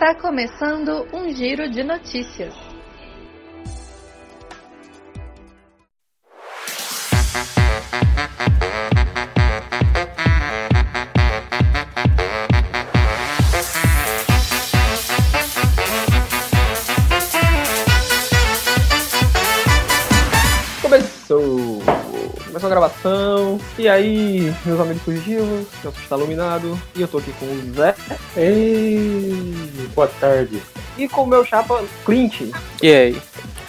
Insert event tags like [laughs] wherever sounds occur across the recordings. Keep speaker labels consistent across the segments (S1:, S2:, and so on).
S1: Está começando um giro de notícias.
S2: E aí, meus amigos fugitivos, eu sou está iluminado. E eu tô aqui com o Zé.
S3: Ei, boa tarde.
S2: E com o meu chapa Clint.
S4: E aí,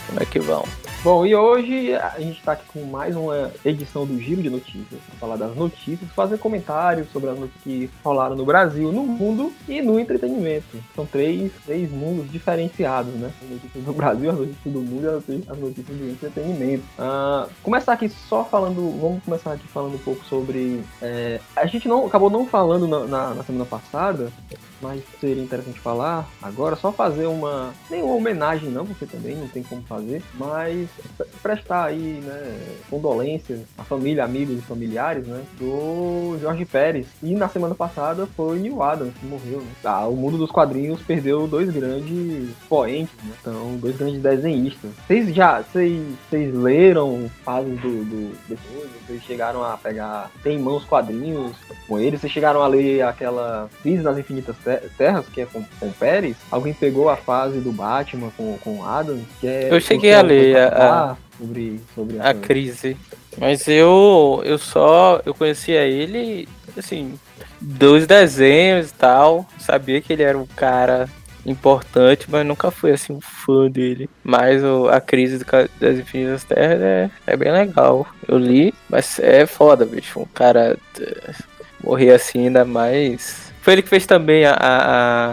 S4: como é que vão?
S2: Bom, e hoje a gente está aqui com mais uma edição do Giro de Notícias. Pra falar das notícias, fazer comentários sobre as notícias que rolaram no Brasil, no mundo e no entretenimento. São três, três mundos diferenciados, né? As notícias do Brasil, as notícias do mundo e as notícias do entretenimento. Ah, começar aqui só falando, vamos começar aqui falando um pouco sobre. é, a gente não acabou não falando na, na- na semana passada, mas seria interessante falar agora, só fazer uma. Nenhuma homenagem, não, porque também não tem como fazer, mas pre- prestar aí, né, condolências à família, amigos e familiares, né, do Jorge Pérez. E na semana passada foi Neil Adams que morreu, né? Ah, o mundo dos quadrinhos perdeu dois grandes poentes, né? Então, dois grandes desenhistas. Vocês já, vocês, leram fases do, do depois? Vocês chegaram a pegar, tem em mãos quadrinhos com ele? Vocês chegaram a ler aquela Crise nas Infinitas Te- Terras, que é com, com Pérez? Alguém pegou a fase do Batman com, com Adams? Que é,
S4: Eu cheguei a ler a-
S2: sobre, sobre
S4: A
S2: essa-
S4: crise. Mas eu, eu só, eu conhecia ele, assim, dos desenhos e tal. Sabia que ele era um cara importante, mas nunca fui, assim, um fã dele. Mas o, a crise do das Infinitas Terras é, é bem legal. Eu li, mas é foda, bicho. Um cara eh, morrer assim, ainda mais... Foi ele que fez também a, a-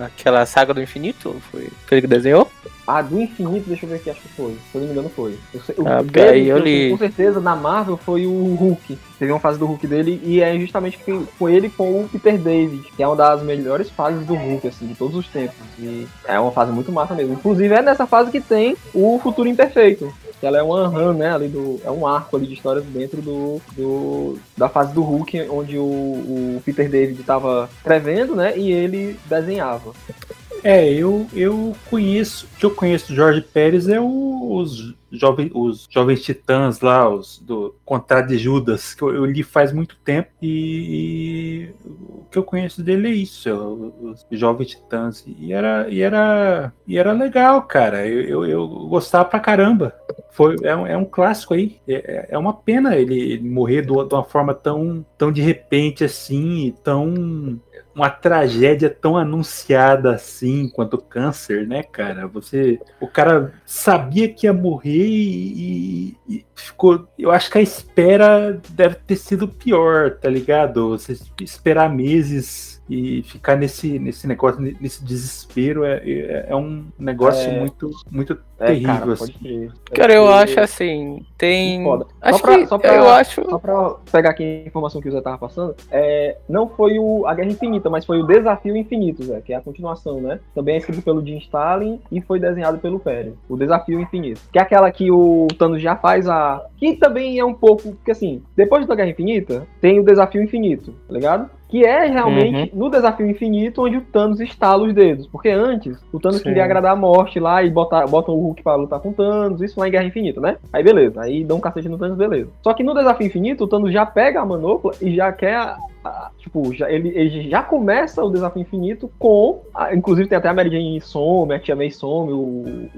S4: a- aquela saga do infinito? Foi foi ele que desenhou?
S2: A do infinito, deixa eu ver aqui, acho que foi. Se eu não me engano, foi. O
S4: Ah,
S2: dele,
S4: aí eu li.
S2: Com certeza, na Marvel, foi o Hulk. Teve uma fase do Hulk dele e é justamente com ele com o Peter David, que é uma das melhores fases do Hulk, assim, de todos os tempos. E é uma fase muito massa mesmo. Inclusive, é nessa fase que tem o Futuro Imperfeito. Que ela é uma run, né, ali do... É um arco ali de histórias dentro do, do da fase do Hulk, onde o, o Peter David estava escrevendo, né, e ele desenhava.
S3: É, eu, eu conheço, o que eu conheço do Jorge Pérez é o- os, jovem, os Jovens Titãs lá, os do Contrato de Judas, que eu, eu li faz muito tempo e, e o que eu conheço dele é isso, é o- os Jovens Titãs. E era, e era, e era legal, cara, eu, eu, eu gostava pra caramba. Foi, é, um, é um clássico aí. É, é uma pena ele, ele morrer de uma forma tão, tão de repente assim, tão uma tragédia tão anunciada assim quanto o câncer, né, cara? Você, o cara sabia que ia morrer e, e- e ficou. Eu acho que a espera deve ter sido pior, tá ligado? Você esperar meses e ficar nesse, nesse negócio, nesse desespero é, é, é um negócio
S2: É.
S3: muito, muito
S2: É,
S3: terrível.
S2: cara,
S3: assim.
S2: crer.
S4: Cara, eu acho assim, tem...
S2: Foda.
S4: Acho
S2: Só pra-
S4: que,
S2: só pra-
S4: eu acho...
S2: Só pra pegar aqui a informação que o Zé tava passando, é, não foi o, a Guerra Infinita, mas foi o Desafio Infinito, Zé, que é a continuação, né? Também é escrito pelo Jim Stalin e foi desenhado pelo Pérez. O Desafio Infinito. Que é aquela que o Thanos já faz a. Que também é um pouco. Porque assim, depois da Guerra Infinita, tem o Desafio Infinito, tá ligado? Que é realmente no Desafio Infinito onde o Thanos estala os dedos. Porque antes, o Thanos
S4: Sim.
S2: queria agradar a morte lá e botar, botam o Hulk pra lutar com o Thanos, isso lá em Guerra Infinita, né? Aí beleza, aí dá um cacete no Thanos, beleza. Só que no Desafio Infinito, o Thanos já pega a manopla e já quer. Tipo, já, ele, ele já começa o Desafio Infinito com. a- inclusive tem até a Mary Jane some, a Tia May some, o, o,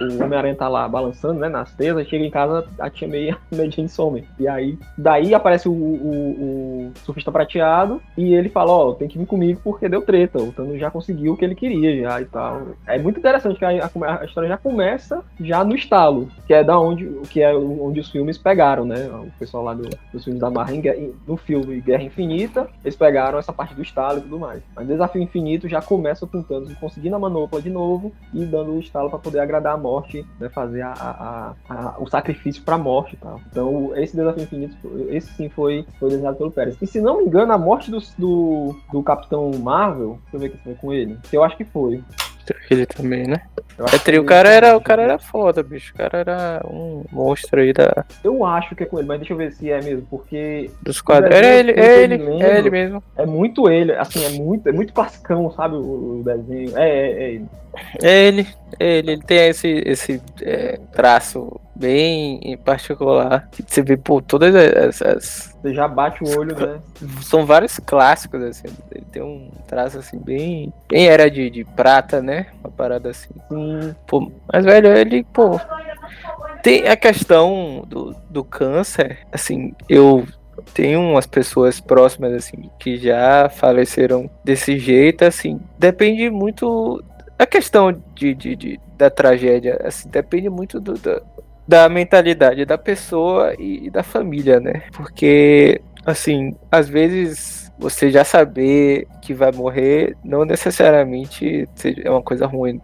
S2: o Homem-Aranha tá lá balançando, né? Nas teias, aí chega em casa, a Tia May e a [laughs] Mary Jane some. E aí, daí aparece o, o, o surfista prateado e ele fala: Ó, tem que vir comigo porque deu treta. O Thanos já conseguiu o que ele queria já e tal. É muito interessante que a, a- a história já começa já no estalo, que é da onde, que é onde os filmes pegaram, né? O pessoal lá do- dos filmes da em- no filme Guerra Infinita, eles pegaram essa parte do estalo e tudo mais. Mas Desafio Infinito já começa com o Thanos conseguindo a manopla de novo e dando o estalo para poder agradar a morte, né? Fazer a, a- a- a- o sacrifício pra morte e tal. Então, esse Desafio Infinito, esse sim foi, foi desenhado pelo Pérez. E se não me engano, a morte do, do, do Capitão Marvel, deixa eu ver aqui se foi com ele, que eu acho que foi.
S4: Ele também, né? É tri, o cara era, o cara era foda, bicho. O cara era um monstro aí da,
S2: Eu acho que é com ele, mas deixa eu ver se é mesmo, porque
S4: dos quadros. Era ele, é ele,
S2: me
S4: é
S2: lembro,
S4: ele mesmo.
S2: é muito ele, assim, é muito, é muito classicão, sabe, o, o desenho. É, é, é ele.
S4: É ele, é ele. Ele tem esse, esse é, traço bem em particular. Que você vê, pô, todas essas.
S2: Você já bate o olho, né?
S4: São vários clássicos, assim. Ele tem um traço assim, bem. Bem era de, de prata, né? Uma parada assim.
S2: Sim,
S4: Pô, mas velho, ele, pô. Tem a questão do, do câncer, assim, eu tenho umas pessoas próximas, assim, que já faleceram desse jeito, assim, depende muito. A questão de, de, de- da tragédia, assim, depende muito do, da, da mentalidade da pessoa e, e da família, né? Porque, assim, às vezes você já saber que vai morrer não necessariamente é uma coisa ruim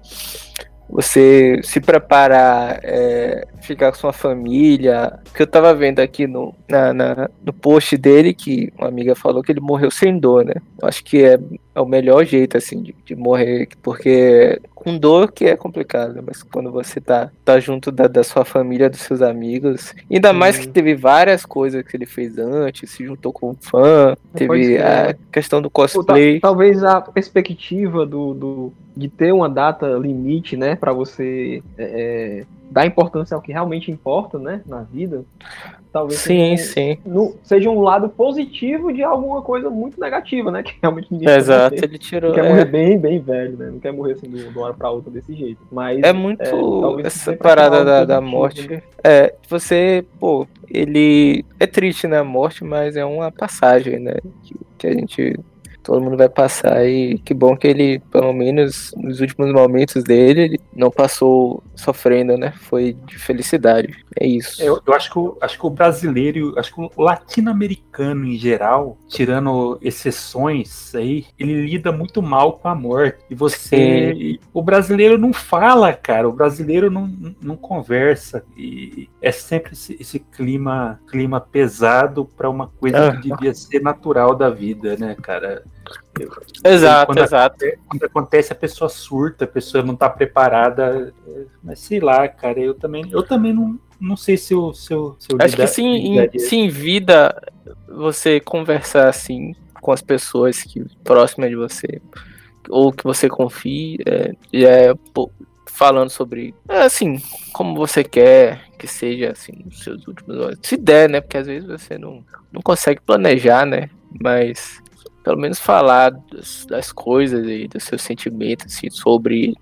S4: você se preparar, é, ficar com sua família. Que eu tava vendo aqui no, na, na- no post dele que uma amiga falou que ele morreu sem dor, né? Eu acho que é, é o melhor jeito, assim, de, de morrer, porque com dor que é complicado, né? mas quando você tá, tá junto da, da sua família, dos seus amigos, ainda mais que
S2: Sim.
S4: teve várias coisas que ele fez antes, se juntou com um fã, teve a questão do
S2: Pô, tá-
S4: cosplay.
S2: talvez a perspectiva do, do- de ter uma data limite, né, para você é, é, dar importância ao que realmente importa, né, na vida, talvez
S4: Sim,
S2: seja,
S4: sim.
S2: um, no- seja um lado positivo de alguma coisa muito negativa, né, [laughs] que realmente ninguém
S4: Exato, ele tirou.
S2: quer
S4: é.
S2: morrer bem, bem velho, né, não quer morrer assim de uma hora para outra desse jeito. Mas
S4: É muito
S2: talvez
S4: essa
S2: pra
S4: parada da, da morte.
S2: né?
S4: É, você, pô, ele é triste, né, a morte, mas é uma passagem, né, que, que a gente, todo mundo vai passar e que bom que ele, pelo menos nos últimos momentos dele, ele não passou sofrendo, né, foi de felicidade, é isso.
S3: Eu, eu acho, que o, acho que o brasileiro, acho que o latino-americano em geral, tirando exceções aí, ele lida muito mal com a morte. E você. O brasileiro não fala, cara. O brasileiro não, não conversa. E é sempre esse, esse clima, clima pesado para uma coisa
S4: Ah.
S3: que devia ser natural da vida, né, cara?
S4: Exato,
S3: quando
S4: exato.
S3: quando acontece a pessoa surta, a pessoa não tá preparada, mas sei lá, cara, eu também, eu também não, não sei se eu, se eu, se eu
S4: Acho que
S3: lida-
S4: sim, em, se em vida você conversar assim com as pessoas que próximas de você ou que você confie, é, é pô, falando sobre é, assim como você quer que seja assim nos seus últimos anos. Se der, né? Porque às vezes você não, não consegue planejar, né? Mas pelo menos falar das, das coisas e dos seus sentimentos assim, sobre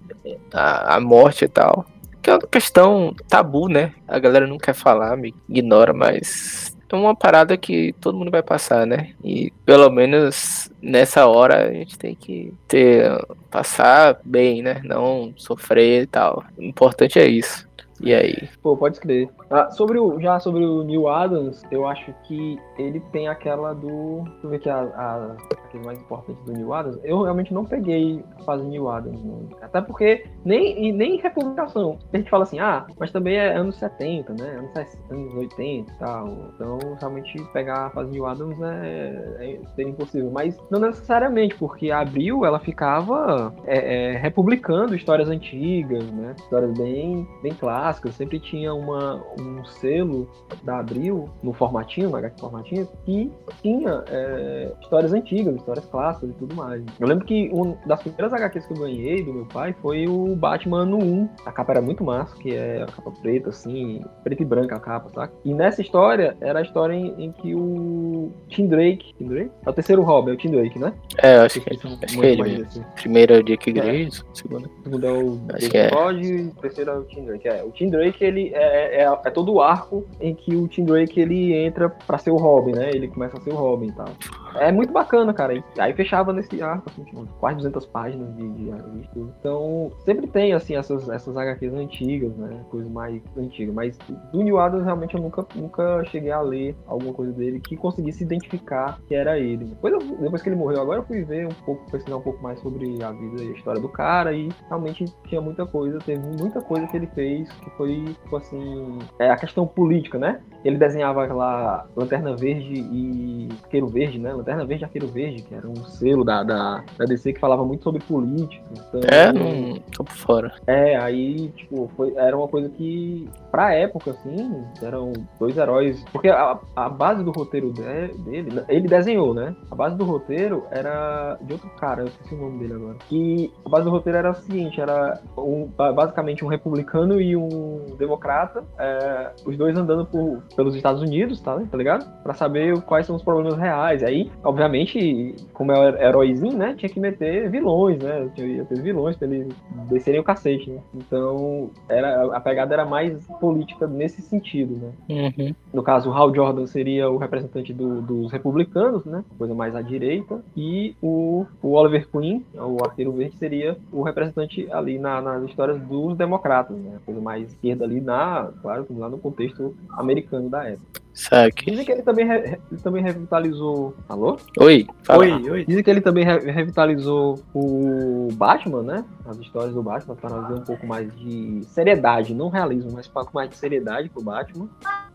S4: a, a morte e tal. Que é uma questão tabu, né? A galera não quer falar, me ignora, mas é uma parada que todo mundo vai passar, né? E pelo menos nessa hora a gente tem que ter passar bem, né? Não sofrer e tal. O importante é isso. E aí?
S2: Pô, pode escrever. Ah, sobre o, já sobre o Neil Adams, eu acho que ele tem aquela do. Deixa eu ver aqui a, a, aquele mais importante do Neil Adams. Eu realmente não peguei a fase Neil Adams. Até porque nem, e nem republicação. A gente fala assim, ah, mas também é anos 70, né? Anos, 60, anos 80 e tal. Então, realmente pegar a fase Neil Adams é, é seria impossível. Mas não necessariamente, porque a Abril ela ficava é, é, republicando histórias antigas, né? Histórias bem, bem clássicas. Sempre tinha uma, um selo da Abril no formatinho, no HQ formatinho, que tinha é, histórias antigas, histórias clássicas e tudo mais. Eu lembro que uma das primeiras HQs que eu ganhei do meu pai foi o Batman no 1. A capa era muito massa, que é a capa preta, assim, preta e branca a capa, tá? E nessa história, era a história em, em que o Tim Drake, Tim Drake? É o terceiro Robin, é o Tim Drake, né?
S4: É, eu acho que,
S2: Esqueci
S4: acho que é ele mesmo.
S2: desse.
S4: Primeiro é o Dick Grayson, segundo.
S2: O segundo é o
S4: Acho
S2: David
S4: que é.
S2: E terceiro é o Tim Drake. É, o Tim Drake, ele é, é, é todo o arco em que o Tim Drake ele entra pra ser o Robin, né? Ele começa a ser o Robin e tal. É muito bacana, cara. E Aí fechava nesse arco, assim, tipo, quase 200 páginas de, de. Então, sempre tem, assim, essas, essas HQs antigas, né? Coisa mais antiga. Mas do New Adams, realmente, eu nunca, nunca cheguei a ler alguma coisa dele que conseguisse identificar que era ele. Depois, depois que ele morreu, agora eu fui ver um pouco, pesquisar um pouco mais sobre a vida e a história do cara. E realmente tinha muita coisa, teve muita coisa que ele fez que foi, tipo assim, é a questão política, né? Ele desenhava aquela lanterna verde e isqueiro verde, né? Lanterna Verde e Arqueiro Verde, que era um selo da, da, da DC que falava muito sobre política. Então,
S4: É, não tô por fora.
S2: é, aí, tipo, foi, era uma coisa que, pra época, assim, eram dois heróis. Porque a, a base do roteiro de- dele, ele desenhou, né? A base do roteiro era de outro cara, eu esqueci o nome dele agora. Que a base do roteiro era o seguinte: era um- ba- basicamente um republicano e um democrata, é, os dois andando por, pelos Estados Unidos, tá, tá ligado? Pra saber quais são os problemas reais. Aí, obviamente, como é heróizinho, né? Tinha que meter vilões, né? Tinha ia ter vilões pra eles descerem o cacete, né? Então, era, a pegada era mais política nesse sentido, né?
S4: Uhum.
S2: No caso, o Hal Jordan seria o representante do- dos republicanos, né? Coisa mais à direita. E o, o Oliver Queen, o arqueiro verde, seria o representante ali na- nas histórias dos democratas, né? Coisa mais esquerda ali na, claro, lá no contexto americano da época.
S4: Saque.
S2: Dizem que ele também, re- ele também revitalizou. Alô?
S4: Oi, fala.
S3: Oi, oi.
S2: Dizem que ele também re- revitalizou o Batman, né? As histórias do Batman, para trazer um pouco mais de seriedade, não realismo, mas um pouco mais de seriedade pro Batman.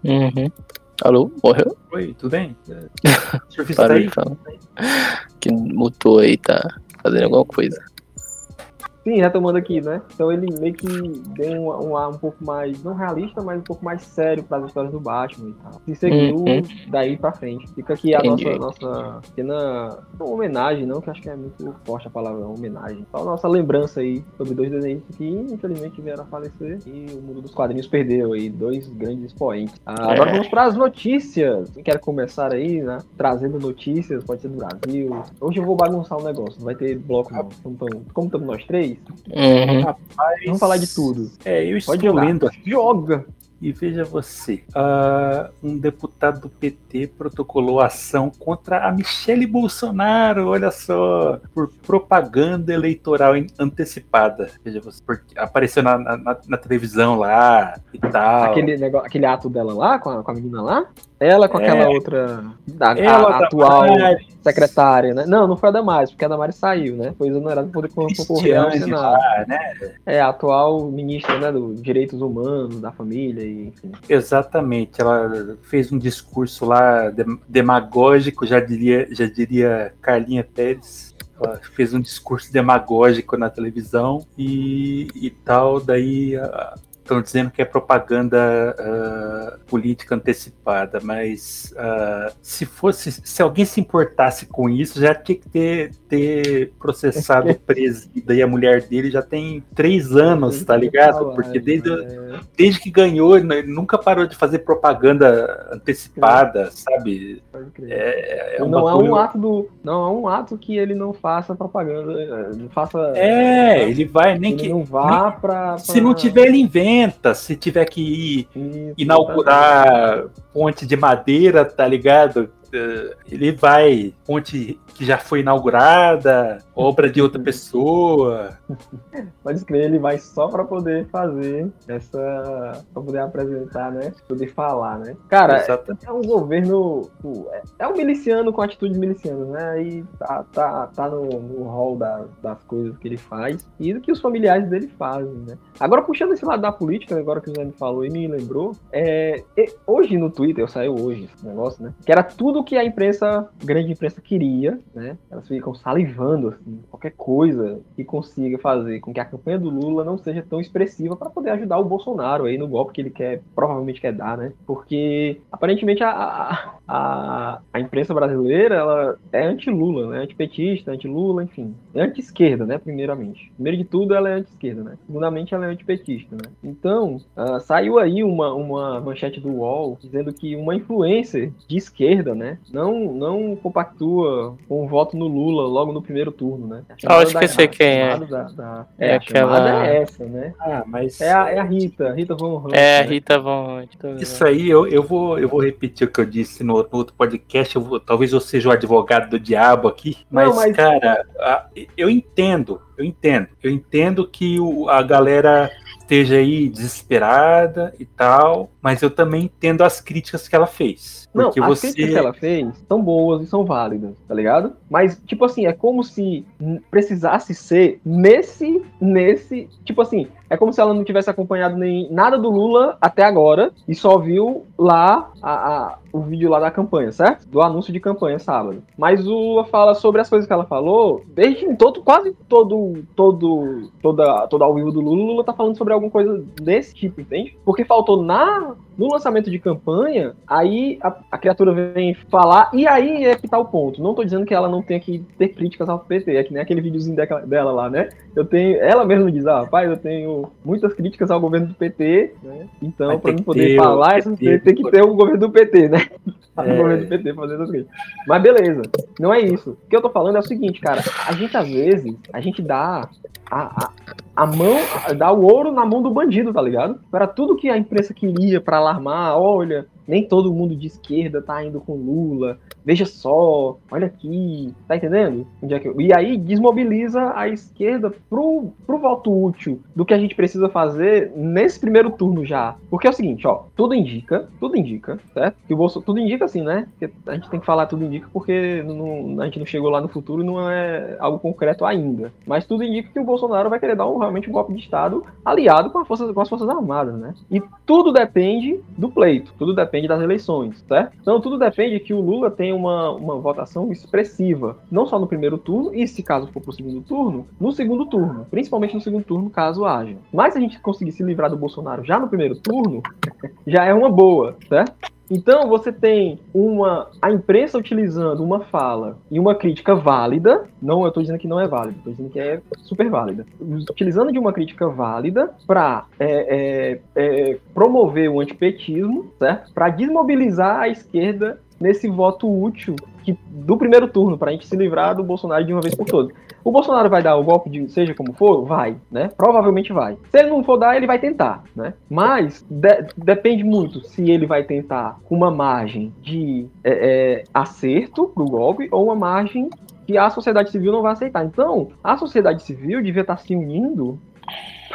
S4: Uhum. Alô? Morreu?
S3: Oi, tudo bem? [laughs] O tá aí?
S4: Que mutou aí, tá fazendo alguma coisa.
S2: Sim, retomando aqui, né? Então ele meio que deu um, um ar um pouco mais, não realista, mas um pouco mais sério para as histórias do Batman e tal. E seguiu
S4: Uhum.
S2: daí pra frente. Fica aqui a
S4: Entendi.
S2: nossa, nossa pequena homenagem, não, que acho que é muito forte a palavra homenagem. Só a nossa lembrança aí sobre dois desenhos que infelizmente vieram a falecer e o mundo dos quadrinhos perdeu aí dois grandes expoentes. Ah, Agora
S4: É.
S2: vamos para as notícias. Quem quer começar aí, né? Trazendo notícias, pode ser do Brasil. Hoje eu vou bagunçar o negócio, não vai ter bloco não. Como estamos nós três,
S4: Uhum.
S2: Vamos falar de tudo.
S3: É, eu estou
S2: Pode
S3: lendo
S2: Joga!
S3: e veja você. ah, um deputado do PT protocolou ação contra a Michele Bolsonaro, olha só, por propaganda eleitoral antecipada. Veja você, porque apareceu na, na- na- na televisão lá e tal.
S2: Aquele, negócio, aquele ato dela lá, com a, com a menina lá. Ela com aquela
S3: É.
S2: outra. A- a atual
S3: Damares,
S2: secretária, né? Não, não foi a Damares, porque a Damares saiu, né? Foi exonerada por concorrer ao Senado.
S3: lá, né?
S2: É, a atual ministra, né? Dos direitos humanos, da família, e enfim.
S3: Exatamente, ela fez um discurso lá dem- demagógico, já diria, já diria Carlinha Pérez. Ela fez um discurso demagógico na televisão e, e tal, daí estão dizendo que é propaganda ah, política antecipada, mas ah, se fosse, se alguém se importasse com isso, já tinha que ter, ter processado o [laughs] presida e a mulher dele já tem três anos, tá ligado? Porque desde,
S2: É,
S3: desde que ganhou, ele nunca parou de fazer propaganda antecipada, sabe? É, é um
S2: não há
S3: bagulho-
S2: um ato do. Não há um ato que ele não faça propaganda. eh, Não faça.
S3: É, ele vai, nem
S2: ele
S3: que.
S2: não vá pra,
S3: Se não tiver, ele inventa. Se tiver que ir
S2: Isso,
S3: inaugurar ponte de madeira, tá ligado? Ele vai, ponte que já foi inaugurada, obra de outra pessoa. [laughs]
S2: Pode escrever, ele vai só pra poder fazer essa. pra poder apresentar, né? Poder falar, né? Cara,
S3: Exatamente.
S2: é um governo. pô, é- É um miliciano com atitude miliciana, né? Aí tá, tá, tá no, no hall da- das coisas que ele faz e do que os familiares dele fazem, né? Agora, puxando esse lado da política, agora que o Zé me falou e me lembrou, é, e- hoje no Twitter, saiu hoje esse negócio, né? Que era tudo que a imprensa, grande imprensa queria, né? Elas ficam salivando, assim, qualquer coisa que consiga fazer com que a campanha do Lula não seja tão expressiva para poder ajudar o Bolsonaro aí no golpe que ele quer, provavelmente quer dar, né? Porque aparentemente a, a, a, a imprensa brasileira ela é anti-Lula, né? Antipetista, anti-Lula, enfim. É anti-esquerda, né? Primeiramente. Primeiro de tudo, ela é anti-esquerda, né? Segundamente, ela é antipetista, né? Então, ah, saiu aí uma, uma manchete do UOL dizendo que uma influencer de esquerda, né? Não, não compactua com o voto no Lula logo no primeiro turno, né? A
S4: Ah,
S2: chamada
S4: acho que eu
S2: da-
S4: sei
S2: a
S4: quem é.
S2: Da, da-
S4: É
S2: é, a
S4: aquela-
S2: chamada é essa, né?
S3: Ah, mas.
S2: É a, é a Rita, Rita Von Hunt,
S4: É,
S2: né?
S4: Rita Von. vendo.
S3: Isso aí eu, eu, vou, eu vou repetir o que eu disse no, no outro podcast. Eu vou- talvez eu seja o advogado do diabo aqui, mas,
S2: Não, mas-
S3: cara, a- eu entendo, eu entendo. Eu entendo que o- a galera esteja aí desesperada e tal, mas eu também entendo as críticas que ela fez.
S2: Não,
S3: Porque
S2: as
S3: você.
S2: críticas que ela fez são boas e são válidas, tá ligado? Mas, tipo assim, é como se precisasse ser nesse nesse. Tipo assim, é como se ela não tivesse acompanhado nem nada do Lula até agora e só viu lá a, a, o vídeo lá da campanha, certo? Do anúncio de campanha sábado. Mas o fala sobre as coisas que ela falou, desde todo, quase todo, todo, toda, toda ao vivo do Lula, Lula tá falando sobre alguma coisa desse tipo, entende? Porque faltou na no lançamento de campanha, aí a, a, criatura vem falar, e aí é que tá o ponto. Não tô dizendo que ela não tenha que ter críticas ao PT, é que nem aquele videozinho dela lá, né? Eu tenho, ela mesma diz, ah, rapaz, eu tenho muitas críticas ao governo do PT, né? Então, para mim poder falar, tem que ter o governo do PT, né? É. Governo do PT fazendo as coisas. Mas beleza, não é isso. O que eu tô falando é o seguinte, cara, a gente às vezes, a gente dá a, a, a mão, dá o ouro na mão do bandido, tá ligado? Para tudo que a imprensa queria para alarmar, olha, nem todo mundo de esquerda tá indo com Lula. Veja só, olha aqui, tá entendendo? É e aí desmobiliza a esquerda pro, pro voto útil do que a gente precisa fazer nesse primeiro turno já. Porque é o seguinte, ó, tudo indica, tudo indica, certo? Que o Bolso, tudo indica assim, né? Que a gente tem que falar tudo indica porque não, a gente não chegou lá no futuro e não é algo concreto ainda. Mas tudo indica que o Bolsonaro vai querer dar um, realmente um golpe de Estado aliado com, força, com as Forças Armadas, né? E tudo depende do pleito, tudo depende depende das eleições, certo? Então tudo depende que o Lula tenha uma, uma votação expressiva, não só no primeiro turno, e se caso for para o segundo turno, no segundo turno, principalmente no segundo turno, caso haja. Mas se a gente conseguir se livrar do Bolsonaro já no primeiro turno, [laughs] já é uma boa, certo? Então você tem uma a imprensa utilizando uma fala e uma crítica válida, não eu estou dizendo que não é válida, estou dizendo que é super válida, utilizando de uma crítica válida para é, é, é, promover o antipetismo, certo? Para desmobilizar a esquerda nesse voto útil do primeiro turno, para a gente se livrar do Bolsonaro de uma vez por todas. O Bolsonaro vai dar o golpe de seja como for? Vai, né? Provavelmente vai. Se ele não for dar, ele vai tentar, né? Mas de, depende muito se ele vai tentar com uma margem de é, é, acerto pro golpe ou uma margem que a sociedade civil não vai aceitar. Então, a sociedade civil devia estar se unindo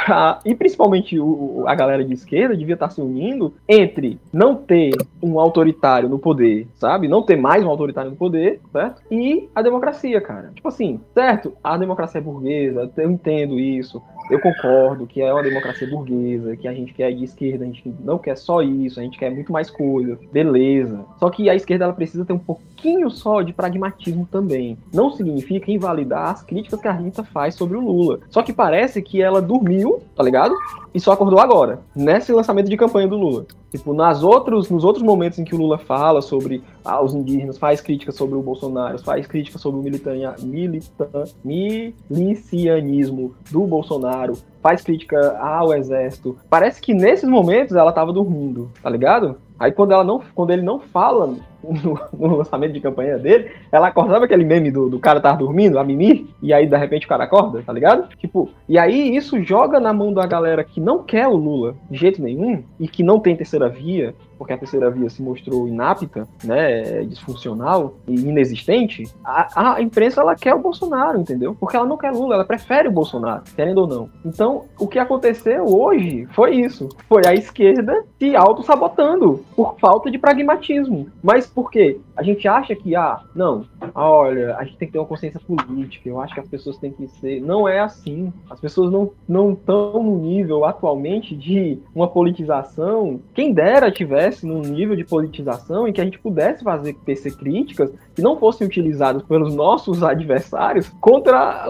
S2: pra, [laughs] e principalmente o, a galera de esquerda devia estar se unindo entre não ter um autoritário no poder, sabe? Não ter mais um autoritário no poder, certo? E a democracia, cara. Tipo assim, certo? A democracia é burguesa, eu entendo isso. Eu concordo que é uma democracia burguesa, que a gente quer de esquerda, a gente não quer só isso, a gente quer muito mais coisa. Beleza. Só que a esquerda ela precisa ter um pouquinho só de pragmatismo também. Não significa invalidar as críticas que a Rita faz sobre o Lula. Só que parece que ela dormiu, tá ligado? E só acordou agora, nesse lançamento de campanha do Lula. Tipo, nas outros, nos outros momentos em que o Lula fala sobre ah, os indígenas, faz crítica sobre o Bolsonaro, faz crítica sobre o militania, militan, milicianismo do Bolsonaro, faz crítica ao exército. Parece que nesses momentos ela tava dormindo, tá ligado? Aí quando, ela não, quando ele não fala no, no, lançamento de campanha dele, ela acorda, sabe aquele meme do, do cara tá dormindo, a Mimi, e aí de repente o cara acorda, tá ligado? Tipo, e aí isso joga na mão da galera que não quer o Lula de jeito nenhum, e que não tem terceira via, porque a terceira via se mostrou inapta, né, disfuncional e inexistente, a, a, imprensa ela quer o Bolsonaro, entendeu? Porque ela não quer Lula, ela prefere o Bolsonaro, querendo ou não. Então, o que aconteceu hoje foi isso. Foi a esquerda se auto-sabotando por falta de pragmatismo. Mas por quê? A gente acha que, ah, não, olha, a gente tem que ter uma consciência política, eu acho que as pessoas têm que ser. Não é assim. As pessoas não estão no nível atualmente de uma politização. Quem dera tivesse estivesse num nível de politização em que a gente pudesse fazer tecer críticas que não fossem utilizadas pelos nossos adversários contra,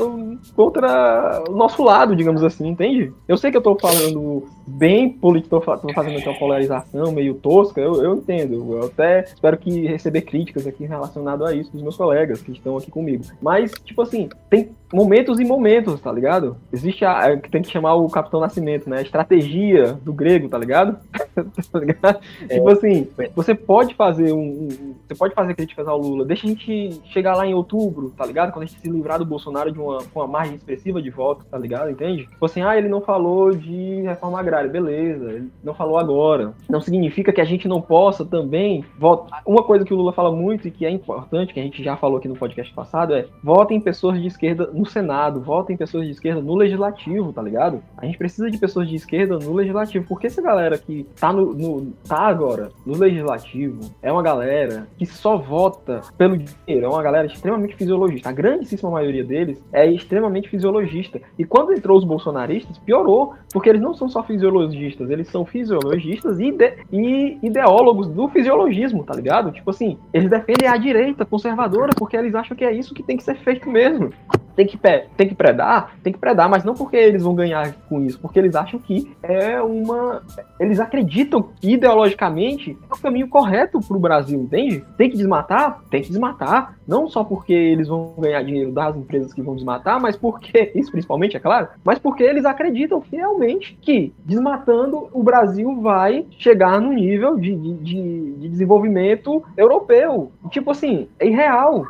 S2: contra o nosso lado, digamos assim, entende? Eu sei que eu estou falando bem político, estou fazendo aqui uma polarização meio tosca, eu, eu entendo. Eu até espero que receber críticas aqui relacionado a isso dos meus colegas que estão aqui comigo. Mas, tipo assim, tem momentos e momentos, tá ligado? Existe a. É, que tem que chamar o Capitão Nascimento, né? A estratégia do grego, tá ligado? [laughs] tá ligado? É, tipo assim, você pode fazer um, um, Você pode fazer críticas ao Lula. Gente chegar lá em outubro, tá ligado? Quando a gente se livrar do Bolsonaro de uma, uma margem expressiva de votos, tá ligado? Entende? Tipo assim, ah, ele não falou de reforma agrária, beleza. Ele não falou agora. Não significa que a gente não possa também votar. Uma coisa que o Lula fala muito e que é importante, que a gente já falou aqui no podcast passado, é votem pessoas de esquerda no Senado, votem pessoas de esquerda no Legislativo, tá ligado? A gente precisa de pessoas de esquerda no Legislativo, porque essa galera que tá, no, no tá agora no Legislativo é uma galera que só vota pelo dinheiro, é uma galera extremamente fisiologista. A grandíssima maioria deles é extremamente fisiologista. E quando entrou os bolsonaristas, piorou, porque eles não são só fisiologistas, eles são fisiologistas e, ide e ideólogos do fisiologismo, tá ligado? Tipo assim, eles defendem a direita conservadora porque eles acham que é isso que tem que ser feito mesmo tem que, tem que predar, tem que predar, mas não porque eles vão ganhar com isso, porque eles acham que é uma. Eles acreditam que ideologicamente é o caminho correto para o Brasil, entende? Tem que desmatar? Tem que desmatar. Não só porque eles vão ganhar dinheiro das empresas que vão desmatar, mas porque, [laughs] isso principalmente, é claro, mas porque eles acreditam fielmente que desmatando o Brasil vai chegar no nível de, de, de desenvolvimento europeu. Tipo assim, é irreal.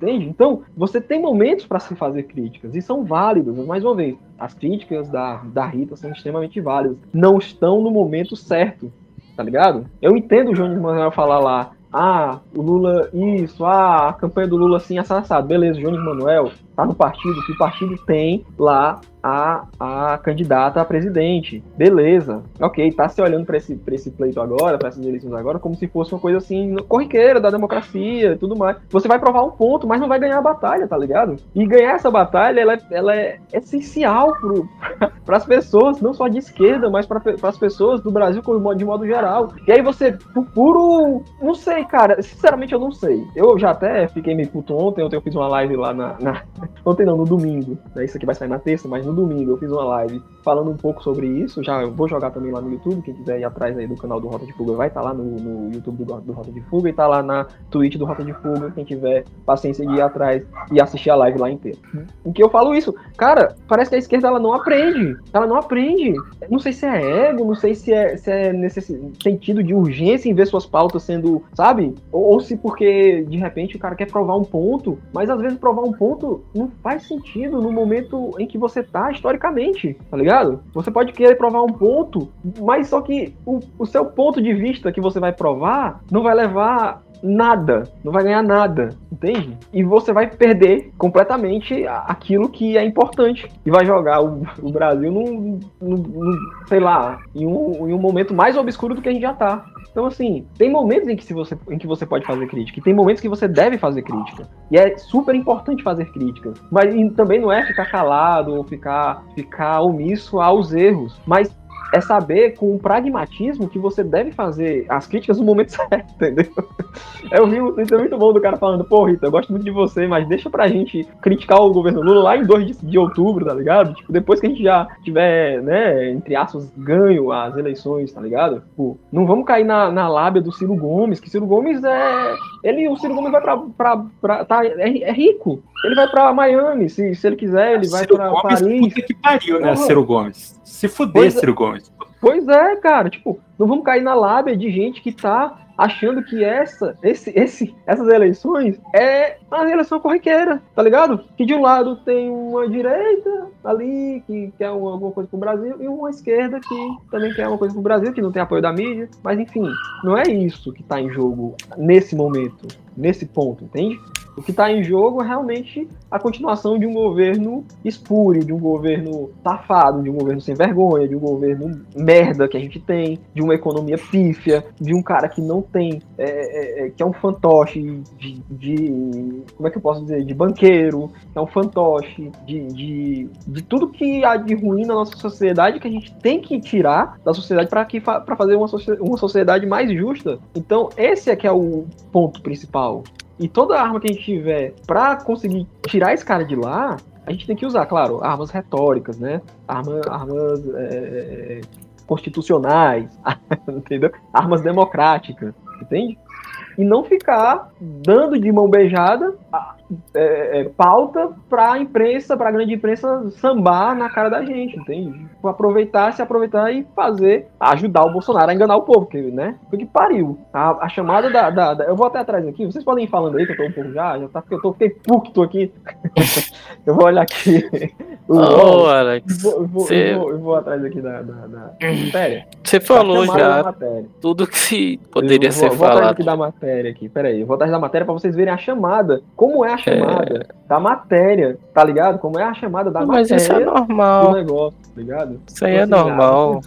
S2: Entende? Então, você tem momentos para se fazer críticas, e são válidas, mais uma vez. As críticas da, da Rita são extremamente válidas. Não estão no momento certo, tá ligado? Eu entendo o João Manuel falar lá, ah, o Lula isso, ah, a campanha do Lula assim, assado. Beleza, o Jones Manuel tá no partido, que o partido tem lá a, a candidata a presidente. Beleza. Ok, tá se olhando para esse, pra esse pleito agora, para essas eleições agora, como se fosse uma coisa assim, corriqueira da democracia e tudo mais. Você vai provar um ponto, mas não vai ganhar a batalha, tá ligado? E ganhar essa batalha, ela, é, ela é essencial para [laughs] as pessoas, não só de esquerda, mas para as pessoas do Brasil de modo geral. E aí você, por puro. Não sei, cara. Sinceramente, eu não sei. Eu já até fiquei meio puto ontem, ontem eu fiz uma live lá na. na... [laughs] Ontem não, no domingo. Né? Isso aqui vai sair na terça, mas no domingo eu fiz uma live falando um pouco sobre isso. Já vou jogar também lá no YouTube. Quem quiser ir atrás aí do canal do Rota de Fuga vai estar tá lá no, no YouTube do, do, Rota de Fuga e tá lá na Twitch do Rota de Fuga. Quem tiver paciência de ir atrás e assistir a live lá inteira. Em que eu falo isso, cara, parece que a esquerda ela não aprende. Ela não aprende. Não sei se é ego, não sei se é, se é nesse sentido de urgência em ver suas pautas sendo, sabe? Ou, ou se porque de repente o cara quer provar um ponto, mas às vezes provar um ponto não faz sentido no momento em que você tá historicamente, tá ligado? Você pode querer provar um ponto, mas só que o, o seu ponto de vista que você vai provar não vai levar nada, não vai ganhar nada, entende? E você vai perder completamente aquilo que é importante e vai jogar o, o Brasil num, num, num, sei lá, em um, em um momento mais obscuro do que a gente já tá. Então, assim, tem momentos em que, se você, em que você pode fazer crítica, e tem momentos que você deve fazer crítica. E é super importante fazer crítica. Mas também não é ficar calado ou ficar, ficar omisso aos erros. Mas é saber com o pragmatismo que você deve fazer as críticas no momento [laughs] certo, entendeu? Eu vi um tweet muito bom do cara falando, pô, Rita, eu gosto muito de você, mas deixa pra gente criticar o governo Lula lá em 2 de, de outubro, tá ligado? Tipo, depois que a gente já tiver, né, entre aspas, ganho as eleições, tá ligado? Tipo, não vamos cair na, na lábia do Ciro Gomes, que Ciro Gomes é. Ele, o Ciro Gomes vai pra. pra, pra tá, é, é rico. Ele vai pra Miami, se, se ele quiser, ele vai Ciro pra Gomes, Paris.
S3: Puta que pariu, né, Ciro Gomes? Se fuder, é. Ciro Gomes.
S2: Pois é, cara, tipo, não vamos cair na lábia de gente que tá achando que essa, esse, esse, essas eleições é uma eleição corriqueira, tá ligado? Que de um lado tem uma direita ali que quer alguma coisa pro Brasil e uma esquerda que também quer uma coisa pro Brasil, que não tem apoio da mídia. Mas enfim, não é isso que tá em jogo nesse momento, nesse ponto, entende? O que está em jogo é realmente a continuação de um governo espúrio, de um governo safado, de um governo sem vergonha, de um governo merda que a gente tem, de uma economia pífia, de um cara que não tem, é, é, é que é um fantoche de, de, Como é que eu posso dizer? De banqueiro, que é um fantoche de, de, de tudo que há de ruim na nossa sociedade que a gente tem que tirar da sociedade para fazer uma, uma sociedade mais justa. Então, esse é que é o ponto principal. E toda arma que a gente tiver para conseguir tirar esse cara de lá, a gente tem que usar, claro, armas retóricas, né? Arma, armas é, constitucionais, [laughs] entendeu? Armas democráticas, entende? E não ficar dando de mão beijada é, é, pauta para a imprensa, para a grande imprensa sambar na cara da gente, entende? Aproveitar, se aproveitar e fazer, ajudar o Bolsonaro a enganar o povo, porque, né? Porque pariu. A, a chamada da, da, da, Eu vou até atrás aqui, vocês podem ir falando aí, que eu tô um pouco já, já tá, porque eu tô, fiquei puto aqui. [laughs] eu vou olhar aqui.
S4: Ô, oh, Alex.
S2: Eu vou, vou, cê... eu, vou, eu vou, atrás aqui da, da, da matéria.
S4: Você falou já tudo que poderia
S2: eu
S4: ser
S2: vou,
S4: falado.
S2: Vou atrás aqui da matéria aqui, peraí. Eu vou atrás da matéria para vocês verem a chamada. Como é a chamada da matéria, tá ligado? Como é a chamada da
S4: Mas
S2: matéria
S4: isso é
S2: do
S4: normal.
S2: negócio, tá ligado?
S4: Isso aí é
S2: Tipo assim,
S4: normal.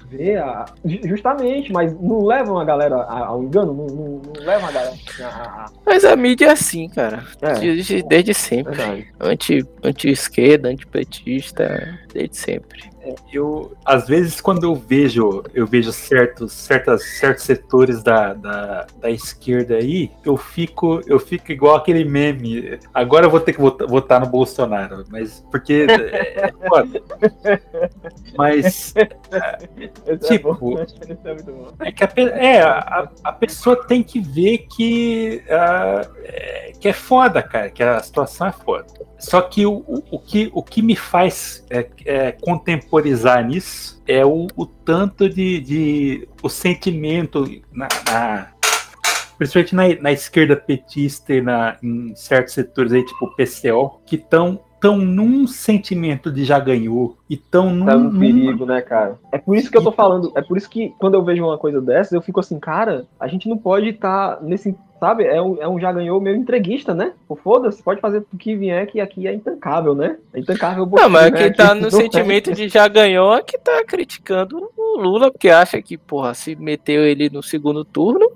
S2: a- justamente, mas não levam a galera ao engano, não, não, não levam a galera a,
S4: Mas a mídia é assim, cara.
S2: É.
S4: Desde, desde sempre.
S2: Verdade.
S4: Anti, anti-esquerda, antipetista, desde sempre.
S3: Eu, às vezes, quando eu vejo, eu vejo certos, certas, certos setores da, da, da esquerda aí, eu fico, eu fico igual aquele meme. Agora eu vou ter que votar, votar no Bolsonaro, mas porque [laughs] é, é. Mas Tipo,
S2: é é
S3: é que a, é, a, a pessoa tem que ver que, ah, é, que é foda, cara, que a situação é foda. Só que o, o, o que, o que me faz é, contemporizar nisso é o, o tanto de, de o sentimento na, na- principalmente na, na esquerda petista e na, em certos setores aí, tipo PCO, que estão tão num sentimento de já ganhou e tão num,
S2: Tá um
S3: num-
S2: perigo, né, cara? É por isso que eu tô falando, é por isso que quando eu vejo uma coisa dessas, eu fico assim, cara, a gente não pode estar nesse, sabe? É um, é um já ganhou meio entreguista, né? Pô, Foda-se, pode fazer o que vier, que aqui é intancável, né? É intancável.
S4: Não, mas
S2: né?
S4: quem tá
S2: Aqui [laughs]
S4: no sentimento de já ganhou é que tá criticando o Lula, porque acha que, porra, se meteu ele no segundo turno,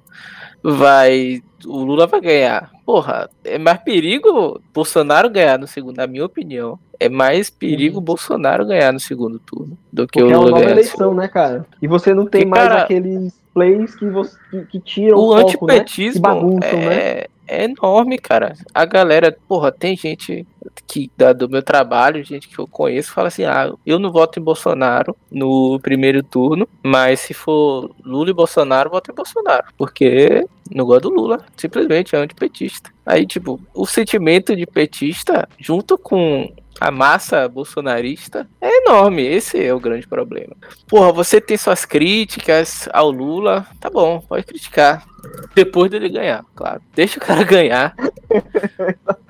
S4: vai. O Lula vai ganhar. Porra, é mais perigo Bolsonaro ganhar no segundo, na minha opinião. É mais perigo Bolsonaro ganhar no segundo turno do que
S2: Porque
S4: o
S2: é uma
S4: Lula
S2: nova
S4: ganhar.
S2: eleição, né, cara? E você não tem
S4: Porque,
S2: mais
S4: cara,
S2: aqueles plays que, você, que, que tiram
S4: O
S2: o foco, né? Que
S4: antipetismo
S2: bagunçam, né?
S4: É, enorme, cara. A galera, porra, tem gente que da, do meu trabalho, gente que eu conheço, fala assim: ah, eu não voto em Bolsonaro no primeiro turno, mas se for Lula e Bolsonaro, voto em Bolsonaro. Porque não gosto do Lula, simplesmente é antipetista. Aí, tipo, o sentimento de petista, junto com a massa bolsonarista, é enorme. Esse é o grande problema. Porra, você tem suas críticas ao Lula, tá bom, pode criticar. Depois dele ganhar, claro. Deixa o cara [laughs] ganhar.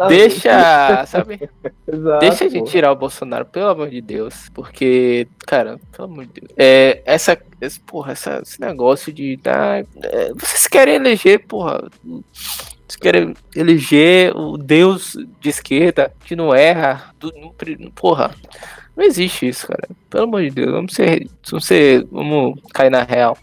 S4: Deixa, sabe? [laughs]
S2: Exato,
S4: Deixa a gente tirar o Bolsonaro, pelo amor de Deus. Porque, cara, pelo amor de Deus. É, essa, esse, porra, essa, esse negócio de. ah, é, vocês querem eleger, porra. Querem eleger o Deus de esquerda que não erra. Do, no porra. Não existe isso, cara. Pelo amor de Deus. Vamos ser. Vamos, ser, vamos cair na real.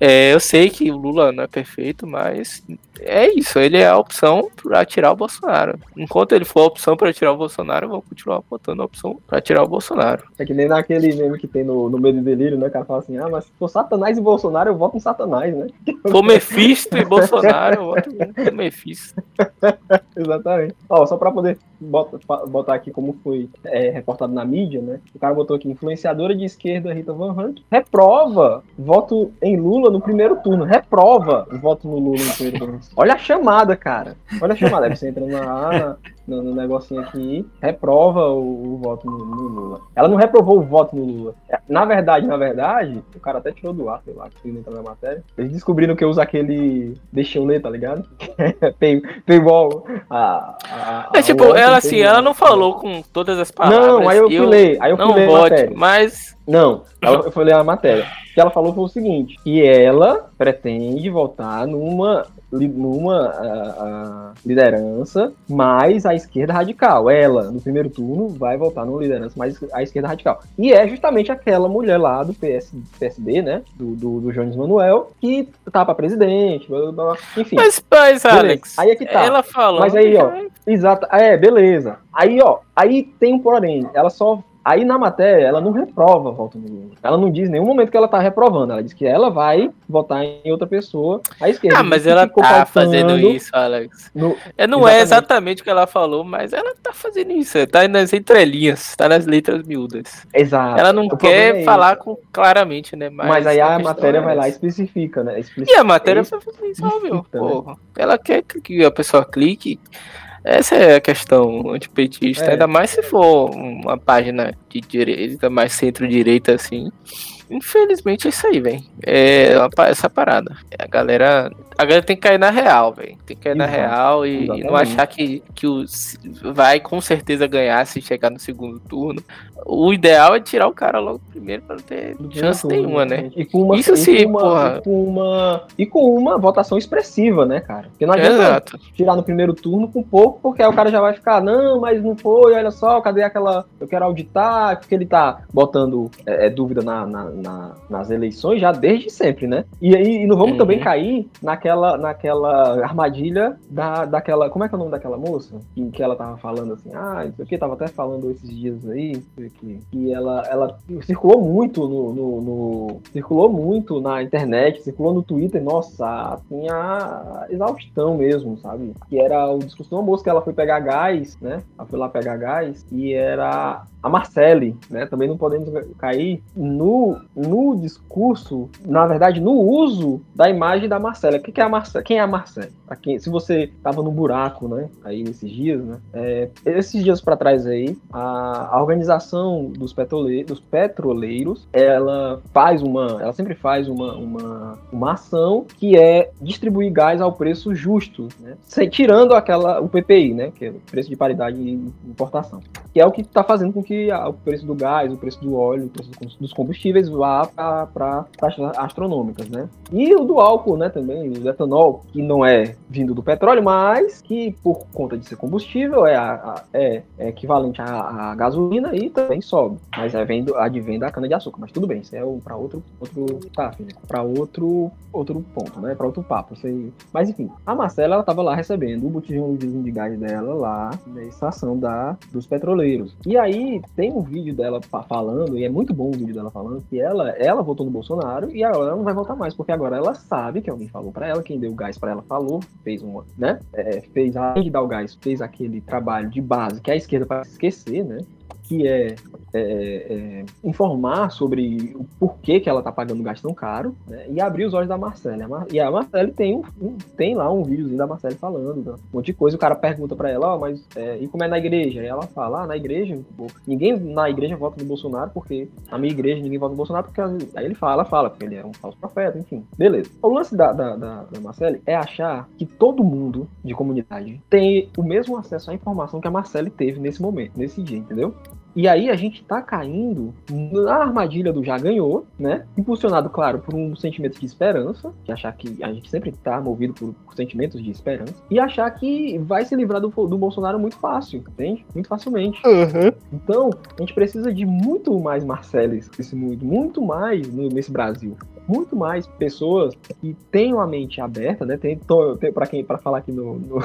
S4: É, eu sei que o Lula não é perfeito, mas é isso. Ele é a opção pra tirar o Bolsonaro. Enquanto ele for a opção pra tirar o Bolsonaro, eu vou continuar votando a opção pra tirar o Bolsonaro.
S2: É que nem naquele meme que tem no, no Medo e Delírio, né? O cara fala assim, ah, mas se for Satanás e Bolsonaro, eu voto em Satanás, né?
S4: For Mephisto e Bolsonaro, eu voto no Mephisto. [laughs]
S2: Exatamente. Ó, só pra poder bota- fa- botar aqui como foi é, reportado na mídia, né? O cara botou aqui, influenciadora de esquerda Rita Van Hunt reprova voto em Lula no primeiro turno. Reprova voto no Lula no primeiro turno. Olha a chamada, cara. Olha a chamada. Aí você entra na, no, no negocinho aqui, reprova o, o voto no, no Lula. Ela não reprovou o voto no Lula. É, Na verdade, na verdade, o cara até tirou do ar, sei lá, que não entra na matéria. Eles descobriram que eu uso aquele deixa eu ler, tá ligado? [laughs] Pay, paywall. A, a,
S4: É
S2: a
S4: tipo,
S2: web
S4: ela
S2: tem
S4: assim, ela não falou com todas as palavras.
S2: Não, aí eu
S4: e
S2: fui ler, aí eu fui
S4: não
S2: ler a
S4: vote,
S2: matéria.
S4: mas
S2: Não, eu fui ler a matéria. O que ela falou foi o seguinte: que ela pretende votar numa, numa ah, ah, liderança mais à esquerda radical. Ela, no primeiro turno, vai votar numa liderança mais à esquerda radical. E é justamente aquela mulher lá do PS, PSB, né? Do, do, do Jones Manuel, que tá pra presidente, blá, blá, blá. enfim.
S4: mas, mas Alex,
S2: aí é que tá.
S4: ela falou.
S2: Mas aí, ó, Exato. É, beleza. Aí, ó, aí tem um porém. Ela só. Aí na matéria, ela não reprova voto no Lula. Ela não diz em nenhum momento que ela tá reprovando. Ela diz que ela vai votar em outra pessoa à esquerda.
S4: Ah, mas ela tá fazendo isso, Alex.
S2: no-
S4: É, não é
S2: Exatamente.
S4: exatamente o que ela falou, mas ela tá fazendo isso. Tá nas entrelinhas, tá nas letras miúdas.
S2: Exato.
S4: ela não
S2: O
S4: quer
S2: é
S4: falar com, claramente, né? Mas,
S2: Mas, aí a
S4: questão
S2: matéria
S4: é
S2: vai lá e especifica, né?
S4: E
S2: Explicita
S4: a matéria fazer isso, óbvio.
S2: né?
S4: Ela quer que a pessoa clique. Essa é a questão antipetista.
S2: É.
S4: Ainda mais se for uma página de direita, mais centro-direita, assim. Infelizmente é isso aí, velho. É essa parada. A galera. A galera tem que cair na real, velho. Tem que cair Exato. na real e, e, não achar que, que o, vai com certeza ganhar se chegar no segundo turno. O ideal é tirar o cara logo primeiro pra não ter chance turno, nenhuma, né?
S2: E com uma, Isso sim, uma, porra. E com, uma, e com uma votação expressiva, né, cara? Porque não adianta Exato. tirar no primeiro turno com pouco, porque aí o cara já vai ficar, não, mas não foi, olha só, cadê aquela. Eu quero auditar, porque ele tá botando é, é dúvida na, na, na, nas eleições já desde sempre, né? E aí não vamos uhum. também cair naquela, naquela armadilha da, daquela. Como é que é o nome daquela moça? Que, que ela tava falando assim, ah, isso aqui, tava até falando esses dias aí, que, que ela, ela circulou muito no, no, no, Circulou muito na internet, circulou no Twitter, nossa, tinha exaustão mesmo, sabe? Que era o discurso de uma moça que ela foi pegar gás, né? Ela foi lá pegar gás e era a Marcele, né? Também não podemos cair no, no discurso, na verdade, no uso da imagem da Marcele. O que é a Marcele? Quem é a Marcele? Se você estava no buraco, né? Aí nesses dias, né? É, esses dias para trás aí, a, a organização dos petroleiros, dos petroleiros, ela faz uma, ela sempre faz uma, uma, uma ação que é distribuir gás ao preço justo, né? tirando aquela o PPI, né? Que é o preço de paridade de importação, que é o que está fazendo com que o preço do gás, o preço do óleo, o preço dos combustíveis vá para taxas astronômicas, né? E o do álcool, né, também, o etanol, que não é vindo do petróleo, mas que por conta de ser combustível é, a, a, é, é, equivalente à, gasolina e também sobe. Mas é vendo, advém da cana-de-açúcar. Mas tudo bem, isso é para outro, outro tá, para outro, outro ponto, né? Para outro papo. Sei. Mas enfim, a Marcela ela tava lá recebendo o botijão de gás dela lá na estação da, dos petroleiros. E aí tem um vídeo dela falando, e é muito bom o vídeo dela falando, que ela, ela votou no Bolsonaro e agora ela não vai votar mais, porque agora ela sabe que alguém falou para ela, quem deu gás para ela falou, fez uma, né? É, fez, além de dar o gás, fez aquele trabalho de base que a esquerda para esquecer, né? que é, é, é, informar sobre o porquê que ela tá pagando gás tão caro, né? e abrir os olhos da Marcela. E a Marcela tem, um, um, tem lá um videozinho da Marcela falando né? um monte de coisa. O cara pergunta para ela, oh, mas é, e como é na igreja? E ela fala, ah, na igreja, ninguém na igreja vota no Bolsonaro, porque na minha igreja ninguém vota no Bolsonaro, porque aí ele fala, fala, porque ele é um falso profeta, enfim. Beleza. O lance da, da, da, da Marcele é achar que todo mundo de comunidade tem o mesmo acesso à informação que a Marcele teve nesse momento, nesse dia, entendeu? E aí a gente tá caindo na armadilha do já ganhou, né? Impulsionado, claro, por um sentimento de esperança, de achar que a gente sempre tá movido por, sentimentos de esperança, e achar que vai se livrar do, do Bolsonaro muito fácil, entende? Muito facilmente. Uhum. Então, a gente precisa de muito mais Marceles nesse mundo, muito mais nesse Brasil muito mais pessoas que tenham a mente aberta, né? Tem, tem para quem para falar aqui no, no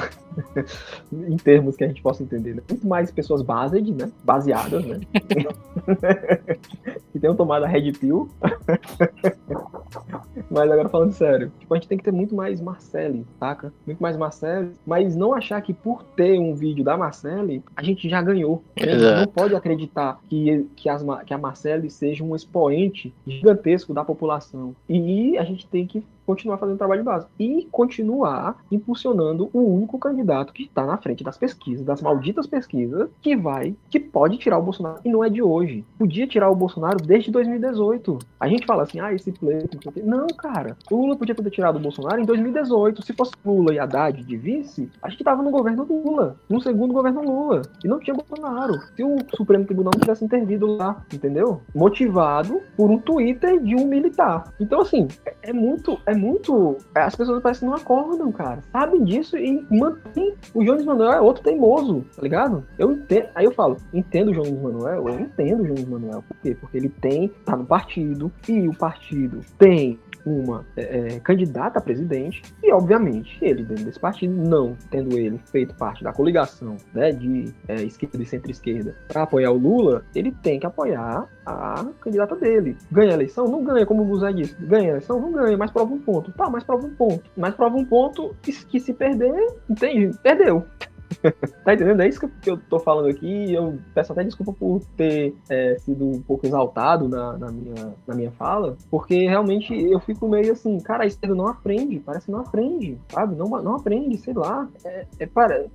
S2: [laughs] em termos que a gente possa entender, né? muito mais pessoas based, né? Baseadas, né? [laughs] que tenham tomado a Red Pill. mas agora falando sério, tipo, a gente tem que ter muito mais Marcele, saca? Muito mais Marcele, mas não achar que por ter um vídeo da Marcele, a gente já ganhou. A gente não pode acreditar que, que, as, que a Marcele seja um expoente gigantesco da população. E a gente tem que continuar fazendo trabalho base e continuar impulsionando o único candidato que está na frente das pesquisas, das malditas pesquisas, que vai, que pode tirar o Bolsonaro. E não é de hoje. Podia tirar o Bolsonaro desde 2018. A gente fala assim, ah, esse pleito, não, cara. O Lula podia ter tirado o Bolsonaro em 2018. Se fosse Lula e Haddad de vice, a gente tava no governo Lula, no segundo governo Lula, e não tinha Bolsonaro. Se o Supremo Tribunal não tivesse intervido lá, entendeu? Motivado por um Twitter de um militar. Então, assim, é, é muito. É muito. As pessoas parecem que não acordam, cara. Sabem disso e mantém. O Jones Manuel é outro teimoso, tá ligado? Eu entendo. Aí eu falo, entendo o Jones Manuel? Eu entendo o Jones Manuel. Por quê? Porque ele tem. tá no partido e o partido tem uma é, é, candidata a presidente e, obviamente, ele dentro desse partido, não tendo ele feito parte da coligação né, de é, esquerda e centro-esquerda para apoiar o Lula, ele tem que apoiar a candidata dele. Ganha a eleição? Não ganha, como o Zé disse. Ganha a eleição? Não ganha, mas prova um ponto. Tá, mas prova um ponto. Mas prova um ponto que se perder, entende? Perdeu. Tá entendendo? É isso que eu, tô falando aqui. Eu peço até desculpa por ter é, sido um pouco exaltado na, na, minha, na minha fala, porque realmente eu fico meio assim, cara, a esquerda não aprende, parece que não aprende, sabe? Não, não aprende, sei lá. É, é,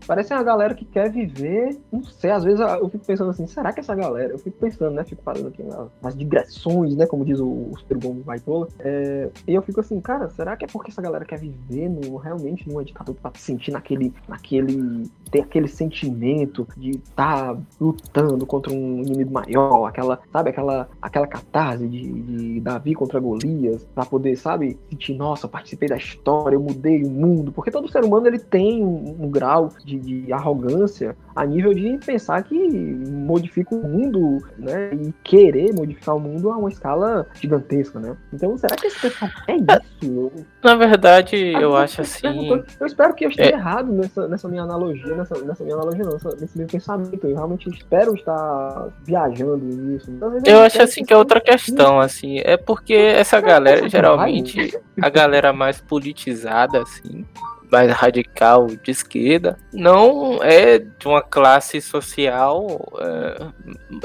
S2: parece uma galera que quer viver, não sei, às vezes eu fico pensando assim, será que essa galera, eu fico pensando, né? Fico parando aqui nas digressões, né? Como diz o, o Super Bom Baitola. É, e eu fico assim, cara, será que é porque essa galera quer viver no, realmente numa ditadura pra sentir naquele, naquele. Ter aquele sentimento de estar tá lutando contra um inimigo maior, aquela, sabe, aquela, aquela catarse de, de Davi contra Golias, pra poder, sabe, sentir, nossa, participei da história, eu mudei o mundo, porque todo ser humano ele tem um, um grau de, de arrogância a nível de pensar que modifica o mundo, né? E querer modificar o mundo a uma escala gigantesca, né? Então, será que esse pessoal é isso?
S4: Na verdade, eu acho assim.
S2: Eu espero que eu esteja é... errado nessa, nessa minha analogia, nessa, nessa minha analogia, não, nessa, nesse meu pensamento. Eu realmente espero estar viajando nisso.
S4: Eu acho assim que é outra questão, assim. É porque essa galera, geralmente, a galera mais politizada, assim, mais radical de esquerda, não é de uma classe social é,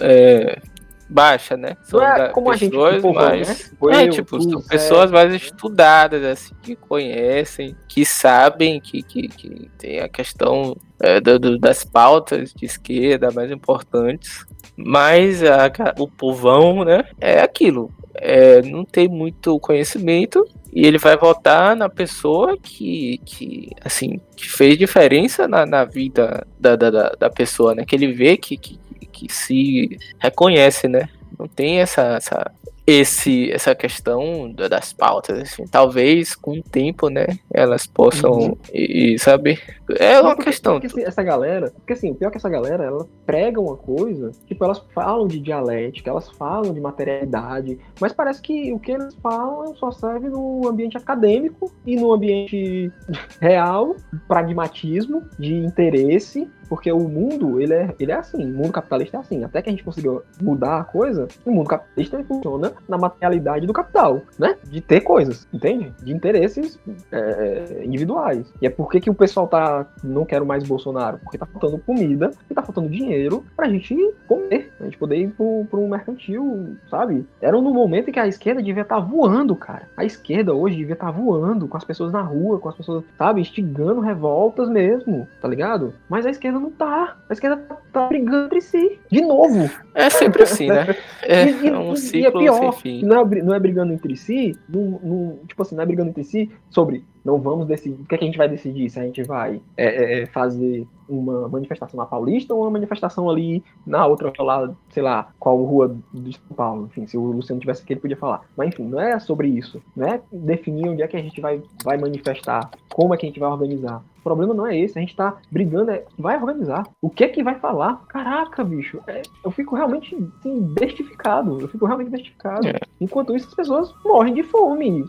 S4: é, baixa, né?
S2: São é como pessoas a gente,
S4: mais, tipo, né? é, tipo, são pessoas mais estudadas, assim, que conhecem, que sabem que, que, que tem a questão é, do, do, das pautas de esquerda mais importantes. Mas a, o povão, né, é aquilo. É, não tem muito conhecimento e ele vai votar na pessoa que, que assim, que fez diferença na, na vida da, da, da pessoa, né? Que ele vê que, que, que se reconhece, né? Não tem essa, essa, esse, essa questão das pautas, assim, talvez com o tempo, né, elas possam, uhum. e, sabe, é uma porque, questão.
S2: Porque, essa galera, porque assim, o pior é que essa galera, ela prega uma coisa, tipo, elas falam de dialética, elas falam de materialidade, mas parece que o que eles falam só serve no ambiente acadêmico e no ambiente [laughs] real, pragmatismo, de interesse, porque o mundo, ele é, ele é assim, o mundo capitalista é assim, até que a gente conseguiu mudar a coisa, o mundo capitalista funciona na materialidade do capital, né? De ter coisas, entende? De interesses é, individuais. E é por que, que o pessoal tá. Não quero mais Bolsonaro? Porque tá faltando comida e tá faltando dinheiro pra gente comer. A gente poder ir pro, pro mercantil, sabe? Era no momento em que a esquerda devia estar tá voando, cara. A esquerda hoje devia estar tá voando com as pessoas na rua, com as pessoas, sabe? Instigando revoltas mesmo, tá ligado? Mas a esquerda não tá. A esquerda tá, tá brigando entre si. De novo.
S4: É sempre assim, né? É, e, é um ciclo e é pior,
S2: não é, não é brigando entre si, não, não, tipo assim, não é brigando entre si sobre não vamos decidir. O que, é que a gente vai decidir? Se a gente vai é, é, é, fazer uma manifestação na Paulista ou uma manifestação ali na outra lá, sei lá, qual rua de São Paulo. Enfim, se o Luciano tivesse aqui, ele podia falar. Mas enfim, não é sobre isso. Não é definir onde é que a gente vai, vai manifestar, como é que a gente vai organizar. O problema não é esse, a gente tá brigando, é vai organizar. O que é que vai falar? Caraca, bicho, é, eu fico realmente assim, bestificado. Eu fico realmente bestificado. É. Enquanto isso, as pessoas morrem de fome.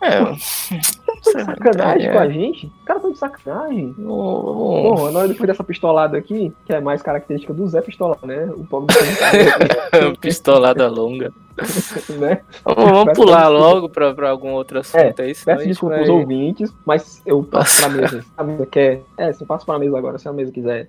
S4: É. [laughs]
S2: sacanagem é. com a gente? Os caras tão de sacanagem. Oh. Bom, nós depois dessa pistolada aqui, que é mais característica do Zé Pistolar, né? O pobre
S4: do [laughs] Pistolada longa. [laughs] né? Vamos, vamos pular logo pra, pra algum outro assunto
S2: é, aí. Peço desculpa vai... ouvintes, mas eu passo pra mesa. A mesa quer. É, se eu passo pra mesa agora, se a mesa quiser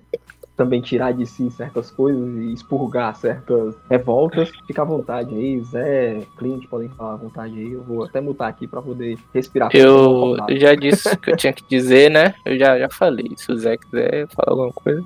S2: também tirar de si certas coisas e expurgar certas revoltas, fica à vontade aí. Zé, cliente podem falar à vontade aí. Eu vou até mutar aqui para poder respirar.
S4: Eu já disse o que eu tinha que dizer, né? Eu já, já falei. Se o Zé quiser falar alguma coisa.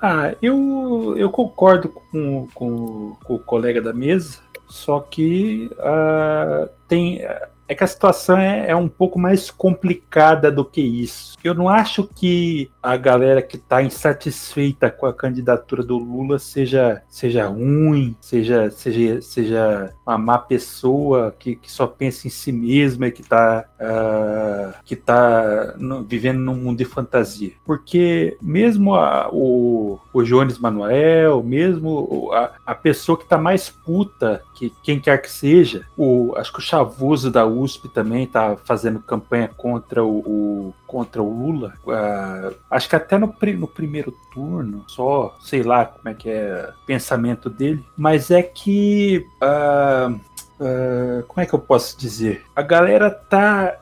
S3: Ah, eu, eu concordo com, com, com o colega da mesa, só que uh, tem é que a situação é, é, um pouco mais complicada do que isso. Eu não acho que a galera que está insatisfeita com a candidatura do Lula seja, seja ruim, seja, seja, seja uma má pessoa que, que só pensa em si mesma e que está uh, que tá vivendo num mundo de fantasia. Porque mesmo a, o, o Jones Manuel, mesmo a, a pessoa que está mais puta que quem quer que seja, o, acho que o Chavoso da USP também está fazendo campanha contra o, o contra o Lula. Uh, acho que até no, no primeiro turno, só sei lá como é que é o pensamento dele, mas é que uh, uh, como é que eu posso dizer? A galera tá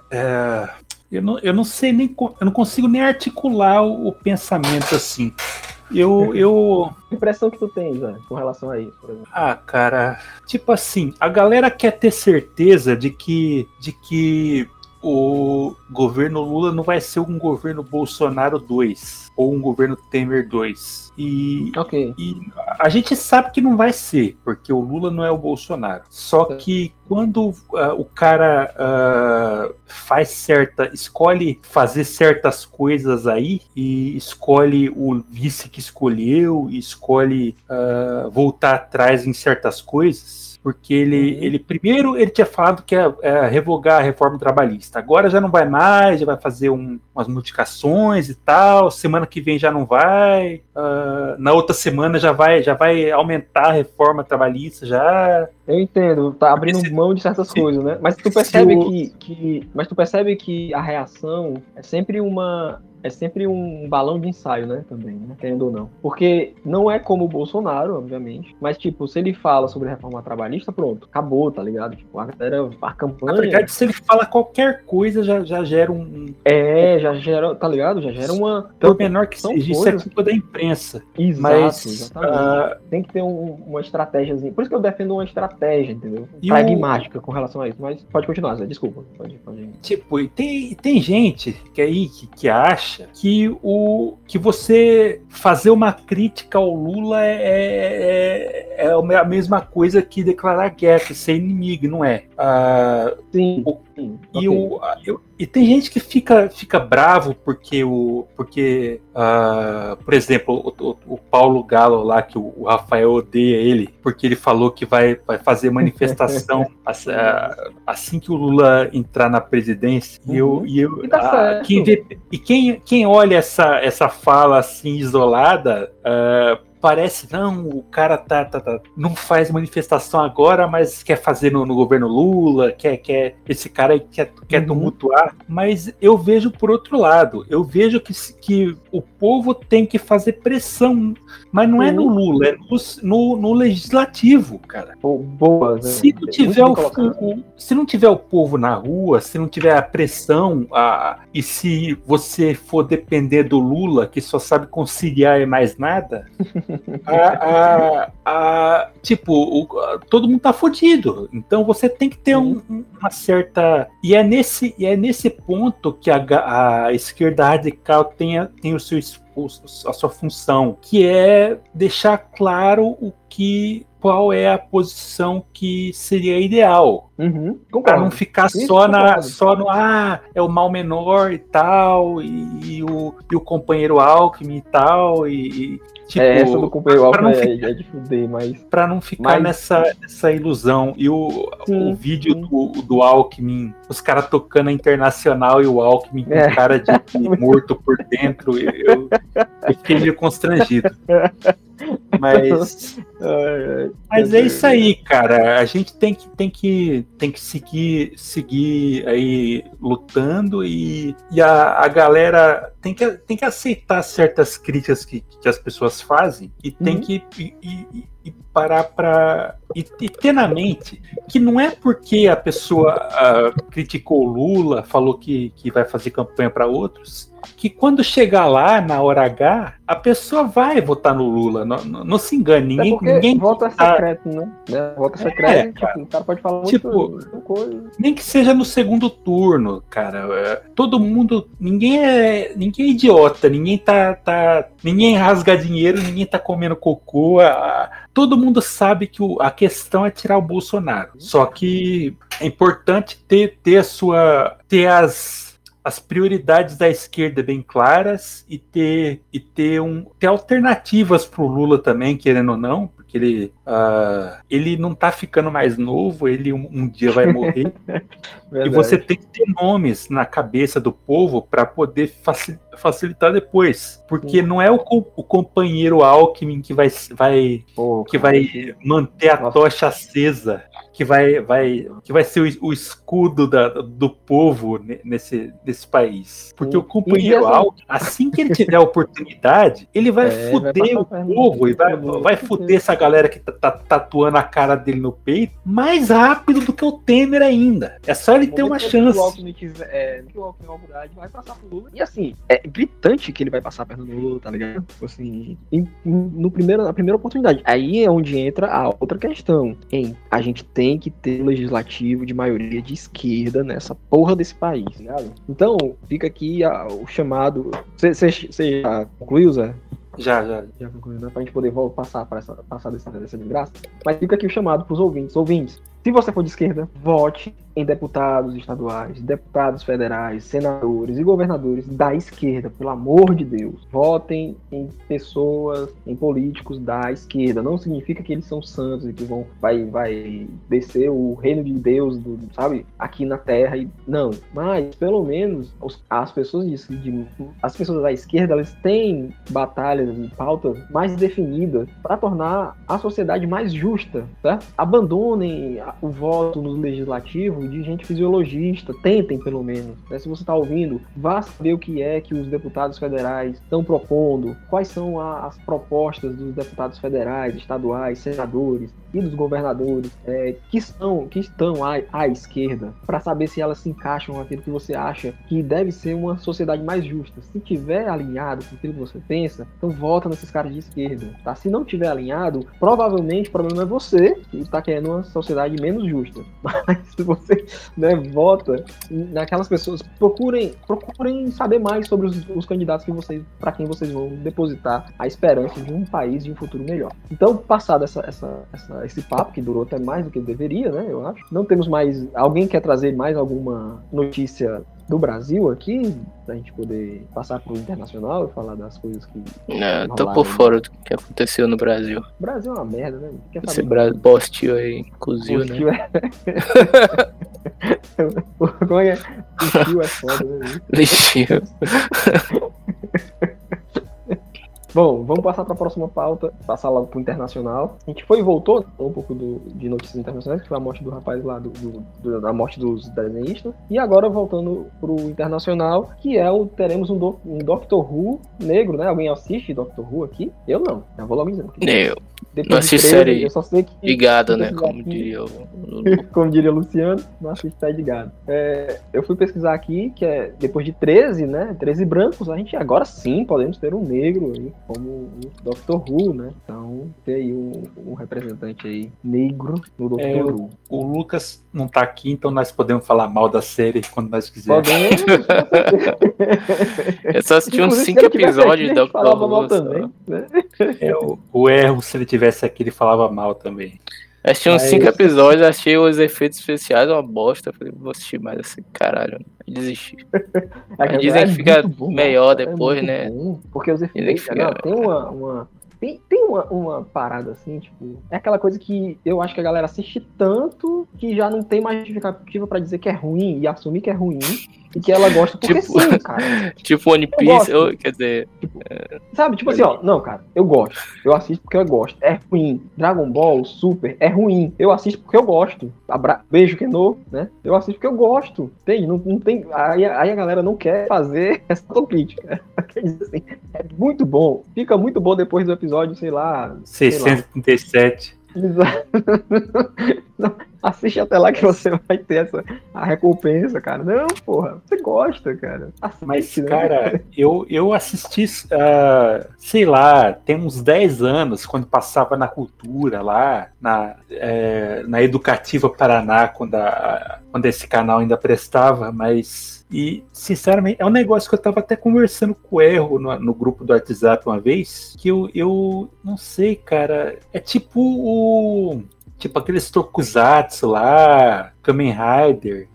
S3: eu não, eu não sei nem. Eu não consigo nem articular o, o pensamento assim. Eu, eu.
S2: Que impressão que tu tens, Zé, com relação a isso, por exemplo?
S3: Ah, cara, tipo assim, a galera quer ter certeza de que, de que o governo Lula não vai ser um governo Bolsonaro 2 ou um governo Temer 2. E,
S2: Ok.
S3: e a gente sabe que não vai ser, porque o Lula não é o Bolsonaro. Só que quando ah, o cara ah, faz certa, escolhe fazer certas coisas aí e escolhe o vice que escolheu, escolhe ah, voltar atrás em certas coisas. Porque ele,
S2: Uhum.
S3: ele primeiro ele tinha falado que ia, ia revogar a reforma trabalhista. Agora já não vai mais, já vai fazer um- umas modificações e tal. Semana que vem já não vai. ah, na outra semana já vai, já vai aumentar a reforma trabalhista já.
S2: Eu entendo, tá abrindo
S3: Se-
S2: mão de certas
S3: se-
S2: coisas, né? Mas tu percebe
S3: o-
S2: que, que. Mas tu percebe que a reação é sempre uma. É sempre um balão de ensaio, né? Também, né? Querendo ou não. Porque não é como o Bolsonaro, obviamente. Mas, tipo, se ele fala sobre reforma trabalhista, pronto, acabou, tá ligado? Tipo, a galera, a
S3: Na
S2: campanha.
S3: verdade, se ele fala qualquer coisa, já, já gera um.
S2: É, já gera, tá ligado? Já gera uma.
S3: por menor que
S2: são
S3: seja, isso é culpa da imprensa.
S2: Exato,
S3: Mas
S2: exatamente.
S3: ah,
S2: Tem que ter um- uma estratégiazinha. Por isso que eu defendo uma estratégia, entendeu?
S3: E
S2: Pragmática com relação a isso. Mas pode continuar, Zé. Desculpa. Pode, pode.
S3: Tipo, e tem, tem gente que aí que, que acha que o que você fazer uma crítica ao Lula é, é, é a mesma coisa que declarar guerra, que ser inimigo, não é? Ah,
S2: Sim.
S3: O-
S2: sim,
S3: e, o, eu- e tem gente que fica, fica bravo porque o. Porque, ah, por exemplo, o, o- o Paulo Galo lá, que o, o Rafael odeia ele, porque ele falou que vai, vai fazer manifestação [laughs] ass- ah, assim que o Lula entrar na presidência. E eu.
S2: Uhum.
S3: E, eu
S2: E tá
S3: quem vê- e quem, quem olha essa, essa fala assim isolada. ah, Parece, não, o cara tá, tá, tá- não faz manifestação agora, mas quer fazer no, no governo Lula, quer, quer esse cara quer, quer
S2: Uhum.
S3: tumultuar. Mas eu vejo por outro lado, eu vejo que, que o povo tem que fazer pressão, mas não é no
S2: Uhum.
S3: Lula, é no, no, no legislativo, cara.
S2: Boa, Zé.
S3: Se não tiver o, o- se não tiver o povo na rua, se não tiver a pressão, a, e se você for depender do Lula, que só sabe conciliar e mais nada, [laughs] a- a- a- tipo, o- a- todo mundo tá fodido. Então você tem que ter um- um- uma certa. E é nesse, e é nesse ponto que a, esquerda radical tem, tem o seu, a sua função, que é deixar claro o que. Qual é a posição que seria ideal?
S2: Uhum,
S3: Para não ficar
S2: Isso
S3: só, na,
S2: concordo.
S3: só no ah, é o mal menor e tal, e, e o, e o companheiro Alckmin e tal, e, tipo,
S2: é, essa do
S3: não
S2: Alckmin é,
S3: ficar-
S2: é de fuder, mas.
S3: Pra não ficar
S2: Mas-
S3: nessa, nessa ilusão. E o,
S2: Sim,
S3: o vídeo
S2: sim.
S3: do, do Alckmin, os caras tocando a internacional e o Alckmin com
S2: É.
S3: cara de [laughs] morto por dentro, eu, eu, fiquei meio constrangido. [laughs] Mas, mas é isso aí, cara. A gente tem que, tem que, tem que seguir, seguir aí lutando e, e a, a galera tem que, tem que aceitar certas críticas que, que as pessoas fazem e tem
S2: Uhum.
S3: que e, e- e parar para e, e ter na mente que não é porque a pessoa ah, criticou o Lula, falou que, que vai fazer campanha para outros, que quando chegar lá na hora H, a pessoa vai votar no Lula. Não, não, não se engane,
S2: Até
S3: ninguém,
S2: porque
S3: ninguém
S2: voto é
S3: tá-
S2: secreto, né? né? Voto
S3: É,
S2: secreto,
S3: cara.
S2: tipo, o cara pode falar
S3: Tipo,
S2: muita coisa.
S3: Nem que seja no segundo turno, cara. É, Todo mundo. Ninguém é. Ninguém é idiota. Ninguém tá. tá ninguém rasga dinheiro, ninguém tá comendo cocô. todo mundo sabe que o- a questão é tirar o Bolsonaro. Só que é importante ter, ter a sua. ter as. As prioridades da esquerda bem claras e ter, e ter, um, ter alternativas para o Lula também, querendo ou não, ele, ah, ele não tá ficando mais novo, ele um, um dia vai morrer. [laughs] E você tem que ter nomes na cabeça do povo para poder faci- facilitar depois. Porque não é o, o companheiro Alckmin que vai, vai,
S2: Pô,
S3: que vai manter a
S2: Nossa.
S3: tocha acesa, que vai, vai, que vai ser o, o escudo da- do povo ne- nesse, nesse país. Porque o companheiro
S2: E assim-
S3: que ele tiver a oportunidade, ele vai [laughs]
S2: É, vai
S3: fuder
S2: passar
S3: o povo, e vai, vai fuder essa galera que tá, tá tatuando a cara dele no peito mais rápido do que o Temer ainda. É só ele ter uma chance.
S2: Que o Alckmin tiver, é, vai passar pro Lula. E assim, é gritante que ele vai passar a perna no Lula, tá ligado? Tipo Assim, em- no primeiro, na primeira oportunidade. Aí é onde entra a outra questão. Em a gente tem que ter legislativo de maioria de esquerda nessa porra desse país, ligado? Então, fica aqui a- o chamado. Você já concluiu, Zé?
S3: Já, já.
S2: já concluiu, né? Pra gente poder vol- passar, para essa, passar dessa, dessa desgraça. Mas fica aqui o chamado pros ouvintes. Ouvintes, se você for de esquerda, vote em deputados estaduais, deputados federais, senadores e governadores da esquerda, pelo amor de Deus. Votem em pessoas, em políticos da esquerda. Não significa que eles são santos e que vão vai, vai descer o reino de Deus, do, sabe, aqui na Terra. E, não, mas pelo menos os- as pessoas de, de- as pessoas da esquerda elas têm batalhas e pautas mais definidas para tornar a sociedade mais justa, tá? Abandonem o voto no legislativo de gente fisiologista, tentem pelo menos. né? Se você está ouvindo, vá saber o que é que os deputados federais estão propondo, quais são a- as propostas dos deputados federais, estaduais, senadores e dos governadores é, que estão que estão à, à esquerda, para saber se elas se encaixam com aquilo que você acha que deve ser uma sociedade mais justa. Se tiver alinhado com aquilo que você pensa, então vota nesses caras de esquerda, tá? Se não tiver alinhado, provavelmente o problema é você que está querendo uma sociedade menos justa. [laughs] Mas se você né, vota naquelas pessoas, procurem, procurem saber mais sobre os, os candidatos que vocês, para quem vocês vão depositar a esperança de um país de um futuro melhor. Então, passado essa, essa, essa- esse papo que durou até mais do que deveria, né? Eu acho. Não temos mais. Alguém quer trazer mais alguma notícia do Brasil aqui, pra gente poder passar pro internacional e falar das coisas que.
S4: Não, tô por fora do que aconteceu no Brasil.
S2: O Brasil é uma merda, né? Quer
S4: Esse? Brasil postil aí, inclusive, né?
S2: É... [laughs] [laughs] Como é que é? É foda, né?
S4: Lixinho. [laughs]
S2: Bom, vamos passar para a próxima pauta, passar logo pro internacional. A gente foi e voltou falou um pouco do- de notícias internacionais, que foi a morte do rapaz lá, do, do- da morte dos desenhistas. E agora voltando pro internacional, que é o teremos um, do, um Doctor Who negro, né? Alguém assiste Doctor Who aqui? Eu não. Já vou logo dizendo.
S4: Eu,
S2: Depois
S4: não
S2: 13,
S4: série
S2: Eu só sei que
S4: ligado, né? [laughs] Como diria o
S2: como diria Luciano, não assiste pé de gado. É, eu fui pesquisar aqui que é depois de 13, né? 13 brancos, a gente agora sim podemos ter um negro aí como o Dr. Who, né? Então tem aí um, um representante aí negro no Dr.
S3: É,
S2: Who.
S3: O Lucas não tá aqui, então nós podemos falar mal da série quando nós quisermos.
S4: Eu só assisti uns
S2: Inclusive, se
S4: 5
S2: ele tivesse
S4: episódios
S2: gente
S4: Doctor
S2: falava mal
S4: Who.
S2: também, né?
S3: É, o, o erro, se ele tivesse aqui, ele falava mal também.
S4: Assisti uns
S3: Mas-
S4: 5 episódios, achei os efeitos especiais uma bosta. Falei, vou assistir mais assim, caralho. Desisti. [laughs]
S2: É,
S4: Dizem
S2: é
S4: que fica
S2: bom,
S4: melhor
S2: é
S4: depois,
S2: muito
S4: né?
S2: bom, porque os efeitos. não, tem uma. uma- tem, tem uma, uma parada assim, tipo. É aquela coisa que eu acho que a galera assiste tanto que já não tem mais justificativa pra dizer que é ruim e assumir que é ruim e que ela gosta porque
S4: Tipo-
S2: sim, cara. [laughs]
S4: Tipo One
S2: Eu
S4: Piece,
S2: gosto.
S4: eu- quer dizer,
S2: Sabe? Tipo assim, ó, não, cara, eu gosto. Eu assisto porque eu gosto. É ruim. Dragon Ball, Super, é ruim. Eu assisto porque eu gosto. Abra... Beijo, Keno, né? Eu assisto porque eu gosto. Entende? Não, não tem. Aí, aí a galera não quer fazer [laughs] essa autocrítica. [laughs] Quer dizer assim, é muito bom. Fica muito bom depois do episódio, sei lá. sei lá.
S3: 637.
S2: Assiste até lá que você vai ter essa, a recompensa, cara. Não, porra, você gosta, cara. Assiste,
S3: Mas,
S2: né?
S3: cara, eu, eu assisti, ah, sei lá, tem uns 10 anos, quando passava na cultura lá, na, eh, na Educativa Paraná, quando, a- quando esse canal ainda prestava, mas. E, sinceramente, é um negócio que eu tava até conversando com o Erro no, no grupo do WhatsApp uma vez, que eu, eu não sei, cara. É tipo o. Tipo aqueles tokusatsu lá, Kamen Rider.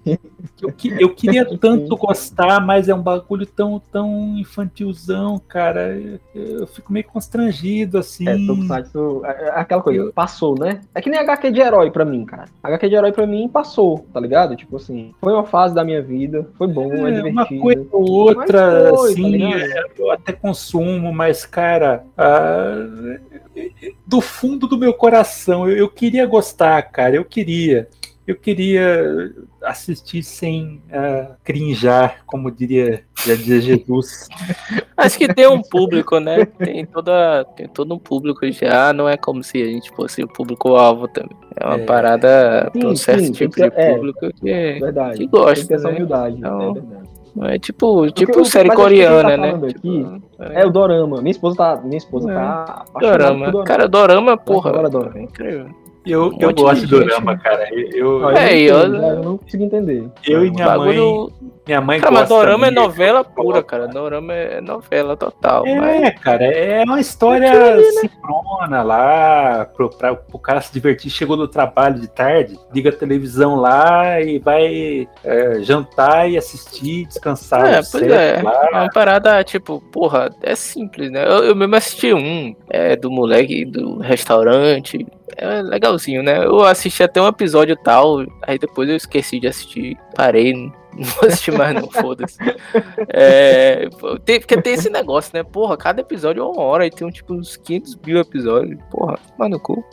S3: Eu, que- eu queria [laughs] tanto gostar, mas é um bagulho tão, tão infantilzão, cara. Eu, eu fico meio constrangido, assim.
S2: É, Tokusatsu, é, é aquela coisa, passou, né? É que nem HQ de herói pra mim, cara. HQ de herói pra mim passou, tá ligado? Tipo assim, foi uma fase da minha vida, foi bom, é,
S3: É, uma
S2: divertido.
S3: coisa ou outra,
S2: foi, tá
S3: assim, é, eu até consumo, mas, cara, ah, do fundo do meu coração, eu, eu queria gostar, cara, eu queria. Eu queria assistir sem uh, crinjar, como diria, já dizia Jesus. [laughs]
S4: Acho que tem um público, né? Tem, toda, tem todo um público já, não é como se a gente fosse o público-alvo também. É uma
S3: É.
S4: parada para um certo
S2: sim,
S4: tipo
S2: tem
S4: de
S2: que- é.
S4: público que,
S2: Verdade.
S4: que
S2: Tem que
S4: gosta,
S2: ter essa
S4: né?
S2: humildade,
S4: Então,
S2: é verdade.
S4: É tipo,
S2: que-
S4: tipo
S2: que-
S4: série
S2: mas acho que a gente tá
S4: coreana, né?
S2: falando
S4: Tipo,
S2: É o Dorama. Minha esposa tá, minha esposa
S4: É.
S2: tá
S4: Dorama.
S2: Dorama.
S4: Cara, Dorama, porra.
S2: adora.
S4: É incrível.
S3: Eu,
S4: Um
S3: eu gosto
S4: gente,
S3: dorama, cara. Eu, eu,
S4: É,
S2: eu,
S4: eu-
S2: não eu não consigo entender.
S3: eu e minha
S4: Bagulho.
S3: mãe. Minha mãe
S4: Cara, mas
S3: gosta
S4: Dorama é novela pura, cara. Dorama é novela total. mas-
S3: É, cara, é uma história
S4: né?
S3: sincrona lá, pro, pra, pro cara se divertir. Chegou do trabalho de tarde, liga a televisão lá e vai é, jantar e assistir, descansar.
S4: É,
S3: no
S4: pois
S3: set
S4: é.
S3: lá.
S4: É uma parada, tipo, porra, é simples, né? Eu, eu mesmo assisti um, é, do moleque do restaurante. É legalzinho, né? Eu assisti até um episódio tal, aí depois eu esqueci de assistir, parei, [laughs] não vou assistir mais não, foda-se. É, tem- porque tem esse negócio, né? Porra, cada episódio é uma hora, e tem um, tipo uns 500 mil episódios. Porra, mano, cu.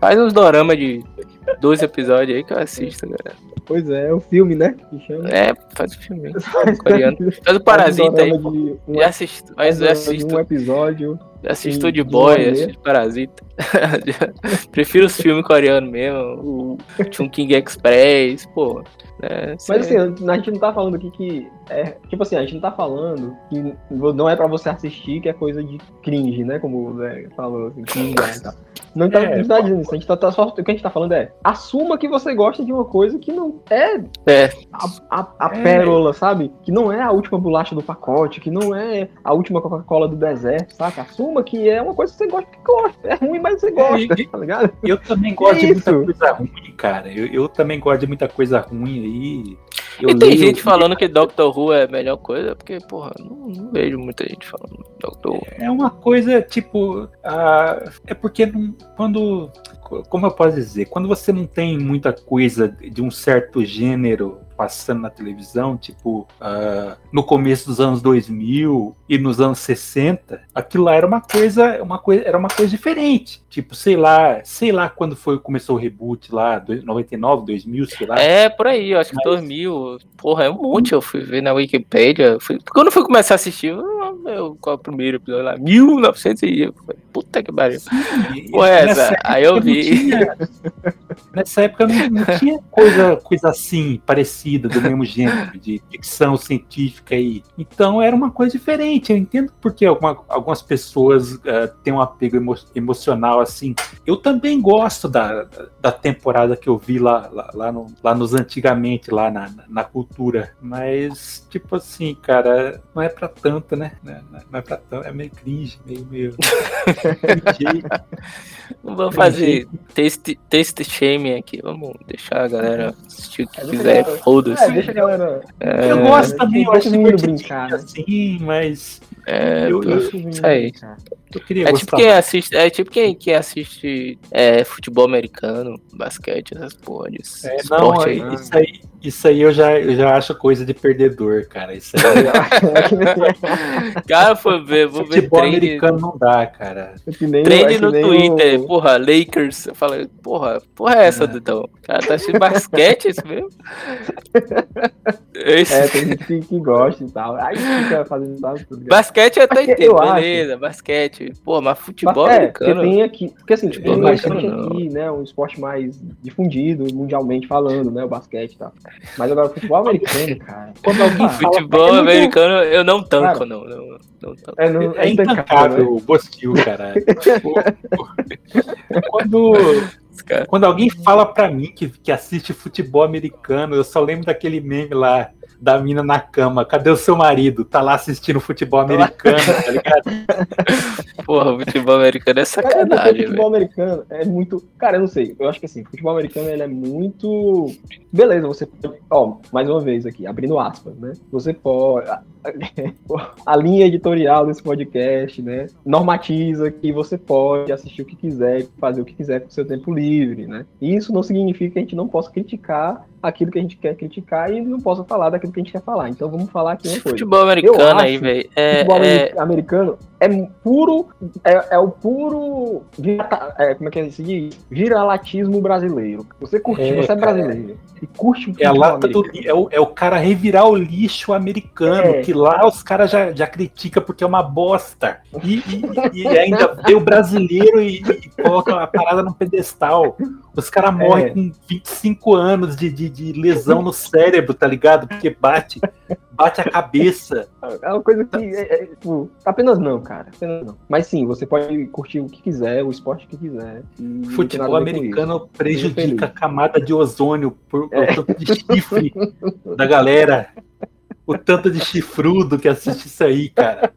S4: Faz uns dorama de dois episódios aí que eu assisto, galera.
S2: Pois é, é o filme, né?
S4: É, faz o filme aí. [laughs] coreano. Faz o Parasita aí, pô.
S2: de um,
S4: Já assisto, mas eu
S2: faz
S4: assisto,
S2: um episódio.
S4: Assisto
S2: de-
S4: boy,
S2: uma
S4: assisto Parasita. [laughs] Prefiro os filmes coreanos mesmo, o Chungking Express, pô. né,
S2: Mas assim, a gente não tá falando aqui que. É, tipo assim, a gente não tá falando que não é pra você assistir que é coisa de cringe, né? Como o Zé falou, assim, cringe tal. Não tá,
S3: É,
S2: não tá dizendo isso. A gente tá, tá só, o que a gente tá falando é assuma que você gosta de uma coisa que não é
S4: É,
S2: a, a, a
S3: É.
S2: pérola, sabe? Que não é a última bolacha do pacote, que não é a última Coca-Cola do deserto, saca? Assuma que é uma coisa que você gosta que gosta. É ruim, mas você gosta,
S3: e-
S2: tá ligado?
S3: Eu também gosto de muita coisa ruim, cara. Eu, eu também gosto de muita coisa ruim aí. Eu
S4: e tem
S3: leio-
S4: gente falando que Doctor Who é a melhor coisa, porque, porra, não, não vejo muita gente falando Doctor Who.
S3: É uma coisa tipo. ah, é porque não- quando. Como eu posso dizer? Quando você não tem muita coisa de um certo gênero passando na televisão, tipo ah, no começo dos anos 2000 e nos anos 60, aquilo lá era uma coisa, uma coisa, era uma coisa diferente. Tipo, sei lá, sei lá quando foi começou o reboot lá, do- 99, 2000, sei lá.
S4: É, por aí, eu acho que
S3: Mas-
S4: 2000, porra, é um monte, eu fui ver na Wikipedia, fui, quando eu fui começar a assistir, eu, qual é o primeiro episódio lá? 1900 e puta que pariu.
S3: E-
S4: Pô, é
S3: nessa
S4: essa? Aí eu vi.
S3: tinha- nessa época não, não tinha coisa, coisa assim, parecida, do mesmo gênero, de ficção científica aí. Então era uma coisa diferente. Eu entendo porque alguma- algumas pessoas eh, têm um apego emo- emocional assim. Eu também gosto da, da temporada que eu vi lá, lá, lá, no- lá nos antigamente, lá na, na cultura. Mas, tipo assim, cara, não é pra tanto, né? Não é, não é pra tanto, é meio cringe, meio. meio... [laughs]
S4: Vamos fazer taste, taste shaming aqui, vamos deixar a galera assistir o que
S2: É,
S4: quiser, foda-se.
S2: É, deixa a galera.
S4: É,
S3: Eu gosto também, eu acho
S2: o menino
S3: divertidinho
S2: brincar, né?
S3: assim, mas
S4: é,
S3: eu- eu- queria
S4: É
S3: gostar.
S4: tipo quem assiste, é tipo quem, quem assiste é, futebol americano, basquete, essas porra de
S3: É,
S4: esporte
S3: não,
S4: aí.
S2: né?
S3: isso aí, isso aí eu já, eu já acho coisa de perdedor, cara. Isso aí, [laughs]
S4: Cara, foi ver, vou ver
S3: futebol
S4: trend,
S3: americano não dá, cara.
S2: É o- é
S4: no Twitter,
S2: o-
S4: porra, Lakers. Eu falei, porra, porra é essa,
S3: É.
S4: Dudão? Cara, tá assistindo basquete, isso mesmo? Esse-
S2: É, tem gente que, gosta e tal. Aí fica fazendo tudo?
S4: Basquete eu até
S2: Porque
S4: entendo,
S2: acho-
S4: beleza, basquete. Pô, mas futebol
S2: é, porque
S4: americano.
S2: tem aqui, porque assim, tipo,
S4: Futebol
S2: tem
S4: americano
S2: aqui, né, um esporte mais difundido, mundialmente falando, né, o basquete e tal. Mas agora o futebol americano, [laughs] cara.
S3: Quando alguém fala,
S4: Futebol
S2: é
S4: americano eu não tanco,
S2: Cara,
S4: não, não, não tanco.
S2: É, não,
S3: é intancável o Bostil, cara. [laughs] Quando, quando alguém fala pra mim que, que assiste futebol americano, eu só lembro daquele meme lá da mina na cama. Cadê o seu marido? Tá lá assistindo futebol americano, tá ligado? [laughs]
S4: Porra, o futebol americano é
S2: Cara, é porque
S4: sacanagem,
S2: futebol
S4: velho.
S2: americano é muito. Cara, eu não sei. Eu acho que assim, o futebol americano ele é muito. Beleza, você pode. Ó, mais uma vez aqui, abrindo aspas, né? Você pode. A, linha editorial desse podcast, né? Normatiza que você pode assistir o que quiser, fazer o que quiser com o seu tempo livre, né? E isso não significa que a gente não possa criticar aquilo que a gente quer criticar e não possa falar daquilo que a gente quer falar. Então vamos falar aqui uma coisa.
S4: Futebol americano aí, velho. É,
S2: futebol
S4: é,
S2: americano é puro. É, é o puro. é, como é que se diz? Viralatismo brasileiro. Você curte,
S3: É,
S2: você é brasileiro. E curte o
S3: É a
S2: futebol
S3: lata do, é, o, é o cara revirar o lixo americano,
S2: É.
S3: que lá os caras já, já criticam porque é uma bosta. E, e- e ainda vê o brasileiro e, e coloca a parada no pedestal. Os caras morrem
S2: É.
S3: com 25 anos de, de, de lesão no cérebro, tá ligado? Porque bate, bate a cabeça.
S2: É uma coisa que. É, é, tipo, apenas não, cara. Apenas não. Mas sim, você pode curtir o que quiser, o esporte que quiser. tem
S3: Futebol americano prejudica a camada de ozônio por,
S2: É.
S3: o tanto de chifre da galera. O tanto de chifrudo que assiste isso aí, cara.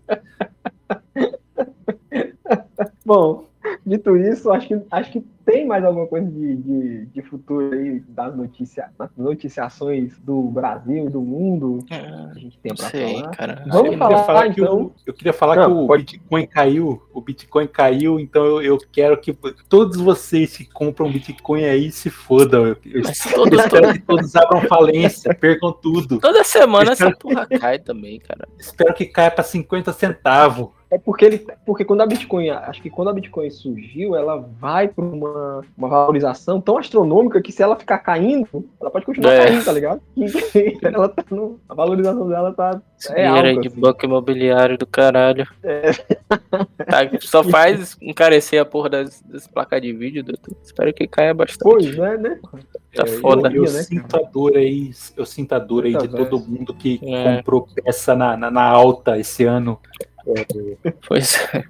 S2: Bom, dito isso, acho que, acho que tem mais alguma coisa de, de, de futuro aí das notícias, das noticiações do Brasil e do mundo que a gente tem pra
S4: sei,
S2: falar.
S4: cara.
S2: Vamos
S3: eu queria
S2: falar,
S3: falar que
S2: então.
S3: o, eu queria falar
S2: Não,
S3: que o
S2: pode-
S3: Bitcoin caiu, o Bitcoin caiu, então eu, eu quero que todos vocês que compram Bitcoin aí se fodam. Eu, eu
S4: Mas
S3: espero que todos abram falência, percam tudo.
S4: Toda semana essa porra cai também, cara.
S3: Espero que caia para 50 centavos.
S2: É porque ele, porque quando a Bitcoin, acho que quando a Bitcoin surgiu, ela vai para uma, uma valorização tão astronômica que se ela ficar caindo, ela pode continuar
S4: É.
S2: caindo, tá ligado? E [laughs] ela tá no, a valorização dela tá
S4: Esse
S2: É
S4: aí
S2: algo,
S4: de
S2: assim.
S4: banco imobiliário do caralho. [laughs] Tá, só faz encarecer a porra das, das placas de vídeo, doutor. Espero que caia bastante.
S2: pois, né, né?
S4: Tá
S2: É,
S4: foda.
S3: Eu, eu
S2: né,
S3: sinto a dor aí, eu sinto a dor aí de todo mundo que
S4: É.
S3: comprou peça na, na, na alta esse ano.
S4: Pois é.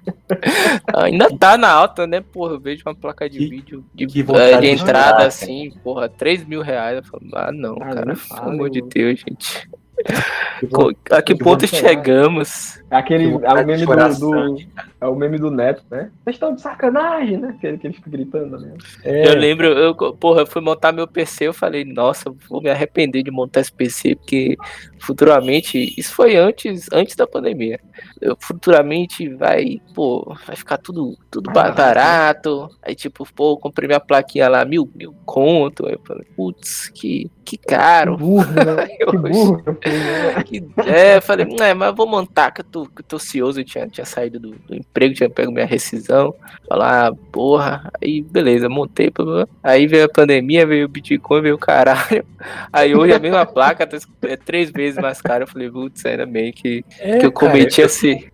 S4: [laughs] Ainda tá na alta, né, porra? Eu vejo uma placa de
S3: Que-
S4: vídeo de,
S3: que
S4: eh, de
S3: de
S4: entrada assim, porra, 3 mil reais. Eu falo, ah, não,
S2: Ah,
S4: cara. Pelo amor de. Deus, gente.
S3: Que
S4: A que
S2: que
S4: ponto chegamos?
S2: É aquele
S3: Que
S2: é o meme do, do- é o meme do Neto, né? Vocês estão de sacanagem, né? Que ele, que ele fica gritando, né?
S3: É,
S4: Eu lembro, eu, porra, eu fui montar meu PC, eu falei, nossa, vou me arrepender de montar esse PC, porque futuramente, isso foi antes, antes da pandemia. Futuramente vai, pô, vai ficar tudo, tudo barato. Aí, tipo, pô, comprei minha plaquinha lá, mil, mil conto. Aí eu falei, putz, que, que caro.
S2: burro, né? Que burro. né? [laughs]
S4: Que- [laughs] É, eu falei, é, mas vou montar, que eu tô, que eu tô ocioso, eu tinha, tinha saído do, do emprego, tinha pego minha rescisão. Falar, ah, porra, aí beleza, montei. Aí veio a pandemia, veio o Bitcoin, veio o caralho. [laughs] Aí hoje a mesma placa tá é três vezes mais cara. Eu falei, putz, ainda bem que,
S3: é,
S4: que eu cometi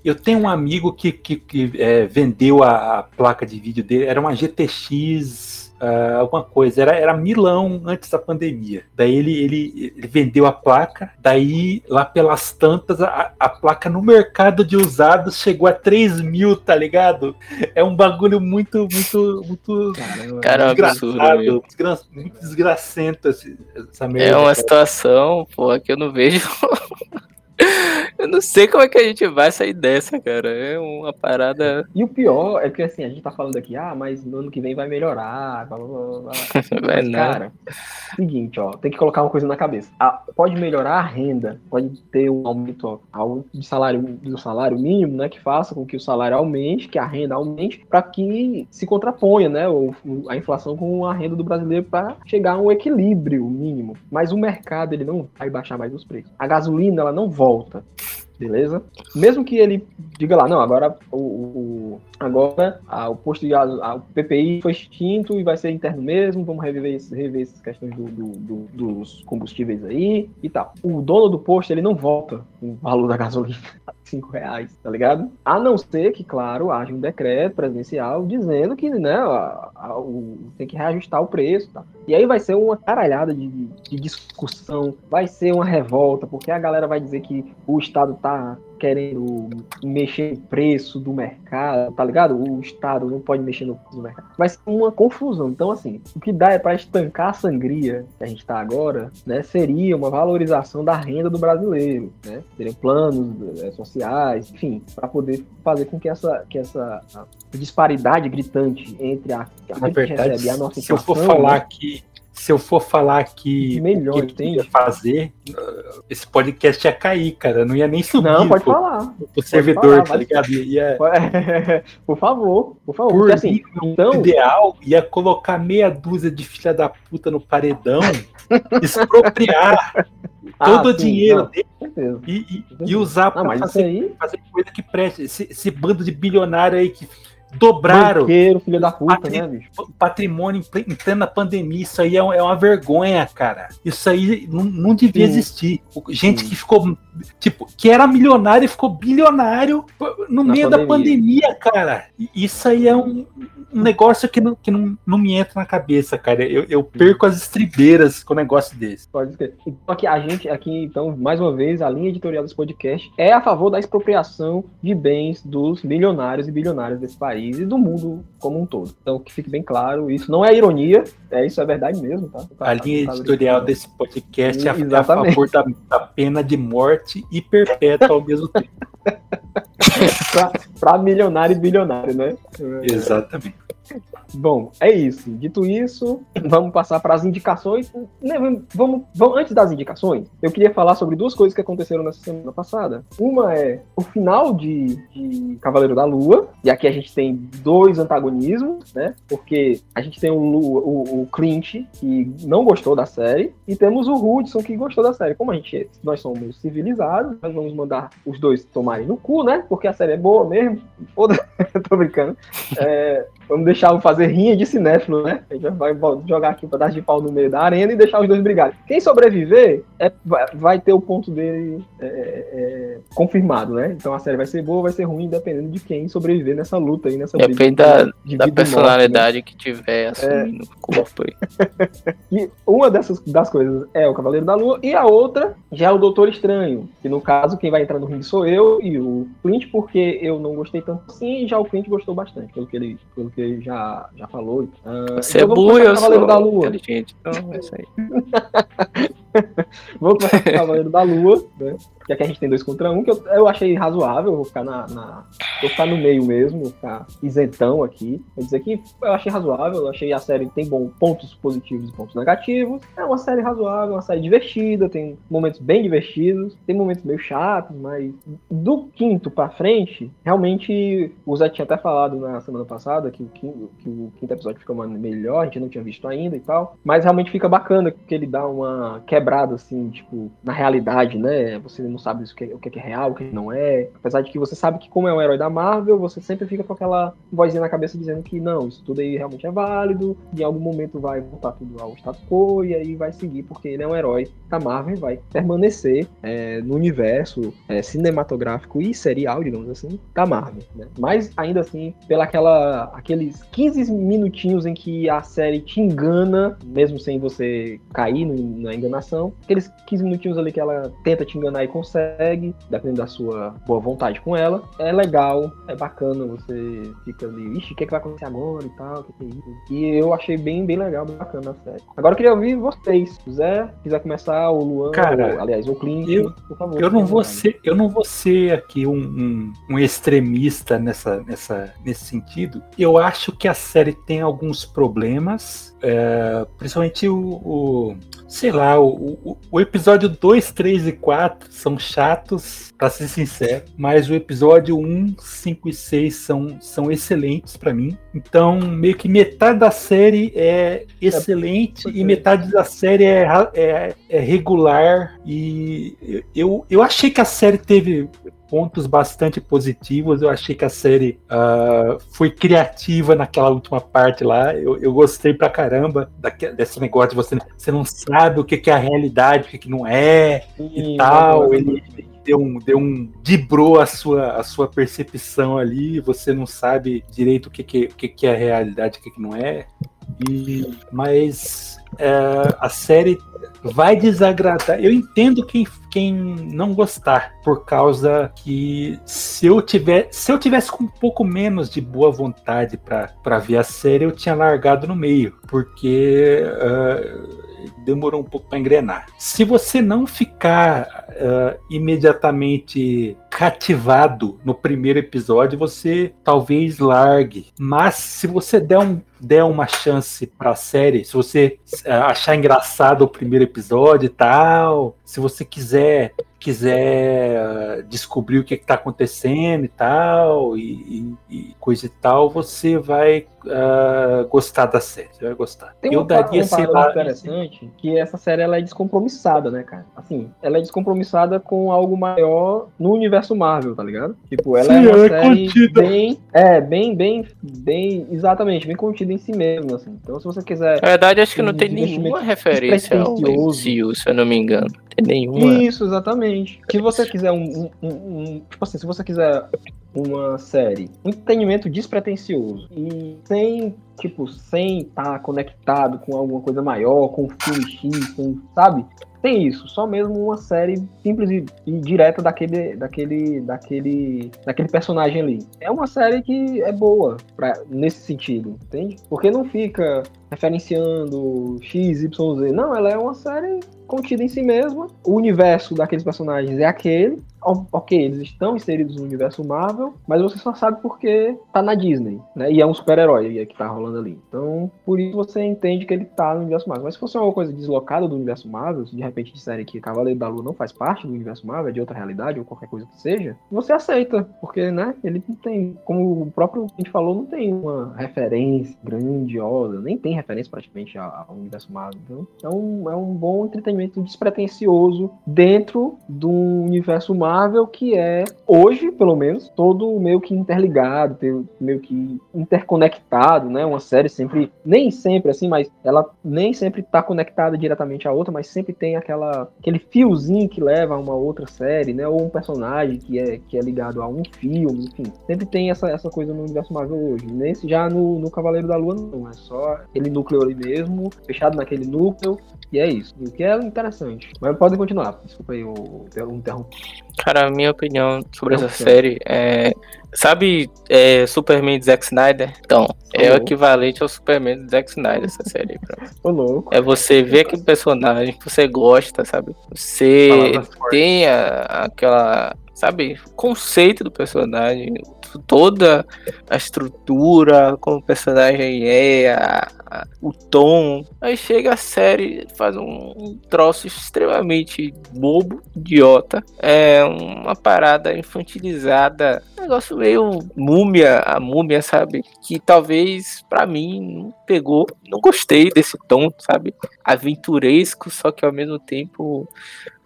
S3: Eu tenho um amigo que, que, que, é, vendeu a, a placa de vídeo dele, era uma GTX, ah, alguma coisa, era, era milão antes da pandemia. Daí ele, ele, ele vendeu a placa, daí lá pelas tantas, a, a placa no mercado de usados chegou a 3 mil, tá ligado? É um bagulho muito, muito, muito
S2: Caramba.
S4: Cara, absurdo,
S3: desgraçado,
S4: viu?
S3: desgra- muito desgracento essa merda.
S4: É uma
S3: cara.
S4: situação, porra, que eu não vejo. [laughs] eu não sei como é que a gente vai sair dessa, cara. É uma parada.
S2: E o pior é que assim, a gente tá falando aqui, ah, mas no ano que vem vai melhorar, blá, blá, blá. [laughs]
S4: Vai
S2: Mas,
S4: não.
S2: cara, seguinte, ó, tem que colocar uma coisa na cabeça. Ah, pode melhorar a renda, pode ter um aumento ó, de salário, do salário mínimo, né, que faça com que o salário aumente, que a renda aumente, para que se contraponha, né, o- a inflação com a renda do brasileiro para chegar a um equilíbrio mínimo. Mas o mercado ele não vai baixar mais os preços. A gasolina ela não volta. Beleza? Mesmo que ele diga lá, não, agora o, o- agora ah, o posto de gás, ah, o PPI foi extinto e vai ser interno mesmo, vamos esse- rever essas questões do- do- do- dos combustíveis aí e tal. O dono do posto, ele não volta o valor da gasolina [laughs] a 5 reais, tá ligado? A não ser que, claro, haja um decreto presidencial dizendo que, né, a- a- o- tem que reajustar o preço, tá? E aí vai ser uma caralhada de, de discussão, vai ser uma revolta, porque a galera vai dizer que o Estado tá querendo mexer no preço do mercado, tá ligado? O Estado não pode mexer no preço do mercado. Vai ser uma confusão. Então, assim, o que dá é para estancar a sangria que a gente tá agora, né? Seria uma valorização da renda do brasileiro, né? Seriam planos é, sociais, enfim, para poder fazer com que essa, que essa disparidade gritante entre a, a
S3: Na verdade,
S2: recebe e a nossa
S3: se eu for
S2: inflação,
S3: falar
S2: né?
S3: aqui, se eu for falar aqui
S2: Melhor,
S3: o que eu
S2: entende?
S3: ia fazer, esse podcast ia cair, cara. Não ia nem subir
S2: Não, pode
S3: pro,
S2: falar.
S3: pro servidor,
S2: falar,
S3: tá ligado? Ia, [laughs]
S2: por favor, por favor.
S3: Por
S2: assim,
S3: mim, o
S2: então,
S3: ideal ia colocar meia dúzia de filha da puta no paredão, [laughs] expropriar
S2: Ah,
S3: todo o dinheiro
S2: não,
S3: dele e, e- e usar
S2: isso
S3: fazer,
S2: aí,
S3: fazer coisa que preste. Esse, esse bando de bilionário aí que dobraram
S2: banqueiro, filho da puta,
S3: Patri-
S2: né, bicho?
S3: patrimônio em ple- em plena pandemia. Isso aí é, é uma vergonha, cara. Isso aí não, não devia
S2: Sim.
S3: existir. Gente
S2: Sim.
S3: que ficou, tipo, que era milionário e ficou bilionário no
S2: Na
S3: meio da
S2: pandemia.
S3: pandemia, cara. Isso aí é um, um negócio que, não, que não, não me entra na cabeça, cara. Eu, eu perco as estribeiras com um negócio desse.
S2: Pode ser. Então, aqui, a gente, aqui, então, mais uma vez, a linha editorial desse podcast é a favor da expropriação de bens dos milionários e bilionários desse país e do mundo como um todo. Então, que fique bem claro, isso não é ironia, é isso é verdade mesmo, tá?
S3: A linha
S2: tá- tá
S3: editorial
S2: brincando.
S3: desse podcast é a, é a
S2: Exatamente.
S3: favor da, da pena de morte e perpétua ao mesmo tempo. [laughs]
S2: pra milionário e bilionário, né?
S3: Exatamente.
S2: Bom, é isso. Dito isso, [clears throat] vamos passar para as indicações. Né, Vamos, vamos, antes das indicações, eu queria falar sobre duas coisas que aconteceram nessa semana passada. Uma é o final de, de Cavaleiro da Lua, e aqui a gente tem dois antagonismos, né? Porque a gente tem o, o, o Clint, que não gostou da série, e temos o Hudson, que gostou da série. Como a gente, nós somos civilizados, nós vamos mandar os dois tomarem no cu, né? Porque a série é boa mesmo. [laughs] Foda, [laughs] tô brincando. É, Vamos deixar fazer rinha de cinéfilo, né? A gente vai jogar aqui um pedaço de pau no meio da arena e deixar os dois brigarem. Quem sobreviver é- vai, ter o ponto dele é, é, confirmado, né? Então a série vai ser boa ou vai ser ruim, dependendo de quem sobreviver nessa luta aí, nessa
S4: Depende
S2: briga
S4: da,
S2: de
S4: da
S2: morte, né?
S4: personalidade que tiver assumindo o corpo aí. [laughs]
S2: E uma dessas das coisas é o Cavaleiro da Lua, e a outra já é o Doutor Estranho. Que no caso, quem vai entrar no ringue sou eu e o Clint, porque eu não gostei tanto assim, e já o Clint gostou bastante, pelo que ele, pelo que ele já, já falou. Ah,
S4: Você
S2: então
S4: é burro eu
S2: Cavaleiro da
S4: sou
S2: Lua.
S4: inteligente, então é isso aí. [laughs]
S2: Com o Cavaleiro da Lua, né? Já que a gente tem dois contra um, que eu, eu achei razoável, vou ficar na, na- Vou ficar no meio mesmo, vou ficar isentão aqui. Vou dizer que eu achei razoável, eu achei a série tem bom, pontos positivos e pontos negativos. É uma série razoável, uma série divertida, tem momentos bem divertidos, tem momentos meio chatos, mas do quinto pra frente, realmente o Zé tinha até falado na semana passada que o quinto, que o quinto episódio fica melhor, a gente não tinha visto ainda e tal. Mas realmente fica bacana, porque ele dá uma quebrada, assim, tipo, na realidade, né? Você não sabe isso que é- o que é real, o que não é. Apesar de que você sabe que, como é um herói da Marvel, você sempre fica com aquela vozinha na cabeça dizendo que não, isso tudo aí realmente é válido, em algum momento vai voltar tudo ao status quo, e aí vai seguir, porque ele é um herói da Marvel e vai permanecer é, no universo é, cinematográfico e serial, digamos assim, da Marvel. Né? Mas ainda assim, pela aquela, aqueles 15 minutinhos em que a série te engana, mesmo sem você cair na enganação, aqueles 15 minutinhos ali que ela tenta te enganar e consegue, dependendo da sua boa vontade com ela, é legal, é bacana, você fica ali, ixi, o que, é que vai acontecer agora e tal, o que, que é isso? E eu achei bem, bem legal, bem bacana a série. Agora eu queria ouvir vocês. Se Zé quiser começar, o Luan,
S3: Cara,
S2: ou, aliás, o Clint,
S3: eu-
S2: por favor.
S3: Eu não vou ser, eu não vou ser aqui um, um, um extremista nessa, nessa, nesse sentido. Eu acho que a série tem alguns problemas, é, principalmente o, o- sei lá, o, o, o episódio 2, 3 e 4 são chatos, pra ser sincero, mas o episódio 1, 5 e 6 são, são excelentes pra mim. Então, meio que metade da série é excelente
S2: pode
S3: e
S2: ser.
S3: metade da série é, é, é regular. E eu, eu achei que a série teve pontos bastante positivos. Eu achei que a série ah, foi criativa naquela última parte lá. Eu, eu gostei pra caramba daque- desse negócio de você, você não sabe o que, que é a realidade, o que, que não é e
S2: Sim,
S3: tal.
S2: mas-
S3: Ele deu um, deu um dibrou a sua, a sua percepção ali. Você não sabe direito o que, que, o que, que é a realidade, o que, que não é. E, mas é, a série vai desagradar. Eu entendo quem, quem não gostar, por causa que se eu tiver, se eu tivesse com um pouco menos de boa vontade para ver a série, eu tinha largado no meio, porque uh, demorou um pouco para engrenar. Se você não ficar uh, imediatamente cativado no primeiro episódio, você talvez largue. Mas se você der, um, der uma chance para a série, se você uh, achar engraçado o primeiro episódio e tal, se você quiser quiser descobrir o que está acontecendo e tal, e, e, e, coisa e tal, você vai uh, gostar da série. Você vai gostar.
S2: Tem eu daria, um sei lá. interessante que essa série ela é descompromissada, né, cara? Assim, ela é descompromissada com algo maior no universo Marvel, tá ligado? Tipo, ela Sim, é uma é série contida. bem. É, bem, bem, bem. Exatamente, bem contida em si mesmo, assim. Então, se você quiser.
S4: Na verdade, acho que não tem nenhuma referência ao MCU, se eu não me engano. [laughs] Nenhuma.
S2: Isso, exatamente. Se você quiser um, um, um. Tipo assim, se você quiser uma série, um entretenimento despretensioso e sem, tipo, sem estar tá conectado com alguma coisa maior, com um filme X, com, sabe? Tem isso, só mesmo uma série simples e, e, direta daquele, daquele, daquele, daquele personagem ali. É uma série que é boa pra, nesse sentido, entende? Porque não fica referenciando X, Y, Z. Não, ela é uma série contida em si mesma. O universo daqueles personagens é aquele. Ok, eles estão inseridos no universo Marvel, mas você só sabe porque tá na Disney, né? E é um super-herói que tá rolando ali. Então, por isso você entende que ele tá no universo Marvel. Mas se fosse uma coisa deslocada do universo Marvel, se de repente disserem que Cavaleiro da Lua não faz parte do universo Marvel, é de outra realidade, ou qualquer coisa que seja, você aceita. Porque, né, ele não tem, como o próprio a gente falou, não tem uma referência grandiosa, nem tem referência praticamente ao universo Marvel. Então, é um, é um bom entretenimento despretensioso dentro do universo Marvel que é, hoje, pelo menos, todo meio que interligado, meio que interconectado, né? Uma série sempre, nem sempre assim, mas ela nem sempre está conectada diretamente à outra, mas sempre tem aquela, aquele fiozinho que leva a uma outra série, né? Ou um personagem que é, que é ligado a um filme, enfim. Sempre tem essa, essa coisa no universo Marvel hoje. Nesse, já no, no Cavaleiro da Lua, não. É só aquele núcleo ali mesmo, fechado naquele núcleo, e é isso. O que é interessante. Mas podem continuar. Desculpa aí o, o interromper.
S4: Cara, a minha opinião sobre essa série é. Sabe é, Superman de Zack Snyder? Então, é o equivalente ao Superman de Zack Snyder, essa série.
S2: Ô, louco.
S4: É você ver aquele personagem que você gosta, sabe? Você tem a, aquela. Sabe? Conceito do personagem, toda a estrutura, como o personagem é, a, a, o tom. Aí chega a série, faz um, um troço extremamente bobo, idiota. É uma parada infantilizada, um negócio meio múmia, a múmia, sabe? Que talvez para mim não pegou, não gostei desse tom, sabe? Aventuresco, só que ao mesmo tempo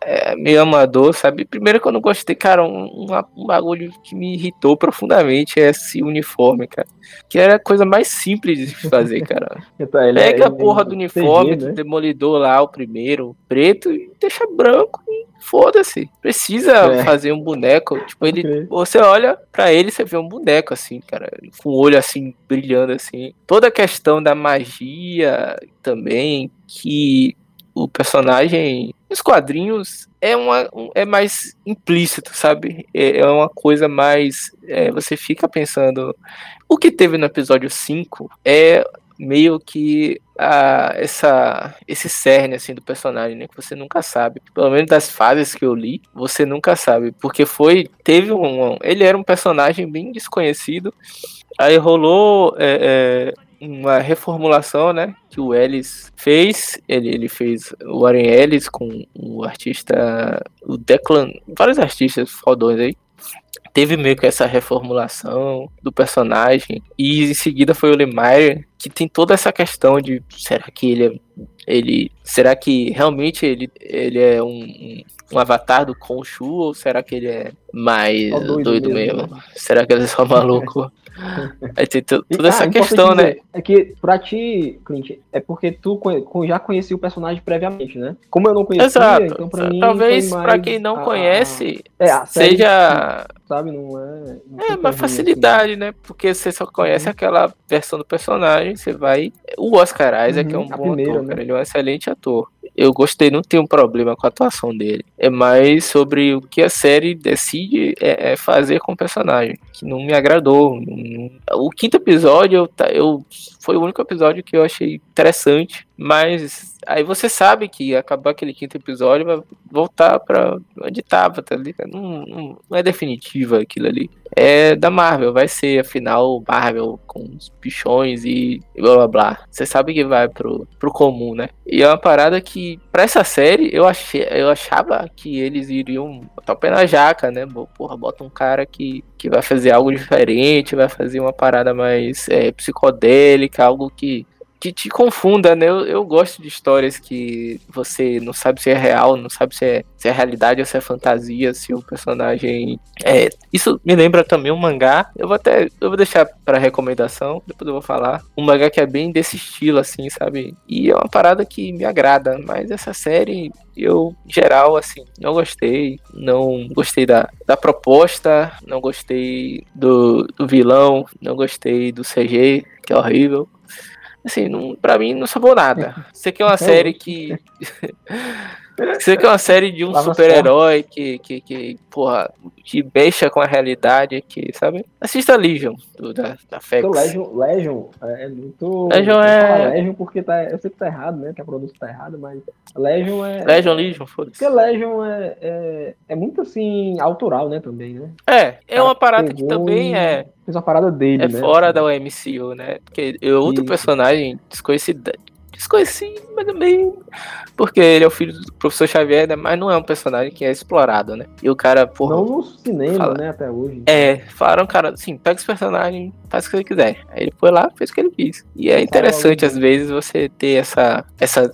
S4: é, meio amador, sabe? Primeiro que eu não gostei, cara, um, um, bagulho que me irritou profundamente é esse uniforme, cara. Que era a coisa mais simples de fazer, [laughs] cara. Então, Pega é, a porra do uniforme CG, né? do Demolidor lá, o primeiro, preto, e deixa branco e foda-se. Precisa é. fazer um boneco. Tipo, ele. Okay. Você olha para ele, você vê um boneco, assim, cara. Com o olho assim, brilhando assim. Toda a questão da magia também, que o personagem nos quadrinhos é uma é mais implícito, sabe? É, é uma coisa mais é, você fica pensando o que teve no episódio 5 é meio que a, essa esse cerne assim do personagem, né, que você nunca sabe. Pelo menos das fases que eu li, você nunca sabe, porque foi teve um ele era um personagem bem desconhecido. Aí rolou é, é, uma reformulação, né? Que o Ellis fez. Ele, ele fez o Warren Ellis com o artista. O Declan. Vários artistas fodões aí. Teve meio que essa reformulação do personagem. E em seguida foi o Lemire, que tem toda essa questão de será que ele é ele Será que realmente ele, ele é um, um, um avatar do Khonshu ou será que ele é mais
S2: Só
S4: doido,
S2: doido
S4: mesmo?
S2: mesmo?
S4: Será que ele é só [laughs] maluco? Aí tem toda essa
S2: ah,
S4: questão, né?
S2: É que pra ti, Clint, é porque tu já conhecia o personagem previamente, né? Como eu não conhecia,
S4: Exato.
S2: então pra mim.
S4: Talvez
S2: foi
S4: pra
S2: mais
S4: quem não conhece,
S2: É,
S4: seja
S2: sabe, não é. não
S4: é uma
S2: ruim,
S4: facilidade, né? Porque você só conhece
S2: Uhum.
S4: aquela versão do personagem, você vai. O Oscar Isaac é
S2: Uhum,
S4: um
S2: a
S4: bom
S2: primeira,
S4: ator,
S2: né?
S4: cara. Ele é um excelente ator. Eu gostei, não tenho problema com a atuação dele. É mais sobre o que a série decide é, é fazer com o personagem, que não me agradou. O quinto episódio, eu, eu foi o único episódio que eu achei interessante, mas aí você sabe que acabar aquele quinto episódio vai voltar pra onde tava, tá ligado? Não, não, não é definitiva aquilo ali. É da Marvel, vai ser afinal Marvel com os bichões e, blá blá blá. Você sabe que vai pro, pro comum, né? E é uma parada que, pra essa série, eu, achei, eu achava que eles iriam botar o pé na jaca, né? Porra, bota um cara que, que vai fazer algo diferente, vai fazer uma parada mais é, psicodélica, algo que que te confunda, né? Eu, eu gosto de histórias que você não sabe se é real, não sabe se é, se é realidade ou se é fantasia, se o personagem. É, isso me lembra também um mangá. Eu vou até. Eu vou deixar para recomendação, depois eu vou falar. Um mangá que é bem desse estilo, assim, sabe? E é uma parada que me agrada, mas essa série. Eu, em geral, assim, não gostei. Não gostei da, da proposta, não gostei do, do vilão, não gostei do CG, que é horrível assim, não, pra mim não salvou nada. [laughs] Você quer uma série que. [laughs] Você quer uma série de um super-herói que, que, que, porra, que mexa com a realidade, que, sabe? Assista Legion, do, da, da FX.
S2: Legion, Legion é muito.
S4: Legion é-
S2: Legion porque tá, eu sei que tá errado, né? Que a produção tá errada, mas Legion é.
S4: Legion, Legion, foda-se.
S2: Porque Legion é, é, é muito assim, autoral, né? Também, né?
S4: É, é uma parada que também é,
S2: Fez uma parada dele,
S4: é
S2: né?
S4: fora da MCU, né? Porque é outro
S2: Isso.
S4: personagem desconhecido. Desconheci, mas também. Porque ele é o filho do professor Xavier, né? Mas não é um personagem que é explorado, né? E o cara, porra.
S2: Não no cinema,
S4: Fala.
S2: né? Até hoje.
S4: É, falaram, cara, assim, pega esse personagem, faz o que ele quiser. Aí ele foi lá, fez o que ele quis. E é interessante, às vezes, você ter essa, essa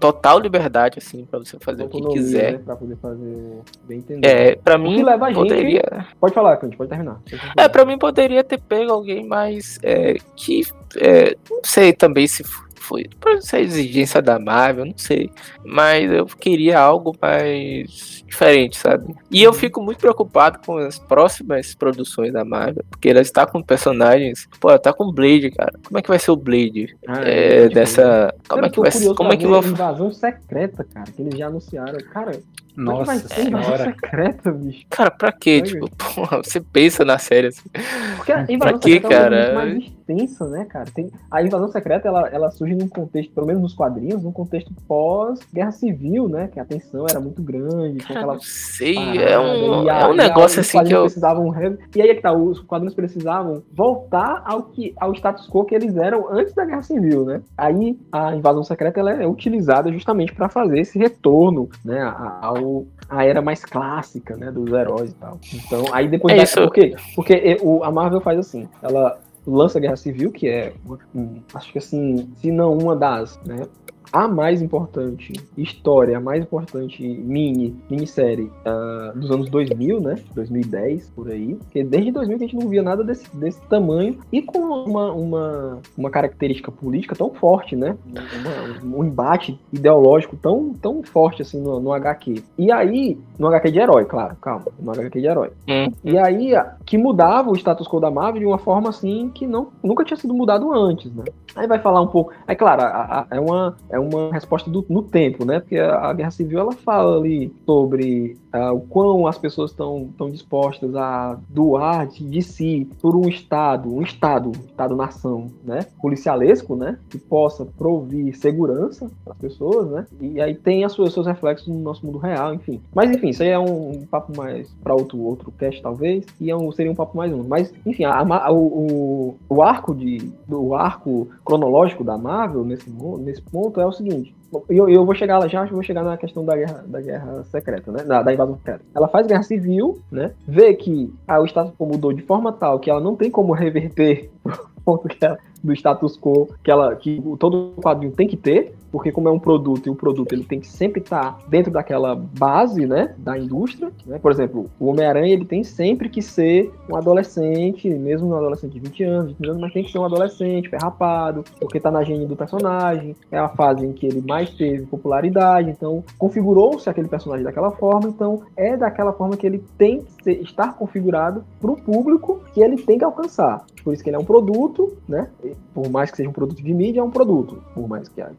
S4: total liberdade, assim, pra você fazer o que
S2: Autonomia,
S4: quiser.
S2: Né? Pra poder fazer bem entendido.
S4: É, pra mim,
S2: gente-
S4: poderia.
S2: Pode falar, Cante, pode terminar.
S4: É, pra mim poderia ter pego alguém mais. É, que. é, não sei também se foi. Pode ser exigência da Marvel, não sei. Mas eu queria algo mais diferente, sabe? E eu fico muito preocupado com as próximas produções da Marvel. Porque ela está com personagens. Pô, ela tá com o Blade, cara. Como é que vai ser o Blade?
S2: Ah,
S4: É,
S2: tipo,
S4: dessa. Como
S2: Cara,
S4: é que vai ser? Como
S2: pra
S4: é que vão.
S2: Invasão secreta, cara, que eles já anunciaram. Cara, como é que vai
S3: Nossa senhora.
S2: secreta, bicho?
S4: Cara, pra quê?
S2: Vai,
S4: Tipo, [laughs] porra, você pensa na série assim.
S2: Porque a invasão
S4: quê,
S2: é
S4: cara?
S2: Extensa, né, cara? Tem, a invasão secreta, ela, ela surge num contexto, pelo menos nos quadrinhos, num contexto pós-guerra civil, né? Que a tensão era muito grande,
S4: Cara,
S2: aquela
S4: não sei.
S2: parada,
S4: É um,
S2: a-
S4: é um
S2: a-
S4: negócio assim que eu.
S2: precisavam re- E aí é que tá, os quadrinhos precisavam voltar ao, que, ao status quo que eles eram antes da Guerra Civil, né? Aí a invasão secreta ela é utilizada justamente para fazer esse retorno, né? a- Ao, à era mais clássica, né? Dos heróis e tal. Então, aí depois
S4: É
S2: da-
S4: isso.
S2: Por quê? Porque o, a Marvel faz assim, ela lança a Guerra Civil, que é, um, acho que assim, se não uma das, né? A mais importante história, a mais importante mini, minissérie ah, dos anos 2000, né? 2010, por aí. Porque desde 2000 que a gente não via nada desse, desse tamanho e com uma, uma, uma característica política tão forte, né? Uma- um embate ideológico tão, tão forte assim no, no HQ. E aí, no HQ de herói, claro, calma, no HQ de herói.
S4: Hum.
S2: E aí, que mudava o status quo da Marvel de uma forma assim que não, nunca tinha sido mudado antes, né? Aí vai falar um pouco. É claro, é uma, é uma resposta do- no tempo, né? Porque a, a Guerra Civil ela fala ali sobre ah, o quão as pessoas estão tão dispostas a doar de, de si por um Estado, um Estado, Estado-nação, né? Policialesco, né? Que possa provir segurança para as pessoas, né? E aí tem as suas, seus reflexos no nosso mundo real, enfim. Mas enfim, isso aí é um, um papo mais para outro, outro cast, talvez, e é um, seria um papo mais um. Mas, enfim, a- a- o, o, arco de. O arco cronológico da Marvel nesse, nesse ponto é o seguinte. Eu, eu vou chegar lá já, vou chegar na questão da guerra, da guerra secreta, né? Da, da invasão secreta. Ela faz guerra civil, né? Vê que ah, o status quo mudou de forma tal que ela não tem como reverter [laughs] o ponto que ela- do status quo que ela que todo quadrinho tem que ter, porque como é um produto e o produto ele tem que sempre estar dentro daquela base, né, da indústria, né? Por exemplo, o Homem-Aranha ele tem sempre que ser um adolescente, mesmo um adolescente de 20 anos, 20 anos, mas tem que ser um adolescente, ferrapado, porque tá na gene do personagem, é a fase em que ele mais teve popularidade, então configurou-se aquele personagem daquela forma, então é daquela forma que ele tem que ser, estar configurado para o público que ele tem que alcançar. Por isso que ele é um produto, né? Por mais que seja um produto de mídia, é um produto. Por mais que a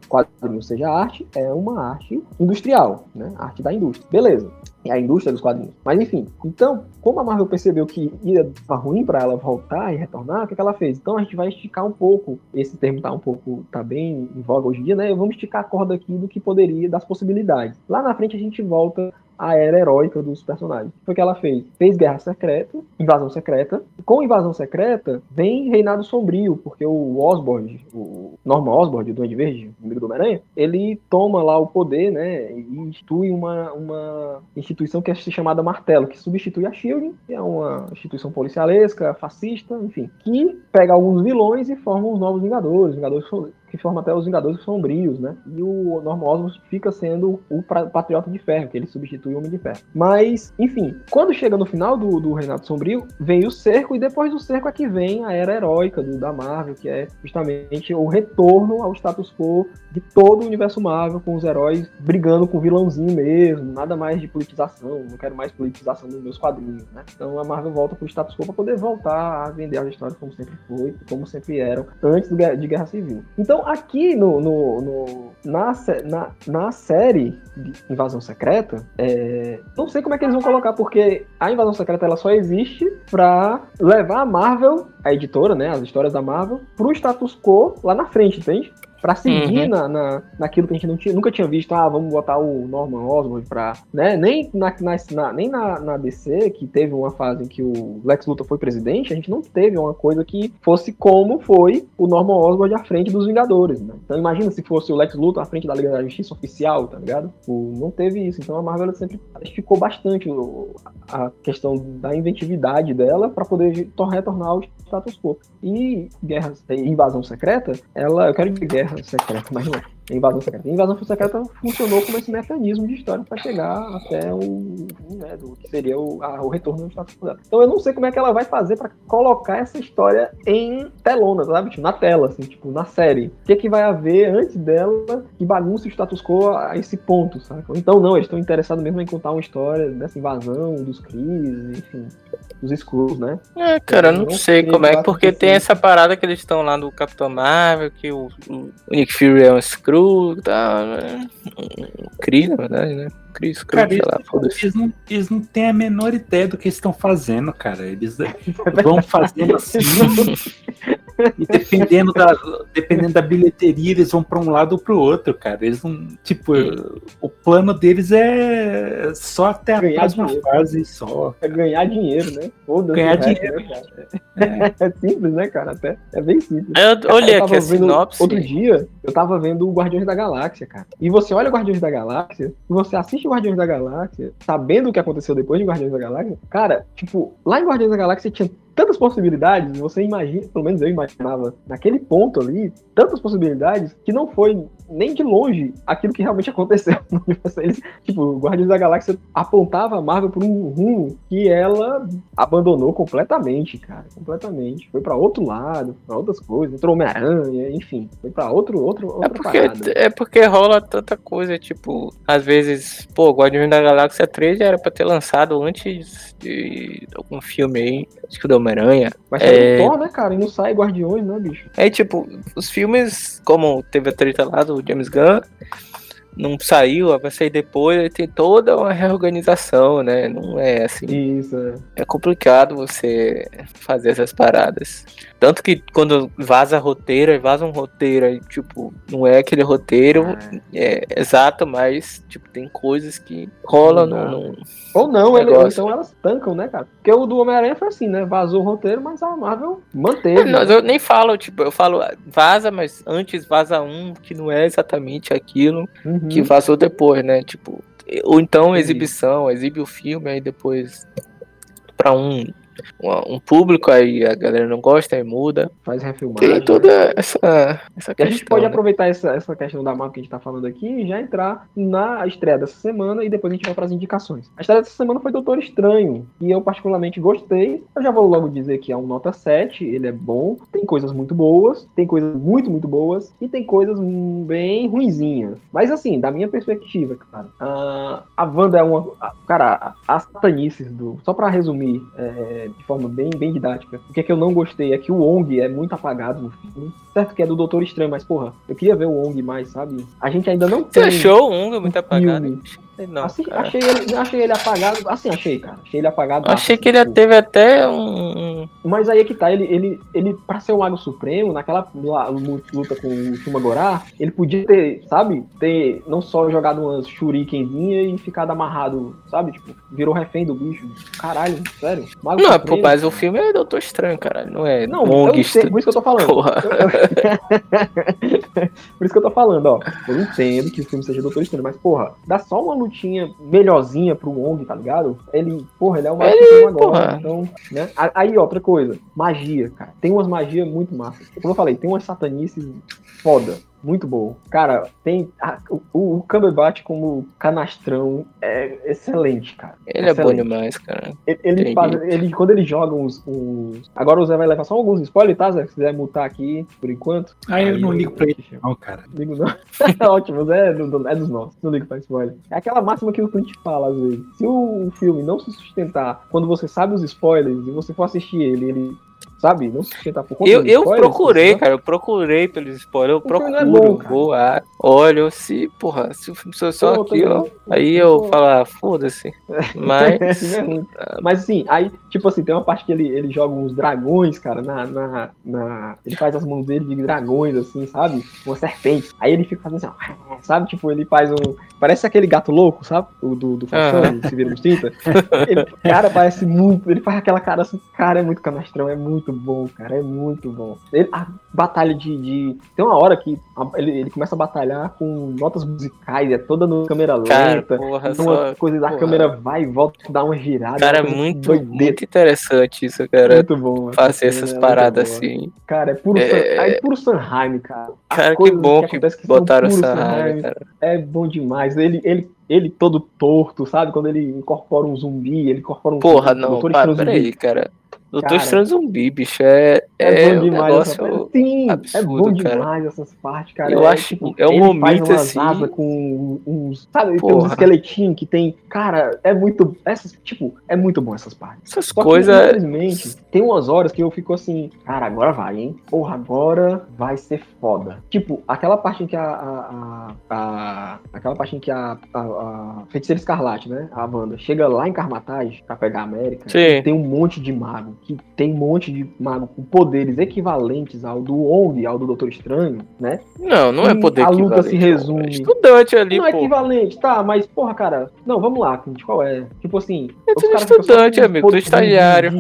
S2: quadrinho seja arte, é uma arte industrial, né? Arte da indústria. Beleza. É a indústria dos quadrinhos. Mas enfim, então, como a Marvel percebeu que ia dar ruim para ela voltar e retornar, o que, que ela fez? Então a gente vai esticar um pouco, esse termo tá um pouco, tá bem em voga hoje em dia, né? Vamos esticar a corda aqui do que poderia, das possibilidades. Lá na frente a gente volta a era heróica dos personagens. Foi o que ela fez? Fez Guerra Secreta, Invasão Secreta. Com Invasão Secreta vem Reinado Sombrio, porque o Osborn, o Norman Osborn, do Duende Verde, amigo do Homem-Aranha, ele toma lá o poder, né, e institui uma, uma instituição que é chamada Martelo, que substitui a SHIELD, que é uma instituição policialesca, fascista, enfim, que pega alguns vilões e forma os novos Vingadores, Vingadores que forma até os Vingadores Sombrios, né? E o Norman Osborn fica sendo o Patriota de Ferro, que ele substitui o Homem de Ferro. Mas, enfim, quando chega no final do, do Renato Sombrio, vem o cerco, e depois do cerco é que vem a era heróica do, da Marvel, que é justamente o retorno ao status quo de todo o universo Marvel, com os heróis brigando com o vilãozinho mesmo, nada mais de politização, não quero mais politização nos meus quadrinhos, né? Então a Marvel volta pro status quo para poder voltar a vender as histórias como sempre foi, como sempre eram, antes de Guerra Civil. Então, aqui no, no, no na, na, na, série de Invasão Secreta, é, não sei como é que eles vão colocar, porque a Invasão Secreta ela só existe pra levar a Marvel, a editora, né, as histórias da Marvel, pro status quo lá na frente, entende? Para seguir uhum. na, na, naquilo que a gente não tinha, nunca tinha visto, ah, vamos botar o Norman Osborn pra. Né? Nem, na, na, nem na, na DC, que teve uma fase em que o Lex Luthor foi presidente, a gente não teve uma coisa que fosse como foi o Norman Osborn à frente dos Vingadores. Né? Então imagina se fosse o Lex Luthor à frente da Liga da Justiça oficial, tá ligado? O, não teve isso. Então a Marvel sempre ficou bastante a questão da inventividade dela para poder retornar ao status quo. E Guerra, Invasão Secreta, ela, eu quero dizer guerra secreta, mas não. Invasão secreta. invasão secreta funcionou como esse mecanismo de história para chegar até o né, que seria o, a, o retorno do status quo. Então eu não sei como é que ela vai fazer para colocar essa história em telona, sabe? Tipo, na tela, assim, tipo, na série. O que, é que vai haver antes dela que bagunce o status quo a esse ponto, sabe? Então não, eles estão interessados mesmo em contar uma história dessa invasão, dos Cris, enfim, dos Skrulls, né?
S4: É, cara, eu não, não sei como é, porque tem essa parada que eles estão lá no Capitão Marvel, que o, o Nick Fury é um Skrull Cru, tá, né? Cri, na verdade, né? Cris,
S3: cara, sei lá, eles não, eles não têm a menor ideia do que estão fazendo, cara. Eles [laughs] vão fazendo assim. [laughs] e dependendo da, dependendo da bilheteria, eles vão para um lado ou para o outro, cara. Eles não. Tipo, o plano deles é só até a ganhar próxima dinheiro. fase só.
S2: É ganhar dinheiro, né?
S3: ganhar dinheiro. Né,
S2: é. é. simples, né, cara? Até é bem simples.
S4: Eu olhei eu aqui a sinopse.
S2: Outro dia, eu tava vendo o Guardiões da Galáxia, cara. E você olha o Guardiões da Galáxia, e você assiste o Guardiões da Galáxia, sabendo o que aconteceu depois de Guardiões da Galáxia, cara, tipo, lá em Guardiões da Galáxia tinha tantas possibilidades, você imagina, pelo menos eu imaginava, naquele ponto ali, tantas possibilidades que não foi nem de longe aquilo que realmente aconteceu no [laughs] universo. Eles, tipo, o Guardiões da Galáxia apontava a Marvel por um rumo que ela abandonou completamente, cara, completamente. Foi para outro lado, para outras coisas, entrou Homem-Aranha, enfim, foi para outro, outro, outra
S4: é porque, parada. É porque rola tanta coisa, tipo, às vezes, pô, Guardiões da Galáxia 3 era para ter lançado antes de algum filme aí, acho que do Homem-Aranha.
S2: Mas é Thor, né, cara? E não sai Guardiões, né, bicho?
S4: É tipo, os filmes, como teve a treta lá do James Gunn, não saiu, vai sair depois, tem toda uma reorganização, né? Não é assim.
S2: Isso. É,
S4: é complicado você fazer essas paradas. Tanto que quando vaza roteiro, vaza um roteiro, aí, tipo, não é aquele roteiro é. é exato, mas, tipo, tem coisas que rolam no, no,
S2: Ou não, ele, então elas tancam, né, cara? Porque o do Homem-Aranha foi assim, né? Vazou o roteiro, mas a Marvel manteve.
S4: Mas né? eu nem falo, tipo, eu falo vaza, mas antes vaza um que não é exatamente aquilo uhum. Que vazou depois, né? Tipo, ou então exibição, exibe o filme, aí depois para um um, público, aí a galera não gosta, aí muda.
S2: Faz refilmagem.
S4: Tem toda essa, essa
S2: E a gente
S4: questão.
S2: pode
S4: né?
S2: aproveitar essa, essa questão da Marvel que a gente tá falando aqui e já entrar na estreia dessa semana e depois a gente vai para as indicações. A estreia dessa semana foi Doutor Estranho, e eu particularmente gostei. Eu já vou logo dizer que é um nota 7, ele é bom, tem coisas muito boas, tem coisas muito, muito boas, e tem coisas bem ruinzinhas. Mas assim, da minha perspectiva, cara, a, a Wanda é uma. a- cara, as satanices do. Só pra resumir é, de forma bem, bem didática, o que é que eu não gostei é que o Wong é muito apagado no filme. Certo que é do Doutor Estranho, mas porra, eu queria ver o Wong mais, sabe? A gente ainda não
S4: Você
S2: tem.
S4: achou o Unga muito apagado?
S2: filme.
S4: Não,
S2: assim,
S4: cara.
S2: achei, ele, achei ele apagado. Assim, achei, cara. Achei ele apagado.
S4: Eu achei
S2: assim,
S4: que ele
S2: tipo,
S4: teve até um.
S2: Mas aí é que tá, ele, ele, ele pra ser o Mago Supremo, naquela la- luta com o Shumagorá, ele podia ter, sabe, ter não só jogado umas shurikenzinha e ficado amarrado, sabe, tipo, virou refém do bicho. Caralho, sério. Mago
S4: Não, pô,
S2: Supremo,
S4: mas o
S2: cara.
S4: filme é Doutor Estranho, caralho. Não é
S2: Não,
S4: Wong
S2: eu sei,
S4: Estranho.
S2: por isso que eu tô falando.
S4: Porra. [laughs]
S2: por isso que eu tô falando, ó. Eu entendo que o filme seja Doutor Estranho, mas, porra, dá só uma lutinha melhorzinha pro Wong, tá ligado? Ele, porra, ele é o Mago
S4: Ele,
S2: agora,
S4: porra.
S2: então, né? Aí, outra coisa, magia, cara. Tem umas magias muito massas. Como eu falei, tem umas satanices foda. Muito bom. Cara, tem. a- o, o Cumberbatch como canastrão é excelente, cara.
S4: Ele é bom
S2: Excelente.
S4: demais, cara.
S2: Ele, ele faz, ele, quando ele joga uns, uns- Agora o Zé vai levar só alguns spoilers, tá, Zé? Se quiser mutar aqui por enquanto.
S3: Aí eu não ligo pra ele, não, cara.
S2: Ligo não. [laughs] Ótimo, Zé é, do- é dos nossos. Não ligo pra spoiler. É aquela máxima que o Clint fala às vezes. Se o filme não se sustentar quando você sabe os spoilers e você for assistir ele, ele. Sabe? Não se sustentar por conta
S4: Eu, eu procurei, cara. Eu procurei pelos spoilers. Eu
S2: O filme não é
S4: procuro.
S2: bom,
S4: vou lá. Olha, se, porra, se o filme fosse só aqui, ó. Aí
S2: eu
S4: falo, ah, foda-se. [laughs] Mas.
S2: Mas assim, aí, tipo assim, tem uma parte que ele, ele joga uns dragões, cara, na, na, na- Ele faz as mãos dele de dragões, assim, sabe? Uma serpente. Aí ele fica fazendo assim, ó, sabe? Tipo, ele faz um. Parece aquele gato louco, sabe? O do, do Faustão, se vira nos 30. Ele, cara, parece muito. Ele faz aquela cara assim, cara, é muito canastrão, é muito bom, cara, é muito bom. Ele- a batalha de, de- Tem uma hora que a- ele, ele começa a batalhar com notas musicais, é toda no câmera
S4: Cara,
S2: lenta.
S4: porra,
S2: Então,
S4: só.
S2: uma coisa da
S4: porra.
S2: câmera vai e volta, dá uma girada.
S4: Cara, é muito,
S2: doideira.
S4: muito interessante isso, cara.
S2: Muito bom.
S4: Fazer essas
S2: é muito
S4: paradas assim.
S2: Cara, é puro,
S4: É-
S2: San... é puro Sanheim, cara. As
S4: Cara, que bom que,
S2: que
S4: botaram essa
S2: Sanheim.
S4: cara.
S2: É bom demais. Ele, ele, ele todo torto, sabe? Quando ele incorpora um zumbi, ele incorpora um
S4: Porra,
S2: zumbi,
S4: não,
S2: Estranho
S4: peraí, cara. Doutor
S2: Cara,
S4: Estranho Zumbi, bicho, é,
S2: É,
S4: é,
S2: bom
S4: um
S2: demais essa parte.
S4: negócio...
S2: Sim, é
S4: absurdo,
S2: bom
S4: cara.
S2: demais essas partes, cara.
S4: Eu
S2: é,
S4: acho-
S2: tipo,
S4: é um momento
S2: faz
S4: assim-
S2: asas com uns. Sabe, tem uns esqueletinhos que tem. Cara, é muito. Essas, tipo, é muito bom essas partes.
S4: Essas coisas...
S2: infelizmente, tem umas horas que eu fico assim, cara, agora vai, hein? Porra, agora vai ser foda. Tipo, aquela parte em que a. a, a- a- aquela parte em que a, a, a Feiticeira Escarlate, né? A Wanda, chega lá em Carmatage pra pegar a América.
S4: Sim.
S2: Tem um monte de mago. Que tem um monte de mago com poderes equivalentes ao do Wong, ao do Doutor Estranho, né?
S4: Não, não é
S2: E
S4: poder
S2: a luta se resume.
S4: É Estudante ali,
S2: não é equivalente, tá, mas, porra, cara, não, vamos lá, Clint, qual é? Tipo assim.
S4: É
S2: caras ficam só
S4: estudante, amigo,
S2: de-
S4: estagiário.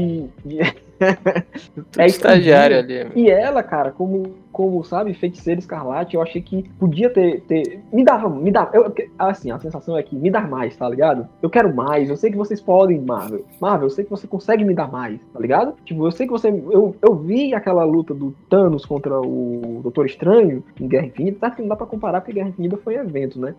S2: de- [laughs] é
S4: estagiário ali, amigo.
S2: E ela, cara, como, como sabe, feiticeira escarlate, eu achei que podia ter. ter me dava, me dava. Eu, assim, a sensação é que me dá mais, tá ligado? Eu quero mais, eu sei que vocês podem, Marvel. Marvel, eu sei que você consegue me dar mais, tá ligado? Tipo, eu sei que você. Eu, eu vi aquela luta do Thanos contra o Doutor Estranho em Guerra Infinita. Tá que não dá pra comparar porque Guerra Infinita foi evento, né?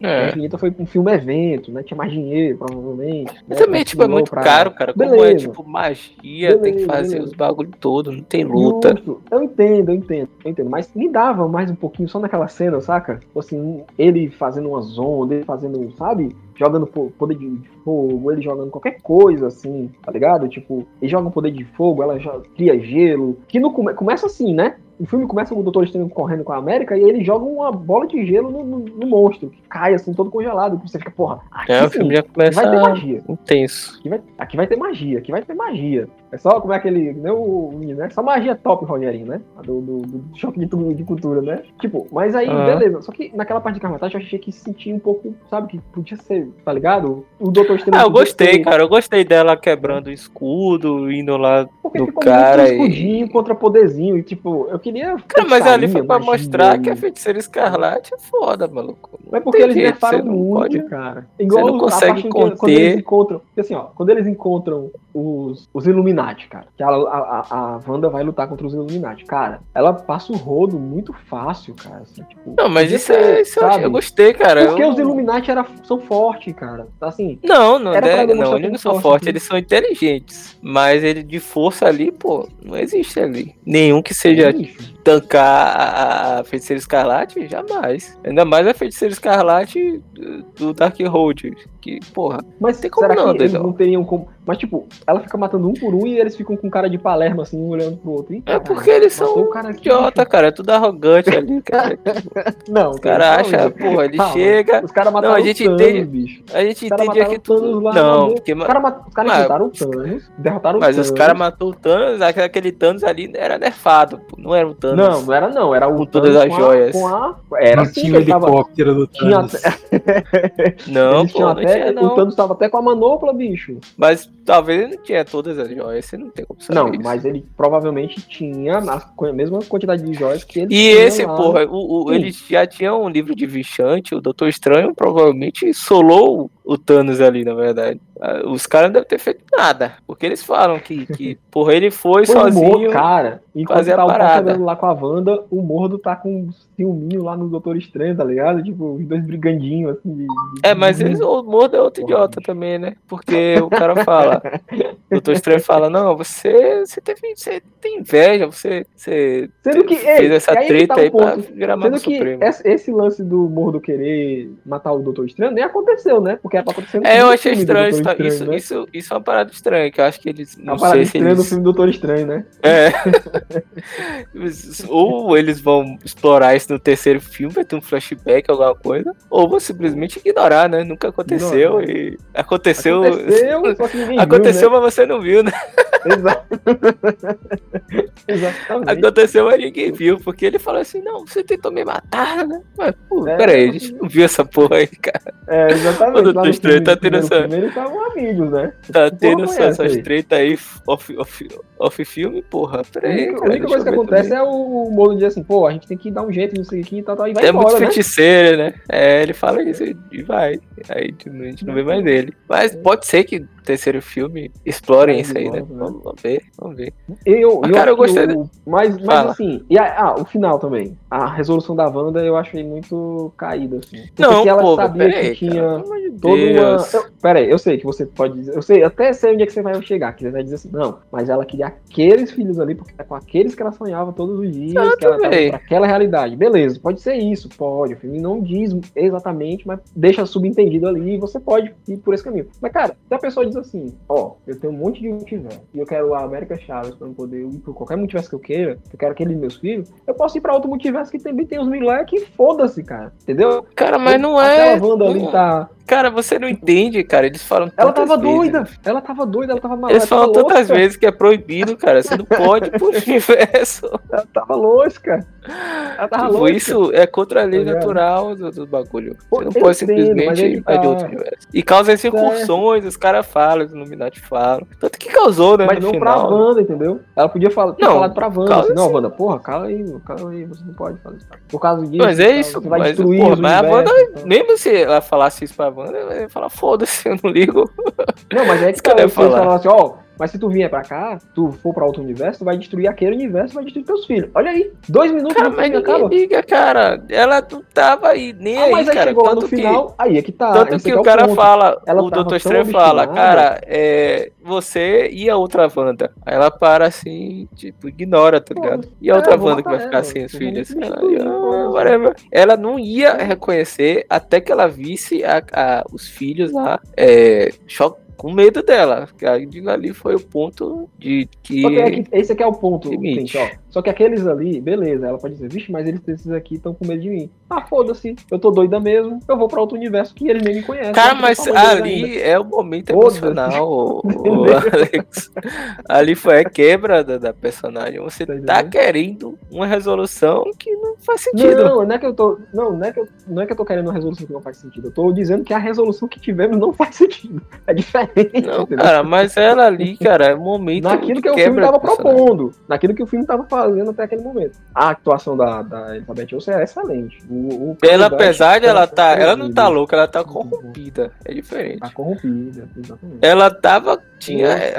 S2: Guerra
S4: É.
S2: Infinita foi um filme evento, né? Tinha mais dinheiro, provavelmente.
S4: Mas
S2: né?
S4: também, tipo, é muito
S2: pra-
S4: caro, cara. Como é,
S2: Beleza.
S4: tipo, magia, tem que
S2: Beleza,
S4: fazer
S2: beleza.
S4: os bagulho todo, não tem luta.
S2: Justo. Eu entendo, eu entendo, eu entendo. Mas me dava mais um pouquinho só naquela cena, saca? Tipo Assim, ele fazendo umas ondas, ele fazendo, sabe? Jogando po- poder de fogo, ele jogando qualquer coisa, assim, tá ligado? Tipo, ele joga um poder de fogo, ela cria gelo. Que no come- começa assim, né? O filme começa com o Doutor Estranho correndo com a América e ele joga uma bola de gelo no, no- no monstro, que cai assim, todo congelado. Que você fica, porra, aqui
S4: É, o filme já
S2: aqui vai ter magia.
S4: intenso.
S2: Aqui vai, aqui vai ter magia, aqui vai ter magia. É só como é aquele. Né, o, né? Só magia top, Rogerinho, né? Do, do, do choque de, de cultura, né? Tipo, mas aí,
S4: Ah.
S2: beleza. Só que naquela parte de Carmatagem eu achei que se sentia um pouco, sabe, que podia ser, tá ligado? O Doutor Estranho.
S4: Ah, eu gostei, cara. Eu gostei dela quebrando o escudo, indo lá
S2: porque
S4: do
S2: ficou
S4: cara
S2: muito
S4: e-
S2: escudinho contra poderzinho. E tipo, eu queria.
S4: Cara, mas ali foi pra
S2: magia,
S4: mostrar que a
S2: e-
S4: feiticeira escarlate é foda, maluco.
S2: Não é porque eles
S4: jeito,
S2: nerfaram
S4: você não
S2: muito,
S4: pode-
S2: cara. Igual
S4: não
S2: a
S4: consegue
S2: que- Quando
S4: conter.
S2: eles encontram. porque assim, ó, quando eles encontram os, os Illuminati, cara, que a, a, a, Wanda vai lutar contra os Illuminati. Cara, ela passa o rodo muito fácil, cara. Assim, tipo,
S4: Não, mas isso, é, isso eu, gostei, cara.
S2: Porque
S4: eu...
S2: os Illuminati era, são fortes, cara. Assim,
S4: Não, não, é,
S2: demonstrar
S4: não, eles não são
S2: forte,
S4: fortes,
S2: né?
S4: eles são inteligentes. Mas ele de força ali, pô, não existe ali. Nenhum que seja
S2: bicho,
S4: tancar a, a feiticeira escarlate, jamais. Ainda mais a feiticeira escarlate do- do Darkhold. Que, porra,
S2: Mas
S4: Tem como
S2: será
S4: não,
S2: que não teriam como. Mas, tipo, ela fica matando um por um e eles ficam com cara de palermo, assim, um olhando pro outro. Ih,
S4: é porque eles são
S2: o cara aqui,
S4: idiota, cara. É tudo arrogante ali, [laughs] cara.
S2: Não,
S4: Os caras acham, porra, ele
S2: Calma.
S4: chega.
S2: Os caras mataram
S4: Não, a gente
S2: o Thanos,
S4: entende-
S2: bicho.
S4: A gente
S2: Os caras
S4: entendia
S2: mataram
S4: que
S2: o Thanos
S4: tudo.
S2: lá,
S4: Não, porque.
S2: Os caras mat- os caras
S4: Mas-
S2: enfrentaram o Thanos, derrotaram
S4: Mas
S2: o
S4: os
S2: Thanos.
S4: caras matou o Thanos, aquele- Thanos ali era nerfado, pô. Não era o Thanos.
S2: Não, não era não, era o
S4: Com todas
S2: Thanos
S4: as
S2: com a-
S4: joias.
S2: Com a, era
S3: não
S2: assim
S3: tinha o helicóptero do Thanos.
S4: Não, pô,
S2: O. Thanos tava até com a manopla, bicho.
S4: Mas talvez ele não tinha todas as joias, você não tem como saber.
S2: Não,
S4: isso.
S2: mas ele provavelmente tinha a a mesma quantidade de joias que ele
S4: E
S2: tinha
S4: esse,
S2: lá.
S4: porra, o, o- eles já tinham um livro de Vichante, o Doutor Estranho provavelmente solou o Thanos ali, na verdade. Ah, Os caras não devem ter feito nada, porque eles falam que, que [laughs] porra, ele foi,
S2: Foi
S4: sozinho.
S2: Mordo, cara. Enquanto
S4: fazer a
S2: tá Paul
S4: parada.
S2: lá com a Wanda, o Mordo tá com um ciúminho lá no Doutor Estranho, tá ligado? Tipo, os dois brigandinhos, assim. de- de-
S4: É, mas eles, o Mordo é outro
S2: Porra,
S4: idiota
S2: bicho.
S4: também, né? Porque o cara fala, o [laughs] Doutor Estranho fala, não, você, você, teve, você tem inveja, você, você
S2: Sendo que,
S4: fez
S2: ei,
S4: essa
S2: aí
S4: treta
S2: tá o
S4: aí pra
S2: ponto.
S4: virar Mago
S2: Sendo que
S4: Supremo.
S2: esse, lance do Mordo querer matar o Doutor Estranho nem aconteceu, né? Porque era pra acontecer no
S4: É, eu achei
S2: filme
S4: estranho, isso,
S2: Estranho,
S4: isso,
S2: né?
S4: isso, isso é uma parada estranha, que eu acho que eles,
S2: É
S4: não
S2: uma parada estranha do
S4: eles...
S2: filme do Doutor Estranho, né?
S4: É. [laughs] ou eles vão explorar isso no terceiro filme, vai ter um flashback, alguma coisa, ou vão simplesmente ignorar, né? Nunca aconteceu
S2: Ignorar.
S4: e aconteceu.
S2: Aconteceu,
S4: Aconteceu,
S2: viu,
S4: mas você não viu, né?
S2: Exato. [laughs] Exatamente.
S4: Aconteceu, mas ninguém viu, porque ele falou assim: não, você tentou me matar, né? Mas, pô,
S2: É,
S4: peraí, a gente não viu essa porra aí, cara.
S2: É, exatamente.
S4: O Doutor
S2: Lá no
S4: Estranho tá
S2: primeiro
S4: tendo essa-
S2: Eles estavam amigos, né?
S4: Tá tendo essa-
S2: essa
S4: essas
S2: aí?
S4: treta aí off, off, off filme, porra. Peraí.
S2: a única coisa que
S4: eu
S2: acontece
S4: também.
S2: é o Mordo dizer assim, pô, a gente tem que dar um jeito nisso aqui e tal, tal, e vai
S4: É
S2: embora,
S4: muito
S2: né?
S4: feiticeiro, né? É, ele fala isso e vai. Aí a gente não vê mais dele. Mas pode ser que no terceiro filme explorem
S2: Vai
S4: isso aí, né?
S2: né?
S4: Vamos, vamos ver, vamos ver.
S2: Eu,
S4: Mas,
S2: eu
S4: cara, eu gostei
S2: o- Mas, mas
S4: Fala.
S2: assim, e a- ah, o final também. A resolução da Wanda eu achei muito caída, assim. Porque
S4: Não,
S2: ela
S4: pô,
S2: sabia que tinha
S4: cara,
S2: toda uma. Eu, pera aí, eu sei que você pode dizer. Eu sei, até sei onde é que você vai chegar. Que você vai dizer assim, não, mas ela queria aqueles filhos ali, porque é com aqueles que ela sonhava todos os dias,
S4: Exato,
S2: que ela tava pra aquela realidade. Beleza, pode ser isso, pode. O filme não diz exatamente, mas deixa subentendido ali e você pode ir por esse caminho. Mas, cara, se a pessoa diz assim, ó, eu tenho um monte de multiverso e eu quero a América Chaves pra eu poder ir por qualquer multiverso que eu queira, eu quero aqueles meus filhos, eu posso ir pra outro multiverso que também tem os moleques, foda-se, cara. Entendeu?
S4: Cara, mas não é.
S2: Aquela Wanda ali tá.
S4: Cara, você não entende, cara. Eles falam.
S2: Ela tava
S4: vezes,
S2: doida.
S4: né?
S2: Ela tava doida, ela tava maluca.
S4: Eles falam tantas
S2: louca,
S4: vezes que é proibido, cara. Você não pode [laughs] pro universo.
S2: Ela tava louca. Ela tava
S4: Tipo,
S2: louca.
S4: isso é contra a lei
S2: Tá
S4: natural do, do bagulho.
S2: Pô,
S4: Você não pode
S2: entendo,
S4: simplesmente
S2: aí
S4: ir pra de
S2: tá.
S4: outro universo. E causa as incursões, os caras falam, os Illuminati falam. Tanto que causou, né?
S2: Mas não pra
S4: final.
S2: Wanda, entendeu? Ela podia falar,
S4: Não,
S2: falado pra Wanda, assim, não. Wanda, porra, cala aí, cala aí, você não pode fazer isso. Por causa disso,
S4: Mas é
S2: tal,
S4: isso, mas,
S2: destruir
S4: porra, mas a
S2: tal.
S4: Mesmo se ela falasse isso pra Wanda, ela ia falar, foda-se, eu não ligo.
S2: Não, mas é que se eles
S4: falar.
S2: falaram assim, ó, mas se tu vier pra cá, tu for pra outro universo, tu vai destruir aquele universo, vai destruir teus filhos. Olha aí, dois minutos
S4: Cara, mas
S2: acaba.
S4: liga, cara. Ela não tava aí, nem
S2: Ah,
S4: aí,
S2: mas aí
S4: cara.
S2: chegou lá no
S4: Tanto que-
S2: final, aí é que tá.
S4: Tanto que
S2: é
S4: o cara
S2: ponto.
S4: fala,
S2: Ela
S4: o Doutor Estranho fala, cara, é, você e a outra Wanda. Aí ela para assim, tipo, ignora, tá ligado? E a
S2: É,
S4: outra
S2: vou
S4: Wanda que vai ficar
S2: ela,
S4: sem os
S2: vou
S4: filhos. Ela, ah. Ela não ia reconhecer até que ela visse a- a- os filhos lá, é, com medo dela. Que ali foi o ponto de que.
S2: É que esse aqui é o ponto, gente, ó. Só que aqueles ali, beleza, ela pode dizer, vixe, mas eles esses aqui estão com medo de mim. Ah, foda-se, eu tô doida mesmo, eu vou pra outro universo que eles nem me conhecem.
S4: Cara, mas ali
S2: ainda.
S4: é o momento emocional, o, o [laughs] Alex. Ali foi a quebra da, da personagem. Você
S2: Tá
S4: tá querendo uma resolução que não faz sentido.
S2: Não, não é que eu tô. Não, não é que eu, não é que eu tô querendo uma resolução que não faz sentido. Eu tô dizendo que a resolução que tivemos não faz sentido. É diferente.
S4: Não, cara, mas ela ali, cara, é o momento.
S2: Naquilo
S4: de
S2: que o filme tava propondo. Naquilo que o filme tava fazendo até aquele momento. A atuação da, da Elizabeth Olsen é excelente. O, o
S4: Ela,
S2: Cumberbatch,
S4: apesar de ela tá.
S2: é
S4: Ela não tá louca, ela tá corrompida. É diferente.
S2: Tá corrompida, exatamente.
S4: Ela tava. Tinha. É,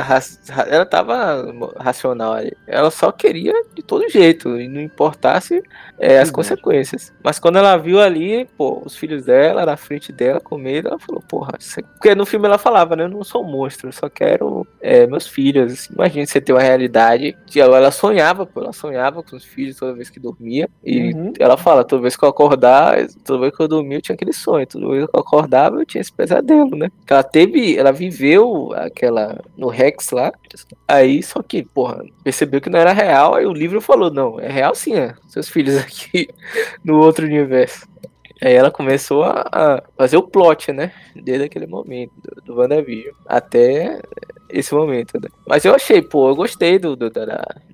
S4: Ela tava racional ali. Ela só queria de todo jeito. E não importasse é, as
S2: Verdade.
S4: consequências. Mas quando ela viu ali, pô, os filhos dela na frente dela com medo, ela falou, porra, é-" porque no filme ela falava, né? Eu não sou um monstro, eu só quero é, meus filhos. Assim, Imagina você ter uma realidade. que Ela, ela sonhava, pô, ela sonhava com os filhos toda vez que dormia. E
S2: Uhum.
S4: ela fala, toda vez que eu acordar, toda vez que eu dormia, eu tinha aquele sonho. Toda vez que eu acordava, eu tinha esse pesadelo, né? Ela teve, ela viveu aquela no Rex lá. Aí, só que, porra, percebeu que não era real. Aí o livro falou: não, é real sim, é. Seus filhos [laughs] aqui no outro universo. Aí ela começou a, a fazer o plot, né? Desde aquele momento, do, do WandaVision até esse momento, né? Mas eu achei, pô, eu gostei do, do- da,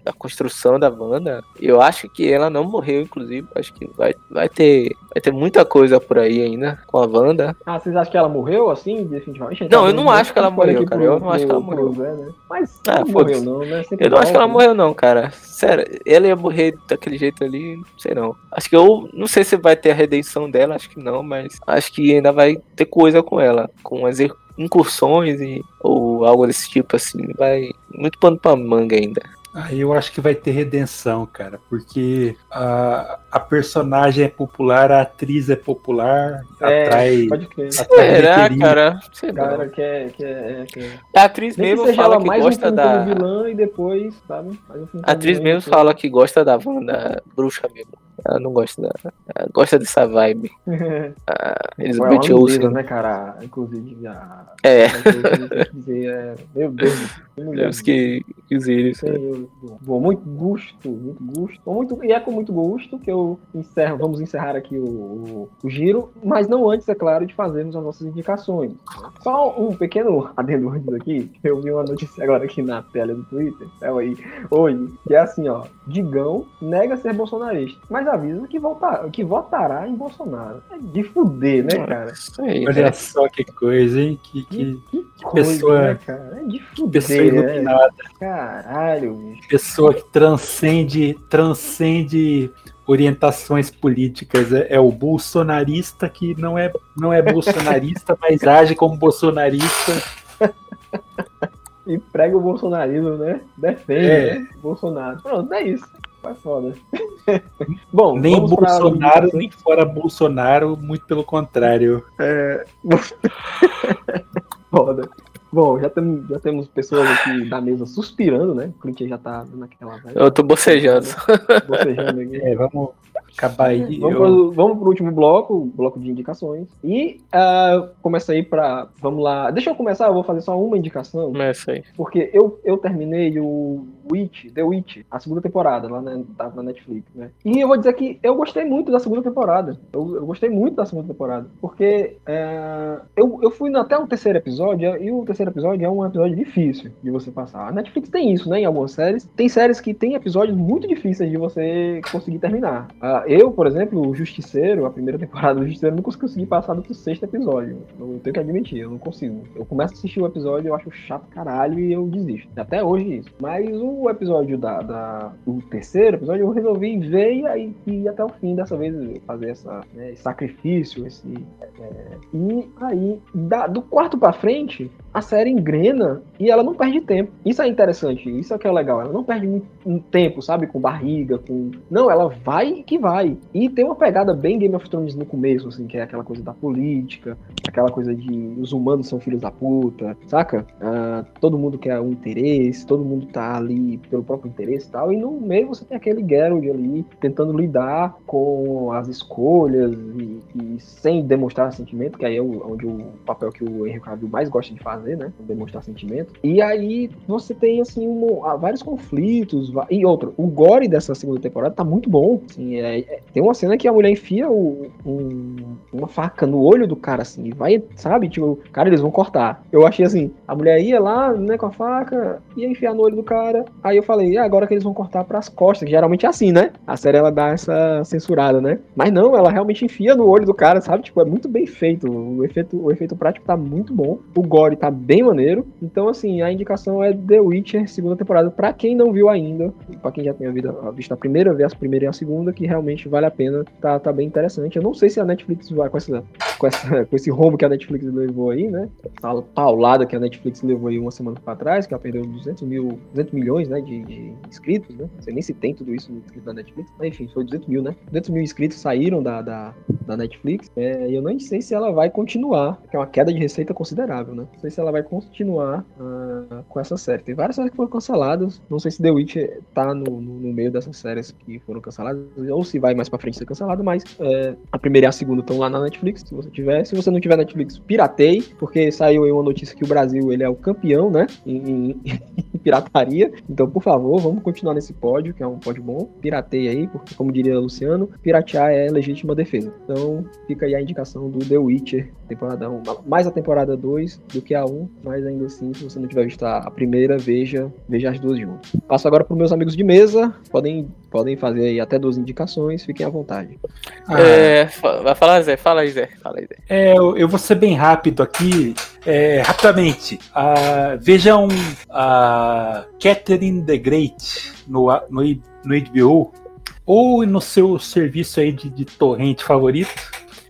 S4: da construção da Wanda. Eu acho que ela não morreu, inclusive. Acho que vai, vai, ter, vai ter muita coisa por aí ainda com a Wanda.
S2: Ah, vocês acham que ela morreu assim, definitivamente?
S4: Não, eu
S2: Tá
S4: não acho que ela morreu, cara. Eu não acho que ela morreu.
S2: Né? Mas
S4: Ah,
S2: não morreu não, né? Sempre
S4: Eu não acho que ela
S2: volta.
S4: morreu, não, cara. Sério, ela ia morrer daquele jeito ali, não sei não. Acho que eu não sei se vai ter a redenção dela, acho que não, mas acho que ainda vai ter coisa com ela, com as incursões e ou algo desse tipo assim. Vai muito pano pra manga ainda.
S3: Aí eu acho que vai ter redenção, cara, porque a, a personagem é popular, a atriz é popular,
S2: É,
S3: atrai,
S2: pode crer.
S3: atrai
S4: Será, cara?
S2: Cara, que é, que é, que é.
S4: A atriz
S2: Nem
S4: mesmo fala que
S2: mais um
S4: gosta
S2: filme
S4: da.
S2: vilã e depois, sabe? Um
S4: A atriz mesmo
S2: depois-
S4: fala que gosta da Wanda bruxa mesmo. Ela não gosta da. Ela gosta dessa vibe. A
S2: É
S4: Elizabeth Olsen.
S2: né, cara? Inclusive, a.
S4: É,
S2: dizer é- Meu Deus, céu, que mulher.
S4: Deus que quis isso.
S2: Senhor, bom, muito gosto, muito gosto. Muito, e é com muito gosto que eu encerro, vamos encerrar aqui o, o, o giro, mas não antes, é claro, de fazermos as nossas indicações. Só um pequeno adendo antes aqui, eu vi uma notícia agora aqui na tela do Twitter, é aí, hoje, que é assim, ó, Digão nega ser bolsonarista, mas avisa que, voltar, que votará em Bolsonaro. É de fuder, né, cara?
S4: Isso aí,
S3: Olha
S4: né?
S3: só que coisa, hein? Que, que
S2: Que coisa,
S3: pessoa-
S2: né, cara? É de fuder,
S3: pessoa
S2: né?
S3: iluminada,
S2: Caralho, bicho.
S3: pessoa que transcende, transcende orientações políticas. É, é o bolsonarista que não é, não é bolsonarista, [laughs] mas age como bolsonarista. [laughs]
S2: E prega o bolsonarismo, né? Defende
S3: É.
S2: né? o Bolsonaro. Pronto, é isso. Vai foda. [laughs] Bom,
S3: Nem Bolsonaro, nem fora Bolsonaro, muito pelo contrário.
S2: Foda. Bom, já, tem, já temos pessoas aqui da mesa suspirando, né? O Clint já tá naquela.
S4: Eu tô bocejando.
S2: Bocejando aqui.
S3: É, vamos acabar aí.
S2: Vamos,
S3: Eu-
S2: pro, vamos pro último bloco, o bloco de indicações. E ah, começa aí pra. Vamos lá. Deixa eu começar, eu vou fazer só uma indicação.
S4: Começa aí.
S2: Porque eu, eu terminei o Witch, The Witch, a segunda temporada, lá na, tava na Netflix, né? E eu vou dizer que eu gostei muito da segunda temporada. Eu, eu gostei muito da segunda temporada. Porque é, eu, eu fui até o terceiro episódio, e o terceiro episódio é um episódio difícil de você passar. A Netflix tem isso, né? Em algumas séries. Tem séries que tem episódios muito difíceis de você conseguir terminar. Ah, eu, por exemplo, o Justiceiro, a primeira [laughs] temporada do Justiceiro, não consegui passar do sexto episódio. Eu tenho que admitir, eu não consigo. Eu começo a assistir o episódio, eu acho chato caralho e eu desisto. Até hoje isso. Mas o episódio da, da- o terceiro episódio eu resolvi ver e aí ir até o fim dessa vez fazer essa, né, esse sacrifício, esse é, e aí da- do quarto pra frente a série engrena e ela não perde tempo. Isso é interessante, isso é que é legal. Ela não perde um tempo, sabe, com barriga, com não, ela vai que vai. E tem uma pegada bem Game of Thrones no começo, assim, que é aquela coisa da política, aquela coisa de os humanos são filhos da puta, saca? Ah, todo mundo quer um interesse, todo mundo tá ali pelo próprio interesse e tal, e no meio você tem aquele Geralt ali tentando lidar com as escolhas e, e sem demonstrar sentimento, que aí é o, onde o papel que o Henry Cavill mais gosta de fazer, fazer, né? Demonstrar sentimento. E aí você tem, assim, um, vários conflitos. E outro, o gore dessa segunda temporada tá muito bom. Assim, é, é, tem uma cena que a mulher enfia o, um, uma faca no olho do cara, assim, e vai, sabe? Tipo, cara, eles vão cortar. Eu achei assim, a mulher ia lá, né, com a faca, ia enfiar no olho do cara. Aí eu falei, ah, agora que eles vão cortar pras costas, que geralmente é assim, né? A série ela dá essa censurada, né? Mas não, ela realmente enfia no olho do cara, sabe? Tipo, é muito bem feito. O efeito, o efeito prático tá muito bom. O gore tá bem maneiro. Então, assim, a indicação é The Witcher, segunda temporada. Pra quem não viu ainda, pra quem já tenha visto a primeira vez, a primeira e a segunda, que realmente vale a pena. Tá, tá bem interessante. Eu não sei se a Netflix vai com essa, com essa [laughs] com esse rombo que a Netflix levou aí, né? A paulada que a Netflix levou aí uma semana pra trás, que ela perdeu 200 mil, 200 milhões, né, de, de inscritos, né? Não sei nem se tem tudo isso no inscrito da Netflix. Mas enfim, foi 200 mil, né? 200 mil inscritos saíram da, da, da Netflix. É, e eu nem sei se ela vai continuar, que é uma queda de receita considerável, né? Não sei se ela vai continuar uh, com essa série. Tem várias séries que foram canceladas. Não sei se The Witch tá no, no, no meio dessas séries que foram canceladas, ou se vai mais pra frente ser cancelado, mas é, a primeira e a segunda estão lá na Netflix, se você tiver. Se você não tiver Netflix, piratei, porque saiu aí uma notícia que o Brasil ele é o campeão, né? Em, [laughs] em, pirataria. Então, por favor, vamos continuar nesse pódio, que é um pódio bom. Piratei aí, porque, como diria Luciano, piratear é legítima defesa. Então, fica aí a indicação do The Witcher, temporada 1. Mais a temporada 2 do que a 1, mas ainda assim, se você não tiver visto a primeira, veja, veja as duas juntas. Passo agora para meus amigos de mesa. Podem, podem fazer aí até duas indicações, fiquem à vontade.
S4: Ah, é, vai falar, Zé. Fala aí, Zé. Fala aí, Zé.
S3: É, eu, eu vou ser bem rápido aqui. É, rapidamente, uh, vejam a uh, Catherine the Great no, no, no HBO ou no seu serviço aí de, de torrente favorito.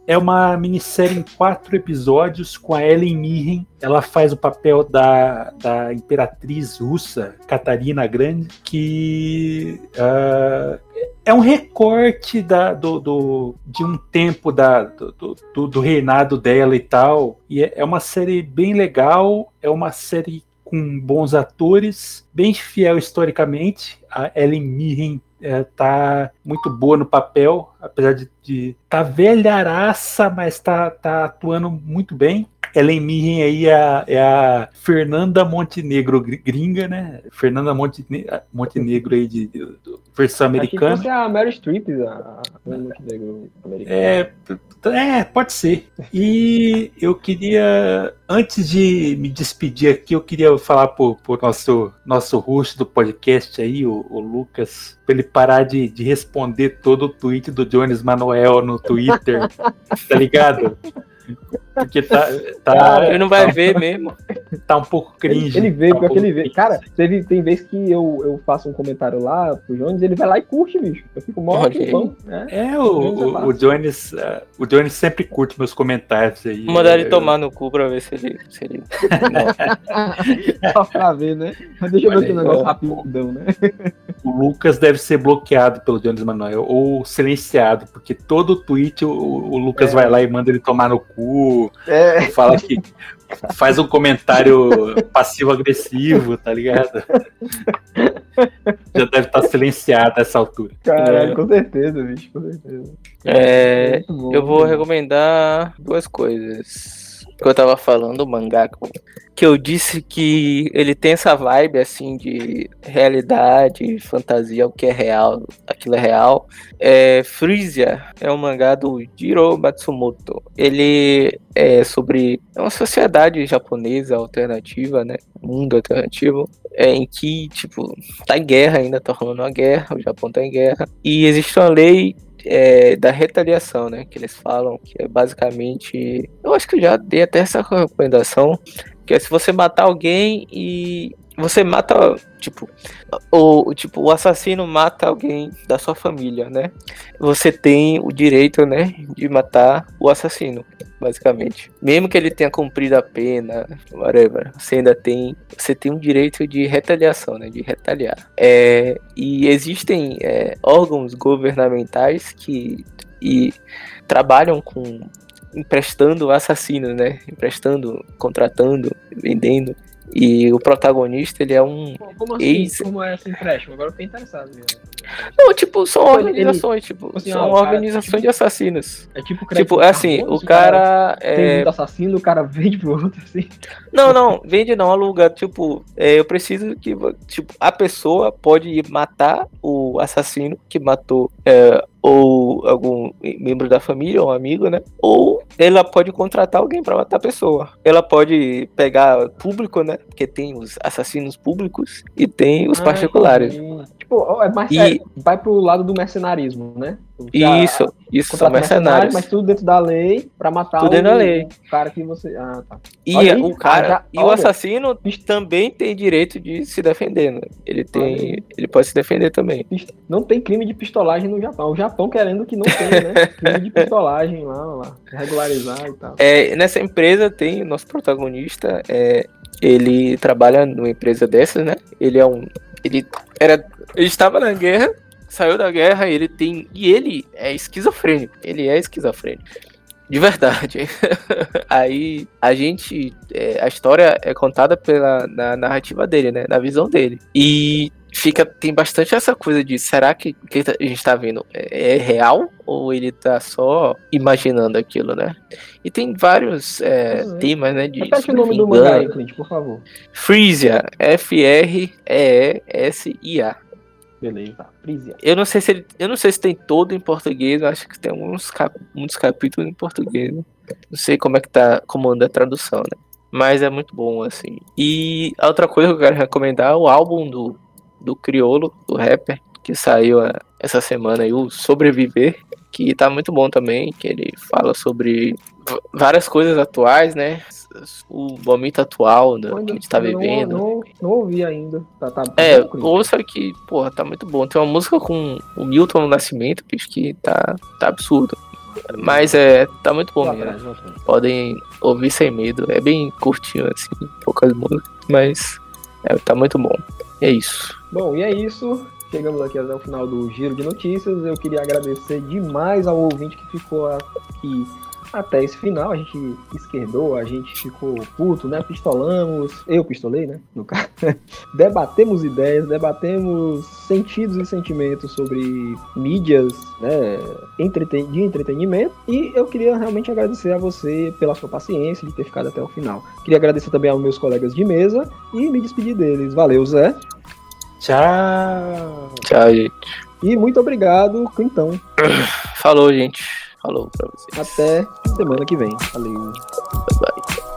S3: É uma minissérie em quatro episódios com a Ellen Mirren. Ela faz o papel da, da imperatriz russa, Catarina Grande, que uh, é um recorte da, do, do, de um tempo da, do, do, do, reinado dela e tal. E é, é uma série bem legal, é uma série com bons atores, bem fiel historicamente. A Ellen Mirren é, tá muito boa no papel, apesar de, de tá velharaça, mas tá, tá atuando muito bem. Ellen Mirren aí é a, é a Fernanda Montenegro gringa, né? Fernanda Montenegro, Montenegro aí de, de, de versão americana. Acho
S2: que a Mary Streep, a Montenegro
S3: americana. É, é, pode ser. E eu queria, antes de me despedir aqui, eu queria falar pro, pro nosso, nosso host do podcast aí, o, o Lucas, pra ele parar de, de responder todo o tweet do Jones Manuel no Twitter, tá ligado? Porque tá. tá
S4: ele não vai tá, ver mesmo.
S3: Tá um pouco cringe.
S2: Ele, ele vê,
S3: tá
S2: um ele vê. Cara, teve, tem vezes que eu, eu faço um comentário lá pro Jones, ele vai lá e curte, bicho. Eu fico mó okay.
S3: né? É, o, o, o, Jones, uh, o Jones sempre curte meus comentários aí.
S4: Vou mandar ele eu... tomar no cu pra ver se ele. Se ele... [laughs]
S2: Só pra ver, né? Mas deixa eu ver aqui o negócio rapidão, né?
S3: O Lucas deve ser bloqueado pelo Jones Manuel ou silenciado, porque todo tweet o, o Lucas é. vai lá e manda ele tomar no cu, é. fala que faz um comentário passivo-agressivo, tá ligado? Já deve estar silenciado nessa altura.
S2: Caralho, é. com certeza, bicho, com certeza.
S4: É, eu vou recomendar duas coisas que eu tava falando, o mangá, que eu disse que ele tem essa vibe assim de realidade, fantasia, o que é real, aquilo é real. É, Freesia é um mangá do Jiro Matsumoto. Ele é sobre uma sociedade japonesa alternativa, né? Mundo alternativo, é, em que, tipo, tá em guerra ainda, tá rolando uma guerra, o Japão tá em guerra. E existe uma lei é, da retaliação, né? Que eles falam, que é basicamente. Eu acho que eu já dei até essa recomendação. Que é se você matar alguém e você mata, tipo, o, tipo, o assassino mata alguém da sua família, né? Você tem o direito, né, de matar o assassino, basicamente. Mesmo que ele tenha cumprido a pena, whatever, você ainda tem, você tem um direito de retaliação, né, de retaliar. É, e existem é, órgãos governamentais que e trabalham com emprestando assassinos, né? Emprestando, contratando, vendendo e o protagonista, ele é um
S2: como assim? Ex... Como é esse empréstimo? Agora eu fiquei interessado. Mesmo.
S4: Não, tipo, são
S2: Ele-
S4: organizações, tipo,
S2: assim,
S4: são
S2: ó, o cara,
S4: organizações
S2: tipo,
S4: de assassinos.
S2: É tipo
S4: Tipo, é assim, o cara
S2: tem
S4: é,
S2: muito assassino, o cara vende pro outro, assim.
S4: Não, não, vende não, aluga. Tipo, é, eu preciso que. Tipo, a pessoa pode ir matar o assassino que matou é, ou algum membro da família, ou um amigo, né? Ou ela pode contratar alguém pra matar a pessoa. Ela pode pegar público, né? Porque tem os assassinos públicos e tem os particulares.
S2: Tipo, é mais,
S4: E-
S2: é, vai pro lado do mercenarismo, né? Já
S4: Isso, isso, são mercenários.
S2: mas tudo dentro da lei pra matar
S4: Tudo
S2: o,
S4: dentro da lei.
S2: o cara que você. Ah, tá.
S4: E
S2: Olha
S4: o cara,
S2: já-
S4: e o assassino também tem direito de se defender, né? Ele
S2: Olha
S4: tem, ele pode se defender também.
S2: Não tem crime de pistolagem no Japão. O Japão querendo que não tenha, né? [laughs] crime de pistolagem lá, lá. Regularizar e tal.
S4: É, nessa empresa tem o nosso protagonista, é, ele trabalha numa empresa dessas, né? Ele é um, ele era, ele estava na guerra, saiu da guerra, ele tem e ele é esquizofrênico. Ele é esquizofrênico. De verdade. [laughs] Aí a gente. é, a história é contada pela na narrativa dele, né? Na visão dele. E fica. Tem bastante essa coisa de será que o que a gente tá vendo é, é real? Ou ele tá só imaginando aquilo, né? E tem vários é,
S2: Uhum.
S4: temas, né? De
S2: Repete o nome do mangá aí, Clint, por favor.
S4: Freesia. F-R-E-E-S-I-A.
S2: Beleza. Prisia.
S4: Eu não sei se ele, eu não sei se tem todo em português, acho que tem alguns cap, muitos capítulos em português. né? Não sei como é que tá, como anda a tradução, né? Mas é muito bom, assim. E a outra coisa que eu quero recomendar é o álbum do, do Criolo, do rapper, que saiu é, essa semana aí, o Sobreviver, que tá muito bom também, que ele fala sobre várias coisas atuais, né? O momento atual né, que a gente tá
S2: Eu não-
S4: vivendo.
S2: Não, não, ouvi ainda. Tá, tá,
S4: É,
S2: tá
S4: ouça que, porra, tá muito bom. Tem uma música com o Milton Nascimento, bicho, que tá, tá absurdo. Mas é, tá muito bom
S2: Vou
S4: mesmo.
S2: atrás.
S4: Podem ouvir sem medo. É bem curtinho, assim, poucas músicas. Mas é, tá muito bom. É isso.
S2: Bom, e é isso. Chegamos aqui até o final do Giro de Notícias. Eu queria agradecer demais ao ouvinte que ficou aqui até esse final. A gente esquerdou, a gente ficou puto, né? Pistolamos. Eu pistolei, né? No caso. [laughs] debatemos ideias, debatemos sentidos e sentimentos sobre mídias, né? entreten- De entretenimento. E eu queria realmente agradecer a você pela sua paciência de ter ficado até o final. Queria agradecer também aos meus colegas de mesa e me despedir deles. Valeu, Zé.
S3: Tchau.
S4: Tchau, gente.
S2: E muito obrigado, Quintão.
S4: Falou, gente. Falou pra vocês.
S2: Até semana que vem. Valeu.
S4: Bye, bye.